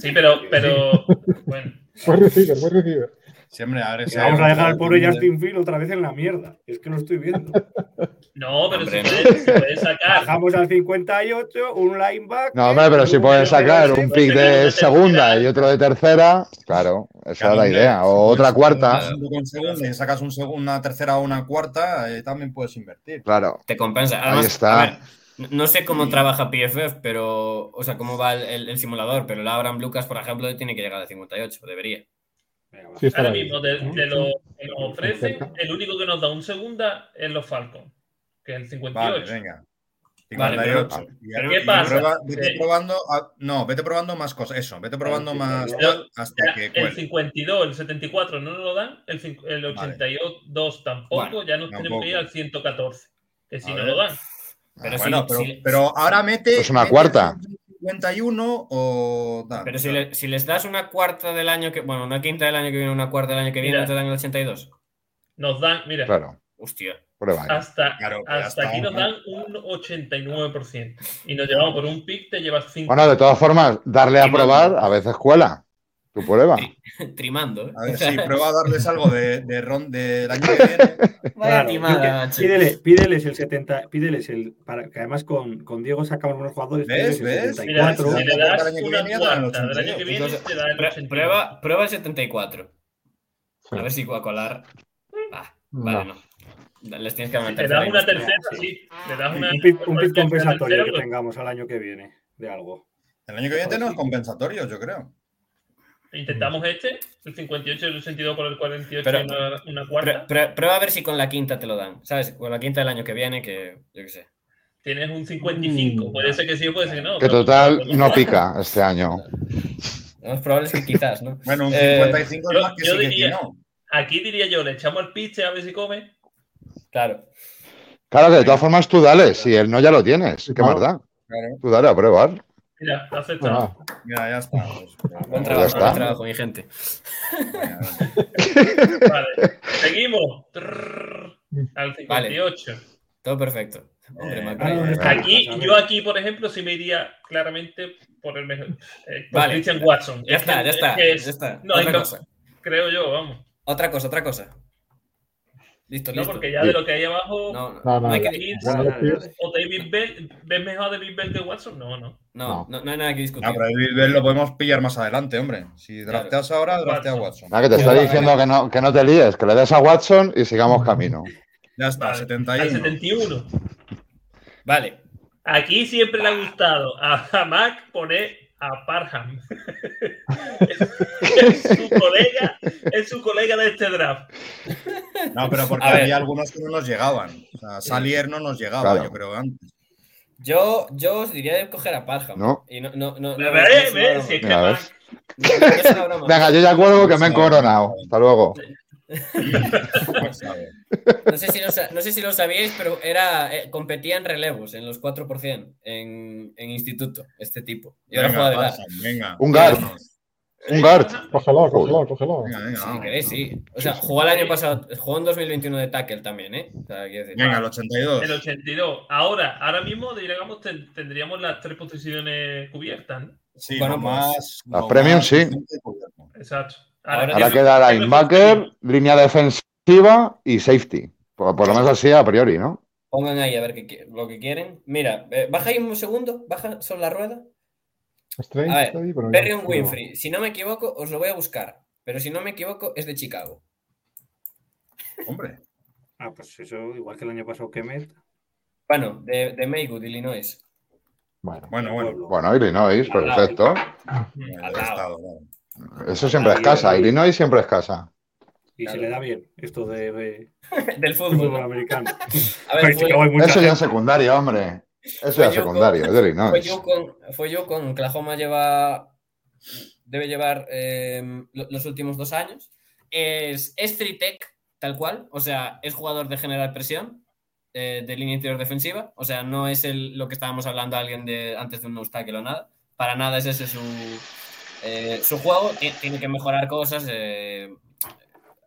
Speaker 5: Sí, pero, pero bueno,
Speaker 2: Buen receiver, buen receiver.
Speaker 3: Siempre, a ver, si
Speaker 1: Vamos a dejar al pobre Justin Field otra vez en la mierda. Es que lo estoy viendo.
Speaker 5: no, pero
Speaker 6: Hombre,
Speaker 5: si
Speaker 6: no.
Speaker 5: puedes, si puedes sacar.
Speaker 1: Bajamos al 58, un linebacker.
Speaker 4: No, hombre, pero si puedes sacar un pick
Speaker 5: de
Speaker 4: segunda y otro de tercera, claro, esa es la idea. O
Speaker 3: si
Speaker 4: otra cuarta,
Speaker 3: y sacas una tercera o una cuarta, eh, también puedes invertir.
Speaker 4: claro.
Speaker 6: Te compensa.
Speaker 4: Ahí está.
Speaker 6: a ver, no- sé cómo trabaja PFF, pero. O sea, cómo va el, el- el simulador, pero el Abraham Lucas, por ejemplo, tiene que llegar al 58, debería.
Speaker 2: Sí,
Speaker 5: Ahora mismo, de, de lo que nos ofrecen, el único que nos da un segunda es los Falcons, que es el 58.
Speaker 3: Vale, venga.
Speaker 6: Vale,
Speaker 3: 58. Y-
Speaker 6: pero
Speaker 3: y
Speaker 5: ¿qué pasa?
Speaker 3: prueba- vete probando, a- no, vete probando más cosas. Eso, vete probando más
Speaker 1: pero-
Speaker 3: tal hasta que
Speaker 5: el
Speaker 3: cuele.
Speaker 5: 52, el 74 no nos lo dan, el, el 82 tampoco,
Speaker 6: Bueno,
Speaker 5: ya nos tenemos que ir
Speaker 3: tampoco.
Speaker 5: al 114, que si
Speaker 3: A
Speaker 5: no
Speaker 3: ver.
Speaker 5: lo dan.
Speaker 6: Pero,
Speaker 3: Ah,
Speaker 6: si,
Speaker 3: bueno, pero,
Speaker 6: si-
Speaker 3: pero ahora mete.
Speaker 4: Pues una
Speaker 3: mete
Speaker 4: cuarta.
Speaker 3: 51 o. tal,
Speaker 6: pero si, le- si les das una cuarta del año que. Bueno, una quinta del año que viene, una cuarta del año que viene,
Speaker 5: Mira.
Speaker 6: ¿no te dan el 82?
Speaker 5: Nos dan, mira,
Speaker 4: Claro,
Speaker 6: Hostia.
Speaker 4: prueba ahí.
Speaker 5: hasta,
Speaker 3: Claro,
Speaker 5: hasta
Speaker 3: hasta
Speaker 5: aquí nos dan un 89%. Y nos llevamos por un pick, te llevas 5.
Speaker 4: Bueno, de todas formas, darle a probar a veces cuela. Tu prueba.
Speaker 6: Trimando, ¿eh?
Speaker 3: A ver si prueba a darles algo de, de ron del año que viene.
Speaker 6: Vaya
Speaker 1: Claro,
Speaker 6: timada,
Speaker 1: yo que-
Speaker 6: macho.
Speaker 1: pídele, pídeles el 70, pídeles el, para que además con, con Diego sacamos buenos jugadores,
Speaker 3: ¿Ves?
Speaker 1: pídeles el
Speaker 3: ¿Ves?
Speaker 5: Mira,
Speaker 1: 74.
Speaker 5: si le das
Speaker 3: el año que
Speaker 5: una cuarta del año que
Speaker 3: 82.
Speaker 5: viene,
Speaker 6: Entonces,
Speaker 5: te da el
Speaker 6: Prue-
Speaker 5: 82.
Speaker 6: prueba, prueba el 74.
Speaker 2: Sí.
Speaker 6: A ver si va a colar. Ah, vale, no. Les tienes que dar una
Speaker 5: Le
Speaker 6: tercera.
Speaker 5: das una tercera, sí. Le das una.
Speaker 1: un un
Speaker 5: una
Speaker 1: compensatorio que tengamos al año que viene de algo.
Speaker 3: El año que viene tenemos compensatorios, yo creo.
Speaker 5: Intentamos este, el 58 y el 82 por el 48
Speaker 6: Pero-
Speaker 5: y una, cuarta.
Speaker 6: prue- prueba a ver si con la quinta te lo dan. ¿Sabes? Con la quinta del año que viene, que yo qué sé.
Speaker 5: Tienes un 55. Puede ser que sí o puede ser que no.
Speaker 4: Que total no pica este año.
Speaker 6: Lo más probable es que quizás, ¿no?
Speaker 3: Bueno, un
Speaker 6: Eh,
Speaker 3: 55
Speaker 5: yo-
Speaker 3: es más que
Speaker 5: yo
Speaker 3: sí
Speaker 5: diría-
Speaker 3: que no.
Speaker 5: Aquí diría yo, le echamos al pitch a ver si come.
Speaker 6: Claro.
Speaker 4: Claro que de todas formas tú dale, si él no ya lo tienes. ¿Qué
Speaker 2: Claro.
Speaker 4: más da?
Speaker 3: Claro.
Speaker 4: Tú dale a probar.
Speaker 5: Mira.
Speaker 2: Ah,
Speaker 3: Mira, ya está. Pues,
Speaker 6: Buen
Speaker 4: ya
Speaker 6: trabajo,
Speaker 4: está.
Speaker 6: buen trabajo, mi gente.
Speaker 5: Vale. Seguimos. Trrr, al 58.
Speaker 6: Todo perfecto. Hombre,
Speaker 3: Eh.
Speaker 5: Aquí, yo aquí, por ejemplo, sí me iría claramente por el mejor. eh, por
Speaker 6: Vale.
Speaker 5: Christian Watson.
Speaker 6: Ya
Speaker 5: Es
Speaker 6: está,
Speaker 5: que-
Speaker 6: ya
Speaker 5: es
Speaker 6: está.
Speaker 5: es-
Speaker 6: Ya está.
Speaker 5: no, hay
Speaker 6: Otra cosa.
Speaker 5: Creo yo, vamos.
Speaker 6: Otra cosa, otra cosa. Listo,
Speaker 5: No,
Speaker 6: listo.
Speaker 5: porque ya de lo que hay abajo.
Speaker 6: No, no,
Speaker 2: No, no,
Speaker 6: no hay que
Speaker 5: David,
Speaker 6: discutir.
Speaker 5: o David Bell, ¿ves mejor a David Bell que Watson? No, no.
Speaker 6: No, no, no hay nada que discutir.
Speaker 3: No, pero el Bell lo podemos pillar más adelante, hombre. Si drafteas ahora, draftea a Watson.
Speaker 4: Nada, que te está diciendo que no, que no te líes, que le des a Watson y sigamos camino.
Speaker 3: Ya está,
Speaker 5: Vale.
Speaker 3: 71.
Speaker 5: Al 71.
Speaker 6: Vale.
Speaker 5: Aquí siempre le ha gustado a, a Mac poner a Parham. es su colega, es su colega de este draft.
Speaker 3: No, pero porque
Speaker 6: A ver.
Speaker 3: había algunos que no nos llegaban. O sea, Salier no nos llegaba,
Speaker 4: Claro.
Speaker 3: yo creo, antes.
Speaker 6: Yo, yo os diría de coger a Parham.
Speaker 4: No.
Speaker 6: Y no, no, no, no,
Speaker 5: Ve,
Speaker 6: no es
Speaker 5: ve,
Speaker 6: una
Speaker 5: si es que
Speaker 4: Mira,
Speaker 5: Mac-
Speaker 4: ves.
Speaker 6: broma. No es una broma.
Speaker 4: Venga, yo ya cuelgo que me he coronado. Hasta luego.
Speaker 3: Pues.
Speaker 6: No sé si lo, no sé si lo sabíais, pero era, eh, competía en relevos, en los 4%, en, en instituto, este tipo. Y ahora juega de bar.
Speaker 3: Barça, venga.
Speaker 4: Un guard. Un guard.
Speaker 2: cógelo, cógelo, cógelo.
Speaker 3: Venga, venga,
Speaker 6: Sí,
Speaker 3: vamos.
Speaker 6: queréis, sí. O sea, jugó el año pasado, jugó en 2021 de tackle también, ¿eh? O sea, decir,
Speaker 3: Venga, el 82.
Speaker 5: El 82. Ahora, ahora mismo, digamos, ten- tendríamos las tres posiciones cubiertas. ¿no?
Speaker 3: Sí,
Speaker 6: Bueno, pues,
Speaker 3: más.
Speaker 4: las
Speaker 3: lo
Speaker 4: premium,
Speaker 3: más
Speaker 4: sí.
Speaker 5: Exacto.
Speaker 6: Ahora
Speaker 4: queda linebacker, línea defensiva y safety. Por, por lo menos así a priori, ¿no?
Speaker 6: Pongan ahí a ver qué lo que quieren. Mira, eh, baja ahí un segundo, baja sobre la rueda.
Speaker 2: Strange
Speaker 6: A ver,
Speaker 2: está ahí, pero
Speaker 6: Perrion
Speaker 2: no-
Speaker 6: Winfrey, si no me equivoco, os lo voy a buscar. Pero si no me equivoco, es de Chicago.
Speaker 3: Hombre,
Speaker 1: Ah, pues eso, igual que el año pasado Kemet.
Speaker 6: Bueno, de, de Maywood, Illinois.
Speaker 2: Bueno,
Speaker 3: bueno, bueno.
Speaker 4: Bueno, Illinois, perfecto.
Speaker 6: Al lado.
Speaker 4: Eso siempre es casa. Illinois siempre es casa.
Speaker 1: Y
Speaker 6: Claro.
Speaker 1: se le da bien esto de, de
Speaker 6: Del
Speaker 1: fútbol
Speaker 6: fútbol.
Speaker 1: americano.
Speaker 6: A ver, fue,
Speaker 4: Eso ya es secundario, hombre. Eso
Speaker 6: Fue
Speaker 4: ya es secundario,
Speaker 6: con-
Speaker 4: es de
Speaker 6: fue
Speaker 4: Illinois.
Speaker 6: yo con, fue yo con Oklahoma lleva debe llevar eh, lo- los últimos dos años es, es three tech, tal cual. O sea, es jugador de generar presión, eh, de línea interior defensiva. O sea, no es el, lo que estábamos hablando alguien de antes de un obstáculo o nada. Para nada es ese su, eh, su juego. Ti- Tiene que mejorar cosas. eh,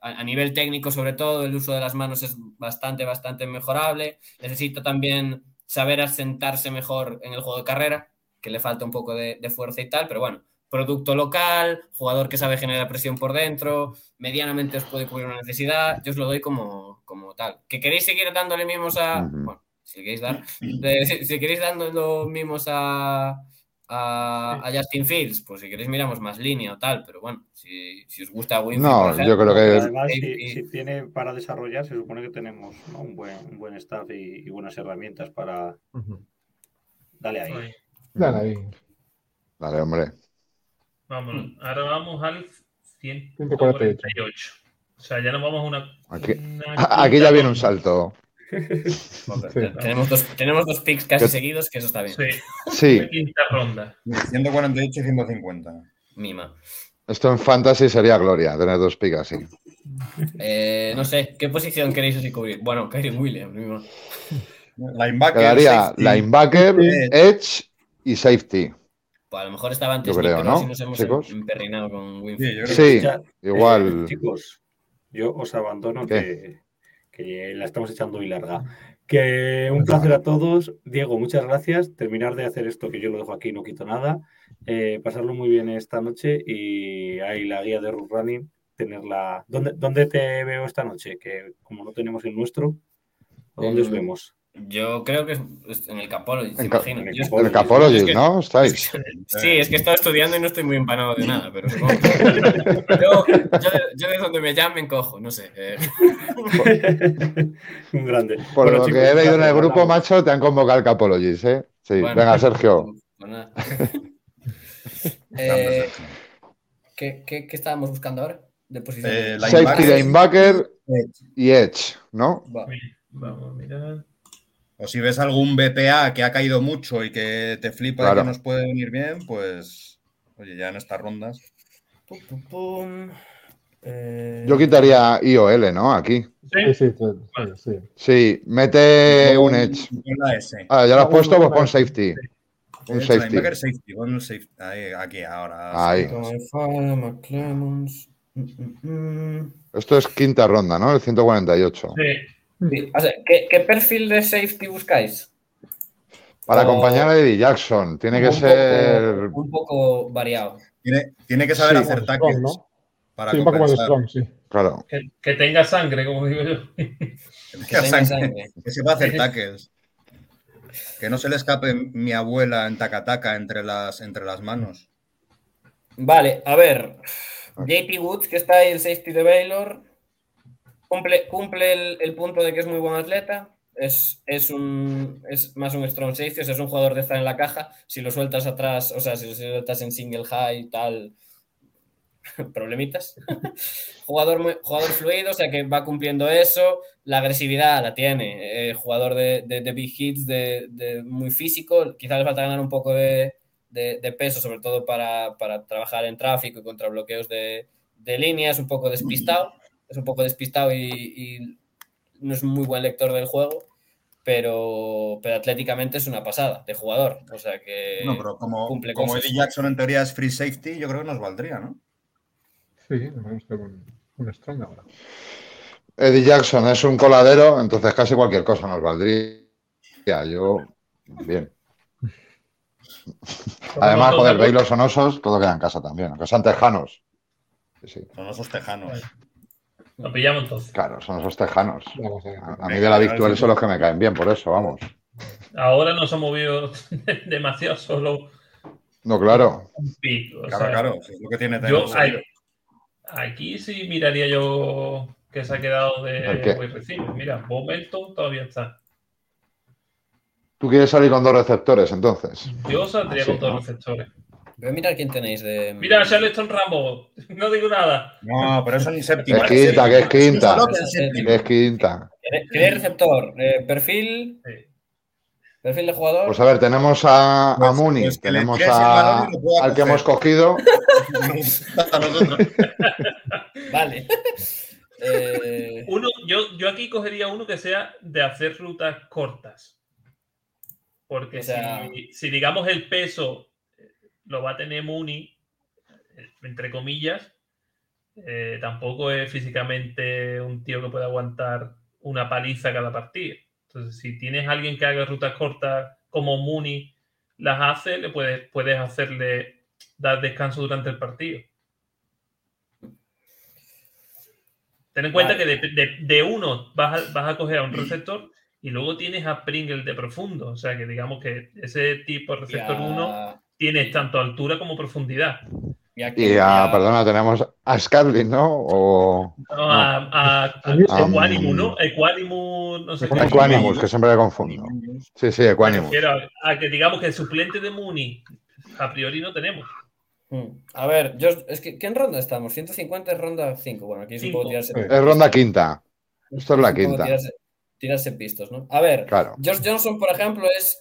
Speaker 6: a, a nivel técnico, sobre todo, el uso de las manos es bastante, bastante mejorable. Necesita también saber asentarse mejor en el juego de carrera, que le falta un poco de, de fuerza y tal, pero bueno, producto local, jugador que sabe generar presión por dentro, medianamente os puede cubrir una necesidad, yo os lo doy como, como tal. ¿Que queréis seguir dándole mimos a... Bueno, si queréis dar... de- si, si queréis dándole mimos a, a, a Justin Fields, pues si queréis miramos más línea o tal, pero bueno, si, si os gusta Winfield,
Speaker 4: No, yo creo que-
Speaker 1: Además, si,
Speaker 6: y-
Speaker 1: si tiene para desarrollar, se supone que tenemos ¿no? un, buen, un buen staff y, y buenas herramientas para. Dale ahí.
Speaker 2: Dale ahí.
Speaker 4: Dale, hombre.
Speaker 5: Vámonos. Ahora vamos al
Speaker 2: 148.
Speaker 5: 148. O sea, ya nos vamos a una.
Speaker 4: Aquí-
Speaker 5: una
Speaker 4: Aquí ya viene un salto.
Speaker 2: Sí.
Speaker 6: tenemos, dos, tenemos dos picks casi
Speaker 4: ¿Qué?
Speaker 6: seguidos, que eso está bien.
Speaker 5: Sí, quinta ronda.
Speaker 3: 148 y 150.
Speaker 6: Mima.
Speaker 4: esto en fantasy sería gloria, tener dos picas así.
Speaker 6: Eh, no sé, ¿qué posición queréis así cubrir? Bueno, Kyrie Williams, mima.
Speaker 3: Linebacker.
Speaker 4: Quedaría linebacker,
Speaker 3: Edge.
Speaker 4: edge y safety.
Speaker 6: Pues a lo mejor estaba antes
Speaker 4: Yo creo,
Speaker 6: Nick,
Speaker 4: ¿no,
Speaker 6: si nos hemos
Speaker 4: chicos?
Speaker 6: emperrinado con Winfield.
Speaker 3: Sí, yo creo
Speaker 4: Sí,
Speaker 1: Ya,
Speaker 4: igual.
Speaker 1: eh, chicos, yo os abandono que, que la estamos echando muy larga. Que un placer a todos. Diego, muchas gracias. Terminar de hacer esto, que yo lo dejo aquí, no quito nada. Eh, pasarlo muy bien esta noche y ahí la guía de Root Running, tenerla. ¿Dónde, ¿Dónde te veo esta noche? Que como no tenemos el nuestro, ¿a ¿dónde os vemos?
Speaker 6: Yo creo que es en el Capology, te
Speaker 4: En ca-
Speaker 6: imagino.
Speaker 1: en el.
Speaker 4: El Capology,
Speaker 6: es que-
Speaker 4: ¿no? Estáis.
Speaker 6: Sí, es que estaba estudiando y no estoy muy empanado de nada, pero supongo que- yo, yo de, yo de donde me llamen cojo, no sé. eh.
Speaker 1: un grande.
Speaker 4: Por
Speaker 1: Bueno,
Speaker 4: lo
Speaker 1: chicos,
Speaker 4: que he leído en el grupo, macho, te han convocado al Capologis, ¿eh? Sí,
Speaker 6: Bueno,
Speaker 4: venga, Sergio.
Speaker 6: pues. Eh, ¿qué, qué, qué estábamos buscando ahora? De posición.
Speaker 3: Eh, la-
Speaker 4: Safety,
Speaker 3: linebacker.
Speaker 4: linebacker y edge, ¿no?
Speaker 6: Va.
Speaker 5: Vamos a mirar.
Speaker 3: O si ves algún BPA que ha caído mucho y que te flipa y que nos puede venir bien, pues. Oye, ya en estas rondas.
Speaker 6: Pum, pum, pum. Eh,
Speaker 4: Yo quitaría IOL, ¿no? Aquí.
Speaker 2: Sí, sí, sí, sí.
Speaker 4: Sí, mete un edge. Ah, ya lo has puesto, pues pon safety. Un safety.
Speaker 3: safety. Pon el safety. Ahí, aquí, ahora.
Speaker 4: Ahí.
Speaker 6: Mm, mm, mm.
Speaker 4: Esto es quinta ronda, ¿no? El 148.
Speaker 5: Sí,
Speaker 6: O sea, ¿qué, qué perfil de safety buscáis?
Speaker 4: Para
Speaker 6: O-
Speaker 4: acompañar a Eddie Jackson, tiene que
Speaker 6: un
Speaker 4: ser.
Speaker 6: Poco, un poco variado.
Speaker 3: Tiene, tiene que saber
Speaker 4: Sí,
Speaker 3: hacer
Speaker 2: Strong,
Speaker 3: tackles
Speaker 2: ¿no?
Speaker 3: para
Speaker 2: Sí, un poco más de
Speaker 3: compensar.
Speaker 2: strong, sí.
Speaker 4: Claro.
Speaker 5: que, que tenga sangre, como digo yo.
Speaker 3: Que,
Speaker 6: tenga
Speaker 3: sangre,
Speaker 6: sangre.
Speaker 3: que sepa hacer tackles. Que no se le escape mi abuela en tacataca entre las, entre las manos.
Speaker 6: Vale, a ver. JP Woods, que está ahí el safety de Baylor, cumple, cumple el, el punto de que es muy buen atleta. Es, es, un, es más un strong safety, o sea, es un jugador de estar en la caja. Si lo sueltas atrás, o sea, si lo sueltas en single high y tal, problemitas. jugador, muy- jugador fluido, o sea, que va cumpliendo eso. La agresividad la tiene. Eh, jugador de, de- big hits, de, muy físico. Quizás le falta ganar un poco de, peso, sobre todo para, para trabajar en tráfico y contra bloqueos de, de línea. Es un poco despistado. Es un poco despistado y, y no es muy buen lector del juego. Pero, pero atléticamente es una pasada de jugador. O sea que.
Speaker 3: No, pero como,
Speaker 6: cumple
Speaker 3: como
Speaker 6: cosas.
Speaker 3: Eddie Jackson en teoría es free safety, yo creo que nos valdría, ¿no?
Speaker 2: Sí, vamos a hacer un, un strong ahora.
Speaker 4: Eddie Jackson es un coladero, entonces casi cualquier cosa nos valdría. Yo, bien. Además, joder, Baylor son osos, todo queda en casa también, aunque sean tejanos. Sí, sí,
Speaker 3: Son tejanos.
Speaker 5: Lo pillamos entonces.
Speaker 4: claro, son esos tejanos.
Speaker 2: Vamos a
Speaker 4: mí de la Victual son los que me caen bien, por eso, vamos.
Speaker 5: Ahora nos hemos movido demasiado solo
Speaker 4: No, claro.
Speaker 5: un
Speaker 3: Claro,
Speaker 5: sea,
Speaker 3: claro. es lo que tiene
Speaker 5: Yo ahí- aquí sí miraría yo que se ha quedado de wide receiver. Mira, Momentum todavía está.
Speaker 4: ¿Tú quieres salir con dos receptores, entonces?
Speaker 5: Yo saldría
Speaker 4: Ah,
Speaker 5: con dos
Speaker 4: ¿no?
Speaker 5: receptores.
Speaker 6: Voy a mirar quién tenéis de.
Speaker 5: Mira, Charleston Rambo. No digo nada.
Speaker 3: No, pero eso ni séptimo.
Speaker 4: Es quinta, que es quinta.
Speaker 3: Que es
Speaker 4: es quinta.
Speaker 6: ¿Queréis receptor? Eh, perfil.
Speaker 5: Sí.
Speaker 6: Perfil de jugador.
Speaker 4: Pues a ver, tenemos a, a
Speaker 3: Pues- pues le
Speaker 4: tenemos a-
Speaker 3: pueda
Speaker 4: al que hemos cogido.
Speaker 6: Vale. Eh,
Speaker 5: Uno, yo, yo aquí cogería uno que sea de hacer rutas cortas. Porque
Speaker 6: O sea-
Speaker 5: si, si, digamos el peso lo va a tener Muni, entre comillas, eh, tampoco es físicamente un tío que pueda aguantar una paliza cada partido. Entonces, si tienes a alguien que haga rutas cortas como Muni las hace, le puedes, puedes hacerle dar descanso durante el partido. Ten en cuenta
Speaker 6: Vale.
Speaker 5: que de, de- de uno vas a, vas a coger a un receptor y luego tienes a Pringle de profundo. O sea que digamos que ese tipo de receptor
Speaker 6: ya-
Speaker 5: 1 tienes tanto altura como profundidad.
Speaker 6: ya que-
Speaker 4: Y a,
Speaker 6: ya-
Speaker 4: perdona, tenemos a Scarlin, ¿no? O
Speaker 5: No, a, a, a- Equanimus, ¿no? Equanimus, no sé
Speaker 2: Equanimus.
Speaker 5: cómo-
Speaker 4: Equanimus, que siempre le confundo. Sí, sí, Equanimus.
Speaker 5: a, a que digamos que el suplente de Muni a priori no tenemos.
Speaker 6: Mm. A ver, yo, es que, ¿qué en ronda estamos? 150 es ronda 5. Bueno, aquí
Speaker 5: Cinco.
Speaker 6: poco tirarse.
Speaker 4: Es ronda quinta. Esto es la quinta.
Speaker 6: Tirarse, tirarse pistos, ¿no? A ver,
Speaker 4: Claro.
Speaker 6: Josh Johnson, por ejemplo, es,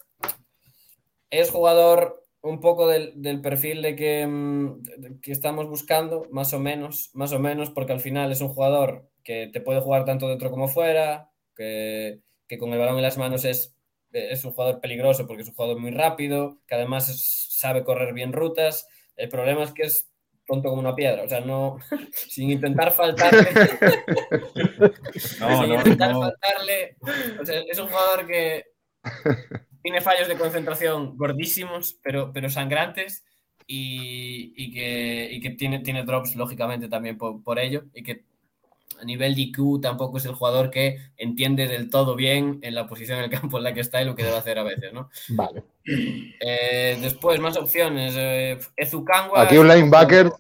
Speaker 6: es jugador un poco del, del perfil de que, mm, que estamos buscando, más o menos, más o menos, porque al final es un jugador que te puede jugar tanto dentro como fuera, que, que con el balón en las manos es, es un jugador peligroso porque es un jugador muy rápido, que además es- sabe correr bien rutas. El problema es que es tonto como una piedra, o sea, no, sin intentar faltarle.
Speaker 3: No,
Speaker 6: sin
Speaker 3: no,
Speaker 6: intentar
Speaker 3: no.
Speaker 6: faltarle. O sea, es un jugador que tiene fallos de concentración gordísimos, pero, pero sangrantes. Y, y que, y que tiene, tiene drops, lógicamente, también por, por ello. Y que a nivel de IQ tampoco es el jugador que entiende del todo bien en la posición en el campo en la que está y lo que debe hacer a veces, ¿no?
Speaker 2: Vale.
Speaker 6: Eh, después, más opciones. Eh,
Speaker 4: Aquí un linebacker,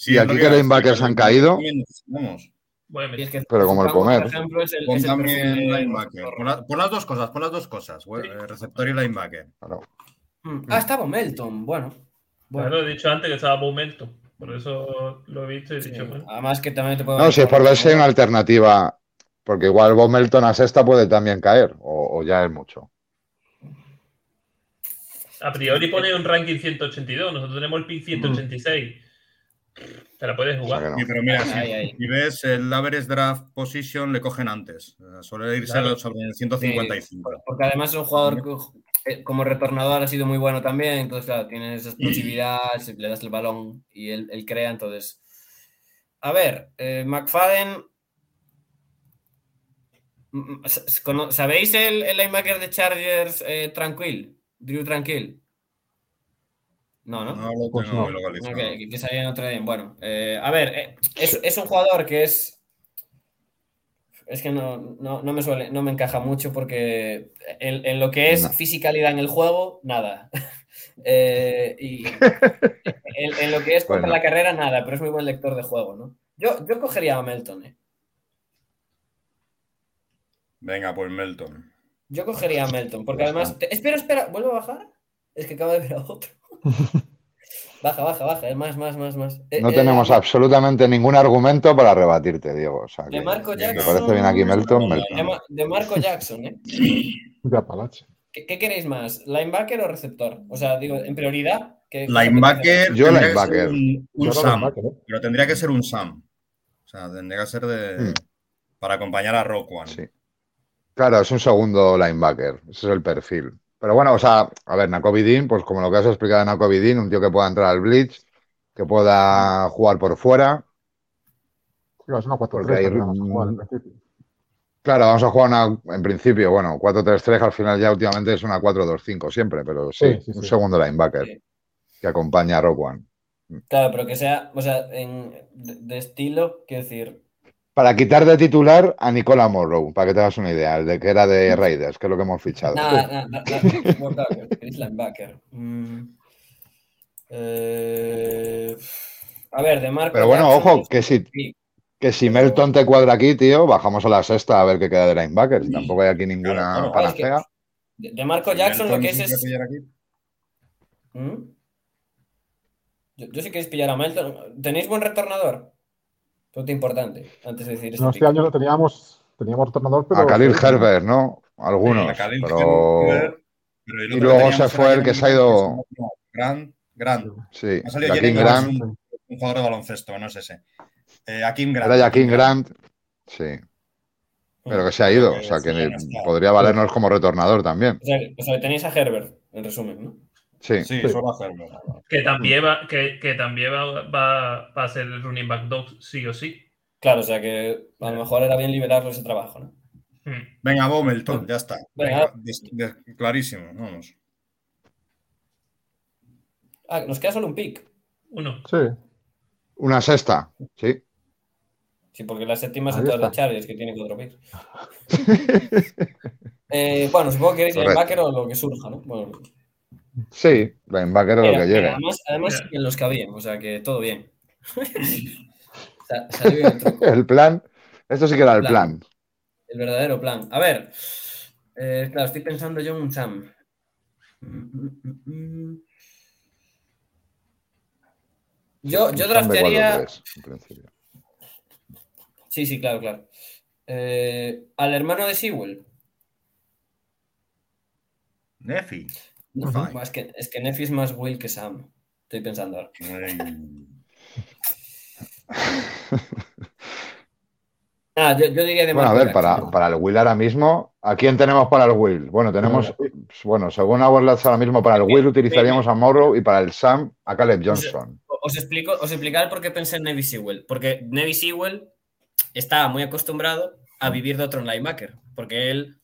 Speaker 3: Sí,
Speaker 4: ¿Y
Speaker 3: es
Speaker 4: aquí
Speaker 3: que
Speaker 4: linebackers han caído?
Speaker 6: y es que
Speaker 4: Pero como el comer.
Speaker 6: Por ejemplo, es el,
Speaker 3: Pon
Speaker 6: es el
Speaker 3: también
Speaker 6: perfil de-
Speaker 3: linebacker. Pon, la- pon las dos cosas, pon las dos cosas. Receptor y linebacker.
Speaker 4: claro.
Speaker 6: Mm. Ah, estaba Melton. Bueno. bueno.
Speaker 5: He dicho antes que estaba Momentum. Por eso lo he visto y he
Speaker 6: Sí,
Speaker 5: dicho, bueno.
Speaker 6: Además que también te puedo
Speaker 4: No, si es por ver si hay una alternativa, porque igual Bob Melton a sexta puede también caer, o, o ya es mucho.
Speaker 5: A priori pone un ranking 182, nosotros tenemos el pick 186. Te la puedes
Speaker 4: O sea
Speaker 5: jugar.
Speaker 4: no.
Speaker 3: Sí, pero mira, si, ves el average draft position, le cogen antes. Suele irse
Speaker 5: Claro.
Speaker 3: sobre el 155.
Speaker 6: Porque además es un jugador que, eh, como retornador ha sido muy bueno también, entonces claro, tiene esa explosividad, si le das el balón y él, él crea, entonces... A ver, eh, McFadden... Mm, cono- ¿Sabéis el, el linebacker de Chargers eh, Tranquil? Drew Tranquil. No, ¿no?
Speaker 3: No lo
Speaker 2: Pues
Speaker 3: tengo
Speaker 2: no.
Speaker 3: muy localizado.
Speaker 6: Ok, que, que salía en otro día. Bueno, eh, a ver, eh, es, es un jugador que es. Es que no, no, no me suele, no me encaja mucho porque en, en lo que es
Speaker 4: No.
Speaker 6: fisicalidad en el juego, nada. Eh, y en, en lo que es contra
Speaker 4: Bueno.
Speaker 6: la carrera, nada, pero es muy buen lector de juego, ¿no? Yo, yo cogería a Melton, ¿eh?
Speaker 3: Venga, pues Melton.
Speaker 6: Yo cogería a Melton, porque además. te- espera, espera, ¿vuelvo a bajar? Es que acabo de ver a otro. baja, baja, baja, eh, más, más, más, más. Eh,
Speaker 4: No
Speaker 6: eh,
Speaker 4: tenemos absolutamente ningún argumento para rebatirte, Diego. O sea, que
Speaker 6: De Marco
Speaker 4: me
Speaker 6: Jackson.
Speaker 4: parece bien aquí Melton.
Speaker 6: De,
Speaker 4: Melton.
Speaker 6: Ma- de Marco Jackson, ¿eh?
Speaker 2: De Apalache.
Speaker 6: ¿Qué, qué queréis más? ¿Linebacker o receptor? O sea, digo, en prioridad. ¿qué-
Speaker 3: Linebacker.
Speaker 4: Yo linebacker.
Speaker 3: Un, un
Speaker 2: Yo
Speaker 3: Sam.
Speaker 2: linebacker, ¿eh?
Speaker 3: Pero tendría que ser un Sam. O sea, tendría que ser de.
Speaker 4: Hmm.
Speaker 3: Para acompañar a Rock One.
Speaker 4: Sí. Claro, es un segundo linebacker. Ese es el perfil. Pero bueno, o sea, a ver, Nakovidin, pues como lo que has explicado de Nakovidin, un tío que pueda entrar al blitz, que pueda jugar por fuera.
Speaker 2: Sí, es una 4-3
Speaker 4: Porque hay-
Speaker 2: que vamos a jugar en principio.
Speaker 4: Claro, vamos a jugar una, en principio, bueno, 4-3-3, al final ya últimamente es una 4-2-5 siempre, pero sí,
Speaker 2: Sí, sí,
Speaker 4: un
Speaker 2: sí.
Speaker 4: segundo linebacker
Speaker 6: Sí.
Speaker 4: que acompaña a Rock One.
Speaker 6: Claro, pero que sea, o sea, en, de, de estilo, quiero decir.
Speaker 4: Para quitar de titular a Nicola Morrow, para que te hagas una idea, el de que era de Raiders, que es lo que hemos fichado.
Speaker 6: Nada, nada, nada, nada, queréis linebacker. Mm. Eh, a ver, de Marco.
Speaker 4: Pero bueno,
Speaker 6: Jackson,
Speaker 4: ojo, que si,
Speaker 6: sí.
Speaker 4: que si Melton te cuadra aquí, tío, bajamos a la sexta a ver qué queda de linebackers. Y tampoco hay aquí ninguna
Speaker 3: Claro, claro.
Speaker 4: panacea.
Speaker 6: De, de Marco Jackson lo
Speaker 3: Melton
Speaker 6: que es
Speaker 3: sí
Speaker 6: es. ¿Mm? Yo, yo sí queréis pillar a Melton. ¿Tenéis buen retornador? Punto importante, antes de decir
Speaker 2: No,
Speaker 6: este
Speaker 2: este año no teníamos, teníamos retornador, pero.
Speaker 4: A Khalil
Speaker 2: sí,
Speaker 4: Herbert, ¿no? Algunos,
Speaker 3: A Khalil
Speaker 4: pero
Speaker 3: Herbert, pero el
Speaker 4: y luego se fue el que se ha ido-
Speaker 3: Grant, Grant,
Speaker 4: sí,
Speaker 3: Ha salido
Speaker 4: Jaquín
Speaker 3: Jalen
Speaker 4: Grant,
Speaker 3: un jugador de baloncesto, no es ese. Eh, Akeem Grant.
Speaker 4: Era Jaquín Grant, sí. Pero que se ha ido, o sea que podría valernos como retornador también.
Speaker 6: O sea, o sea, tenéis a Herbert, en resumen, ¿no?
Speaker 4: Sí.
Speaker 3: Sí, solo hacerlo.
Speaker 5: Que también va, que, que también va, va, va a ser el running back 2, sí o sí.
Speaker 6: Claro, o sea que a lo mejor era bien liberarlo ese trabajo, ¿no?
Speaker 5: Mm.
Speaker 3: Venga, Bomelton, ya está.
Speaker 6: Venga.
Speaker 3: Clarísimo, vamos.
Speaker 6: Ah, nos queda solo un pick.
Speaker 5: Uno.
Speaker 2: Sí.
Speaker 4: Una sexta, sí.
Speaker 6: Sí, porque las séptimas son todas
Speaker 2: está.
Speaker 6: Chargers, que tiene cuatro picks. Eh, bueno, supongo que queréis
Speaker 4: Correcto.
Speaker 6: linebacker o lo que surja, ¿no? Bueno,
Speaker 4: Sí, linebacker o lo que llegue.
Speaker 6: además, en los que habían, o sea que todo bien. Sa- salió bien el truco,
Speaker 4: El plan, esto sí que era el
Speaker 6: Plan.
Speaker 4: plan.
Speaker 6: el verdadero plan. A ver, eh, claro, estoy pensando yo en un Sam. Yo, yo draftearía. Sí, sí, claro, claro. Eh, al hermano de Sewell.
Speaker 3: Nefi.
Speaker 6: Es que, es que Nefi es más Will que Sam. Estoy pensando ahora. Ah, yo, yo diría de
Speaker 4: Bueno, a ver, para, para el Will ahora mismo, ¿a quién tenemos para el Will? Bueno, tenemos, bueno, según Hourglass ahora mismo para el Will utilizaríamos a Morrow y para el Sam a Caleb Johnson.
Speaker 6: Os explico, os explicaré por qué pensé en Nevi Sewell. Porque Nevi Sewell estaba muy acostumbrado a vivir de otro linebacker. Porque él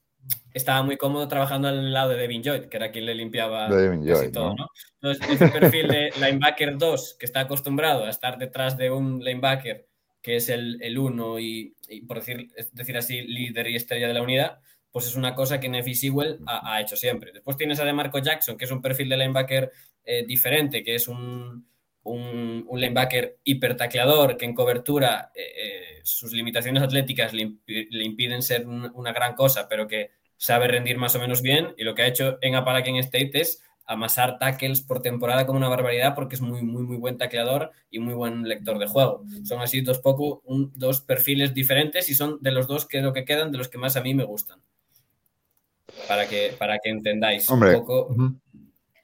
Speaker 6: estaba muy cómodo trabajando al lado de Devin Lloyd, que era quien le limpiaba
Speaker 4: Devin
Speaker 6: casi todo,
Speaker 4: ¿no?
Speaker 6: ¿no? Entonces, ese perfil de linebacker 2, que está acostumbrado a estar detrás de un linebacker que es el, el uno y, y, por decir, decir así, líder y estrella de la unidad, pues es una cosa que Nefi Sewell ha, ha hecho siempre. Después tienes a DeMarco Jackson, que es un perfil de linebacker eh, diferente, que es un, un, un linebacker hipertacleador, que en cobertura eh, eh, sus limitaciones atléticas le, impi- le impiden ser un- una gran cosa, pero que sabe rendir más o menos bien. Y lo que ha hecho en Appalachian State es amasar tackles por temporada como una barbaridad porque es muy, muy, muy buen tacleador y muy buen lector de juego. Son así dos, poco, un- dos perfiles diferentes y son de los dos que lo que quedan de los que más a mí me gustan. Para que, para que entendáis
Speaker 4: Hombre.
Speaker 6: un poco.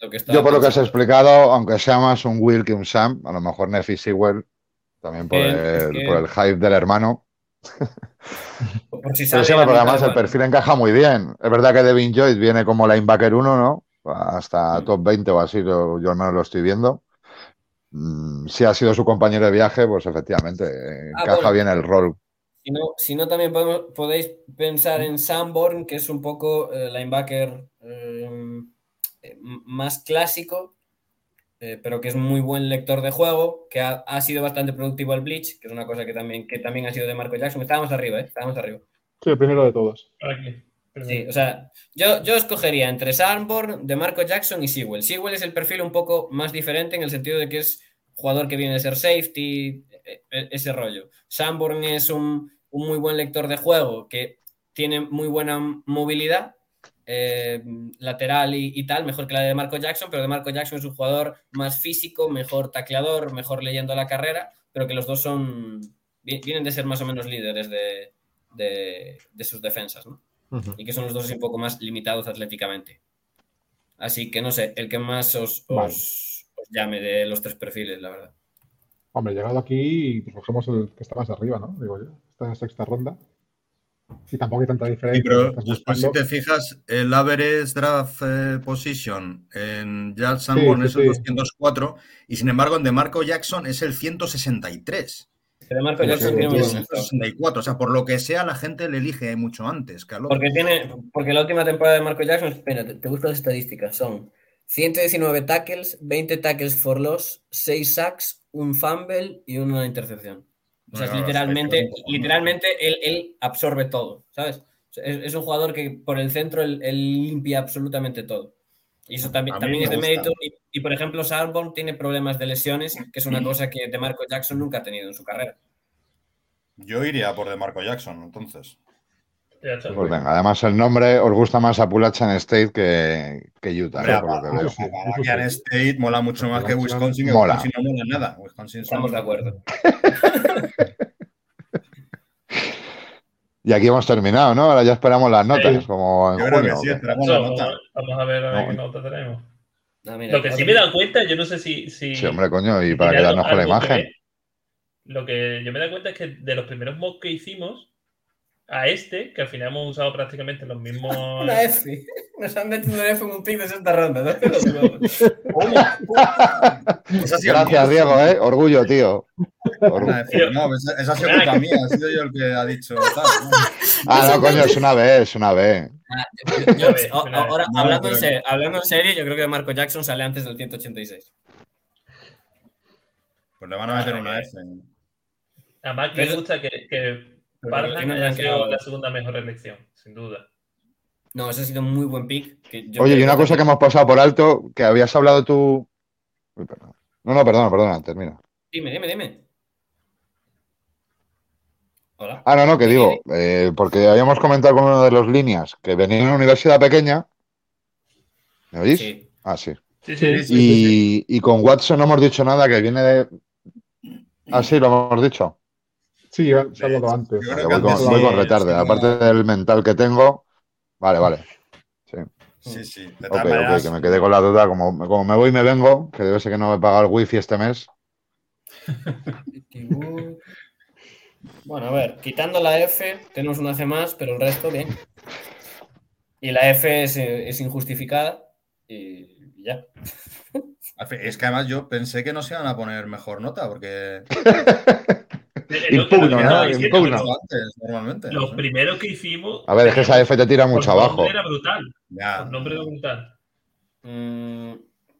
Speaker 6: Lo que estaba
Speaker 4: Yo por lo que
Speaker 6: pensando.
Speaker 4: explicado, aunque sea más un Will que un Sam, a lo mejor Nefi Sewell, también por, el, por el hype del hermano.
Speaker 6: Por si
Speaker 4: Pero sí,
Speaker 6: mitad
Speaker 4: además
Speaker 6: de
Speaker 4: el perfil encaja muy bien. Es verdad que Devin Lloyd viene como linebacker 1, ¿no? Hasta top 20 o así, yo, yo al menos lo estoy viendo. Mm, Si ha sido su compañero de viaje, pues efectivamente eh,
Speaker 6: Ah,
Speaker 4: encaja
Speaker 6: bueno.
Speaker 4: bien el rol.
Speaker 6: Si no, si no, también podemos- podéis pensar en Sanborn, que es un poco eh, linebacker eh, más clásico, eh, pero que es muy buen lector de juego, que ha, ha sido bastante productivo al Bleach, que es una cosa que también, que también ha sido de Marco Jackson. Estábamos arriba, ¿eh? Estábamos arriba.
Speaker 2: Sí, el primero de todos.
Speaker 5: Aquí.
Speaker 6: Sí, o sea, yo, yo escogería entre Sanborn, de Marco Jackson y Sewell. Sewell es el perfil un poco más diferente en el sentido de que es jugador que viene de ser safety, e- e- ese rollo. Sanborn es un, un muy buen lector de juego que tiene muy buena movilidad eh, lateral y, y tal, mejor que la de Marco Jackson, pero de Marco Jackson es un jugador más físico, mejor tacleador, mejor leyendo la carrera, pero que los dos son vi- vienen de ser más o menos líderes de, de- de sus defensas, ¿no? Y que son los dos un poco más limitados atléticamente. Así que no sé, el que más os,
Speaker 2: Vale.
Speaker 6: os- os llame de los tres perfiles, la verdad.
Speaker 2: Hombre, llegado aquí, pues cogemos el que está más arriba, ¿no? Digo yo. Esta sexta ronda. Y tampoco hay tanta
Speaker 3: Sí,
Speaker 2: diferencia.
Speaker 3: pero después si te fijas, el average draft eh, position en Jack Sanborn
Speaker 2: sí,
Speaker 3: es el
Speaker 2: sí.
Speaker 3: 204 y sin embargo en de Marco Jackson es el 163.
Speaker 6: Que de Marco
Speaker 2: Sí,
Speaker 6: Jackson
Speaker 2: sí,
Speaker 6: tiene stock.
Speaker 3: 164, o sea, por lo que sea la gente le elige mucho antes que al otro.
Speaker 6: Porque tiene, porque la última temporada de Marco Jackson, espera, te, te busco las estadísticas, son 119 tackles, 20 tackles for loss, 6 sacks, un fumble y una intercepción. O sea, es literalmente, literalmente él, él absorbe todo, ¿sabes? Es, es un jugador que por el centro él, él limpia absolutamente todo. Y eso también, es de
Speaker 3: gusta.
Speaker 6: mérito. Y, y, por ejemplo, Sanborn tiene problemas de lesiones, que es una cosa que de Marco Jackson nunca ha tenido en su carrera.
Speaker 3: Yo iría por de Marco Jackson, entonces.
Speaker 4: Pues venga, además el nombre os gusta más Appalachian State que, que Utah, ¿no? por lo que
Speaker 3: Apa-
Speaker 4: veo.
Speaker 2: sí, eso
Speaker 3: Appalachian State mola mucho más que Wisconsin, que
Speaker 4: mola.
Speaker 3: Wisconsin no mola nada. Wisconsin
Speaker 6: Estamos de acuerdo.
Speaker 4: Y aquí hemos terminado, ¿no? Ahora ya esperamos las notas,
Speaker 5: Sí.
Speaker 4: como en
Speaker 3: Yo creo
Speaker 4: junio.
Speaker 3: que sí, esperamos
Speaker 5: Vamos, a ver a ver
Speaker 4: No.
Speaker 5: qué nota tenemos.
Speaker 6: No, mira,
Speaker 5: Lo que sí me he dado cuenta, yo no sé si. si
Speaker 4: Sí, hombre, coño, y para quedarnos con la
Speaker 5: que
Speaker 4: imagen.
Speaker 5: lo que yo me doy cuenta es que de los primeros mocks que hicimos a este, que al final hemos usado prácticamente los mismos.
Speaker 6: Una F. Nos han metido una F en un pick de sexta ronda.
Speaker 4: Gracias. Diego, ¿eh? Orgullo, tío. Orgullo.
Speaker 3: F. No, esa, esa ha sido culpa mía, ha sido yo el que ha dicho tal. ¿no?
Speaker 4: Ah, no, coño, es una B, es una B.
Speaker 6: Yo-
Speaker 5: A ver,
Speaker 6: o-
Speaker 5: una vez.
Speaker 6: ahora, hablando, en
Speaker 3: pero-
Speaker 6: serio, hablando en serio, yo creo que Marco Jackson sale antes del 186.
Speaker 3: Pues le van a meter una F.
Speaker 5: A Mac
Speaker 6: Pero-
Speaker 5: le gusta que, que Sido la segunda mejor elección, sin duda.
Speaker 6: No, ese ha sido un muy buen pick. que yo
Speaker 4: Oye, y una
Speaker 6: que-
Speaker 4: cosa que hemos pasado por alto, que habías hablado tú. Uy, perdón. No, no, perdona, perdona, termina.
Speaker 6: Dime, dime, dime. Hola.
Speaker 4: Ah, no, no, que digo, eh, porque habíamos comentado con uno de los líneas que venía en una universidad pequeña. ¿Me oís?
Speaker 6: Sí.
Speaker 4: Ah, sí.
Speaker 5: Sí,
Speaker 2: Sí.
Speaker 5: sí.
Speaker 4: Y, y con Watson no hemos dicho nada, que viene de. Ah, sí, lo hemos dicho.
Speaker 2: Sí, ha hablado antes.
Speaker 3: Yo
Speaker 4: Vale, voy, con,
Speaker 3: antes
Speaker 4: voy
Speaker 3: sí,
Speaker 4: con retarde.
Speaker 3: sí,
Speaker 4: Aparte del mental que tengo. Vale, vale.
Speaker 3: Sí, sí. De
Speaker 4: Ok, ok, que me quedé con la duda. Como, como me voy y me vengo, que debe ser que no he pagado el wifi este mes.
Speaker 6: Bueno, a ver, quitando la F, tenemos una C más, pero el resto bien. Y la F es, eh, es injustificada y ya.
Speaker 3: es que además yo pensé que no se iban a poner mejor nota, porque
Speaker 5: Eh,
Speaker 4: Impugno,
Speaker 5: estaba
Speaker 4: ¿no?
Speaker 5: diciendo,
Speaker 4: Impugno.
Speaker 5: los-
Speaker 3: antes, normalmente.
Speaker 5: Los
Speaker 3: ¿no?
Speaker 5: primeros que hicimos.
Speaker 4: A ver, es que esa F te tira mucho abajo.
Speaker 5: era brutal.
Speaker 3: Ya.
Speaker 5: Nombre era brutal.
Speaker 6: Mm,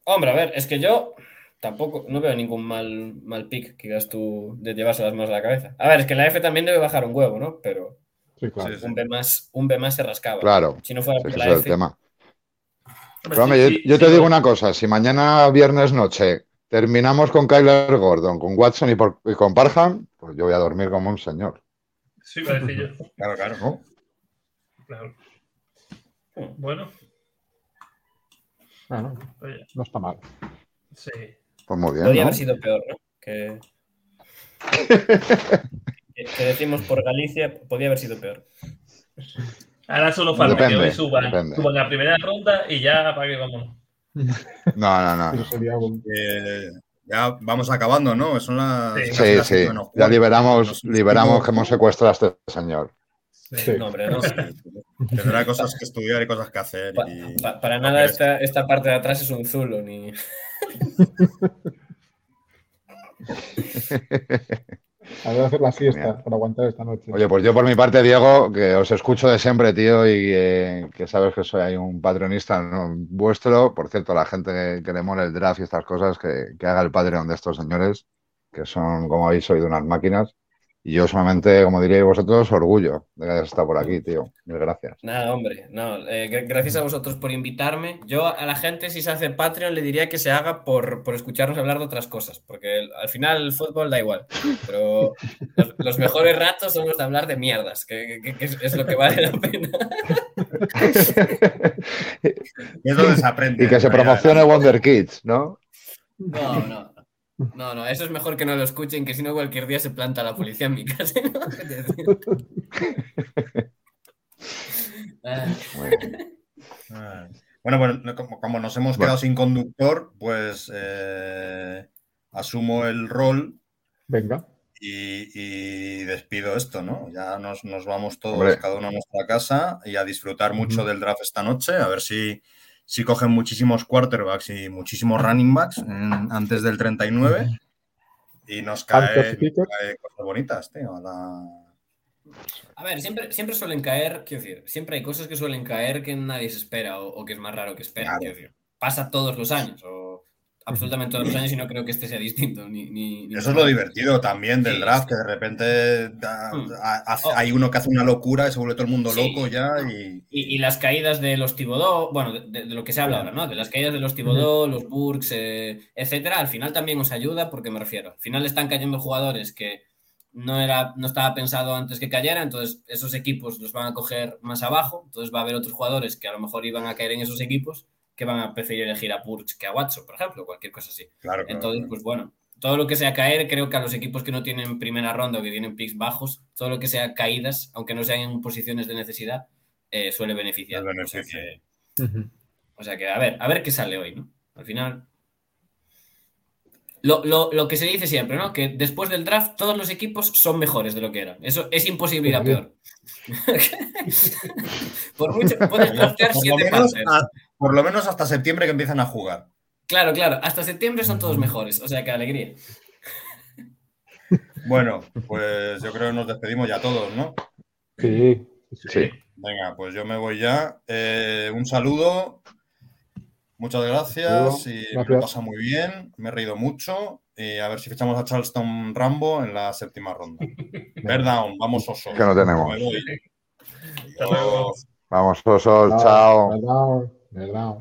Speaker 6: hombre, a ver, es que yo tampoco no veo ningún mal, mal pick que digas tú de llevarse las manos a la cabeza. A ver, es que la F también debe bajar un huevo, ¿no? Pero
Speaker 2: Sí, claro.
Speaker 6: Un B más, un B más se rascaba.
Speaker 4: Claro.
Speaker 6: Si no fuera
Speaker 4: Sí,
Speaker 6: por la
Speaker 4: es el
Speaker 6: F.
Speaker 4: tema.
Speaker 5: Hombre,
Speaker 4: Pero, hombre,
Speaker 5: sí,
Speaker 4: yo, te
Speaker 5: sí,
Speaker 4: digo una cosa, si mañana viernes noche terminamos con Kyler Gordon, con Watson y, por- y con Parham, pues yo voy a dormir como un señor.
Speaker 5: Sí, iba a decir yo.
Speaker 3: Claro, claro.
Speaker 4: ¿no?
Speaker 5: Claro. Bueno,
Speaker 2: Bueno,
Speaker 5: oye,
Speaker 2: no está mal.
Speaker 5: sí.
Speaker 4: Pues muy bien,
Speaker 6: Podría
Speaker 4: ¿no?
Speaker 6: haber sido peor, ¿no? Que... que- decimos por Galicia, podía haber sido peor.
Speaker 5: Ahora solo falta que hoy suban, suban la primera ronda y ya para que vámonos.
Speaker 4: No, no, no.
Speaker 3: Eh, ya vamos acabando, ¿no? Son las.
Speaker 5: Sí.
Speaker 4: Sí,
Speaker 3: las
Speaker 4: sí.
Speaker 3: cinco menos
Speaker 4: Ya liberamos,
Speaker 3: Nos-
Speaker 4: liberamos que hemos secuestrado a este señor.
Speaker 2: Sí.
Speaker 6: No, hombre, no.
Speaker 3: Tendrá cosas que estudiar y cosas que hacer.
Speaker 6: Pa-
Speaker 3: y-
Speaker 6: pa- para nada esta, esta parte de atrás es un zulo, ni...
Speaker 2: Habrá hacer la siesta
Speaker 4: Genial.
Speaker 2: para aguantar esta noche.
Speaker 4: Oye, pues yo por mi parte, Diego, que os escucho de siempre, tío, y eh, que sabes que soy ahí un patronista ¿no? vuestro. Por cierto, la gente que, le mole el draft y estas cosas, que, que haga el Patreon de estos señores, que son, como habéis oído, unas máquinas. Y yo solamente, como diríais vosotros, orgullo de que estar por aquí, tío. Mil gracias.
Speaker 6: Nada, hombre, no. eh, gra- gracias a vosotros por invitarme. Yo a la gente, si se hace Patreon, le diría que se haga por, por escucharnos hablar de otras cosas, porque el- al final el fútbol da igual. Pero los, los mejores ratos son los de hablar de mierdas, que, que- que es, es lo que vale la pena.
Speaker 3: Es donde se aprende.
Speaker 4: Y que se promocione Wonder Kids, ¿no?
Speaker 6: No, no. No, no, eso es mejor que no lo escuchen, que si no cualquier día se planta la policía en mi casa. ¿no? Ah.
Speaker 3: Bueno, pues no- como, como nos hemos
Speaker 4: Bueno.
Speaker 3: quedado sin conductor, pues eh, asumo el rol
Speaker 2: Venga.
Speaker 3: y, y despido esto, ¿no? Ya nos, nos vamos todos,
Speaker 4: Hombre.
Speaker 3: cada uno a nuestra casa y a disfrutar mucho del draft esta noche, a ver si, si cogen muchísimos quarterbacks y muchísimos running backs en- antes del 39 y nos cae, cae cosas bonitas, tío. a la-
Speaker 6: A ver, siempre, siempre suelen caer, quiero decir, siempre hay cosas que suelen caer que nadie se espera o, o que es más raro que espera.
Speaker 3: Claro.
Speaker 6: quiero decir. Pasa todos los años o absolutamente todos los años y no creo que este sea distinto. Ni, ni- ni
Speaker 3: Eso es lo divertido también del
Speaker 6: Sí,
Speaker 3: draft,
Speaker 6: sí.
Speaker 3: que de repente da-
Speaker 6: Mm.
Speaker 3: ha- hace-
Speaker 6: Oh.
Speaker 3: hay uno que hace una locura y se vuelve todo el mundo
Speaker 6: Sí.
Speaker 3: loco ya y...
Speaker 6: Y, y las caídas de los Tibodó, bueno, de, de- de lo que se habla ahora, ¿no? De las caídas de los Tibodó, los Burks, eh, etcétera, al final también os ayuda, porque me refiero, al final están cayendo jugadores que no, era, no estaba pensado antes que cayera, entonces esos equipos los van a coger más abajo, entonces va a haber otros jugadores que a lo mejor iban a caer en esos equipos que van a preferir elegir a Burks que a Watson, por ejemplo, cualquier cosa así.
Speaker 3: Claro,
Speaker 6: Entonces,
Speaker 3: claro.
Speaker 6: pues bueno, todo lo que sea caer, creo que a los equipos que no tienen primera ronda o que tienen picks bajos, todo lo que sea caídas, aunque no sean en posiciones de necesidad, eh, suele beneficiar. O sea, o sea que, a ver, a ver qué sale hoy, ¿no? Al final. Lo, lo- lo que se dice siempre, ¿no? Que después del draft todos los equipos son mejores de lo que eran. Eso es imposible ir a peor. Por mucho puedes draftear
Speaker 3: Por lo,
Speaker 6: siete
Speaker 3: menos, a- por lo menos hasta septiembre que empiezan a jugar.
Speaker 6: Claro, claro. Hasta septiembre son todos mejores. O sea, que alegría.
Speaker 3: Bueno, pues yo creo que nos despedimos ya todos, ¿no?
Speaker 2: Sí, sí,
Speaker 4: Sí.
Speaker 3: Venga, pues yo me voy ya. Eh, un saludo. Muchas gracias. Y me lo he
Speaker 2: Gracias.
Speaker 3: pasado muy bien. Me he reído mucho. Y a ver si fichamos a Charleston Rambo en la séptima ronda. Verdown, vamos oso.
Speaker 4: Que no tenemos.
Speaker 3: Me.
Speaker 4: Vamos, osos, chao.
Speaker 2: Verdad, verdad.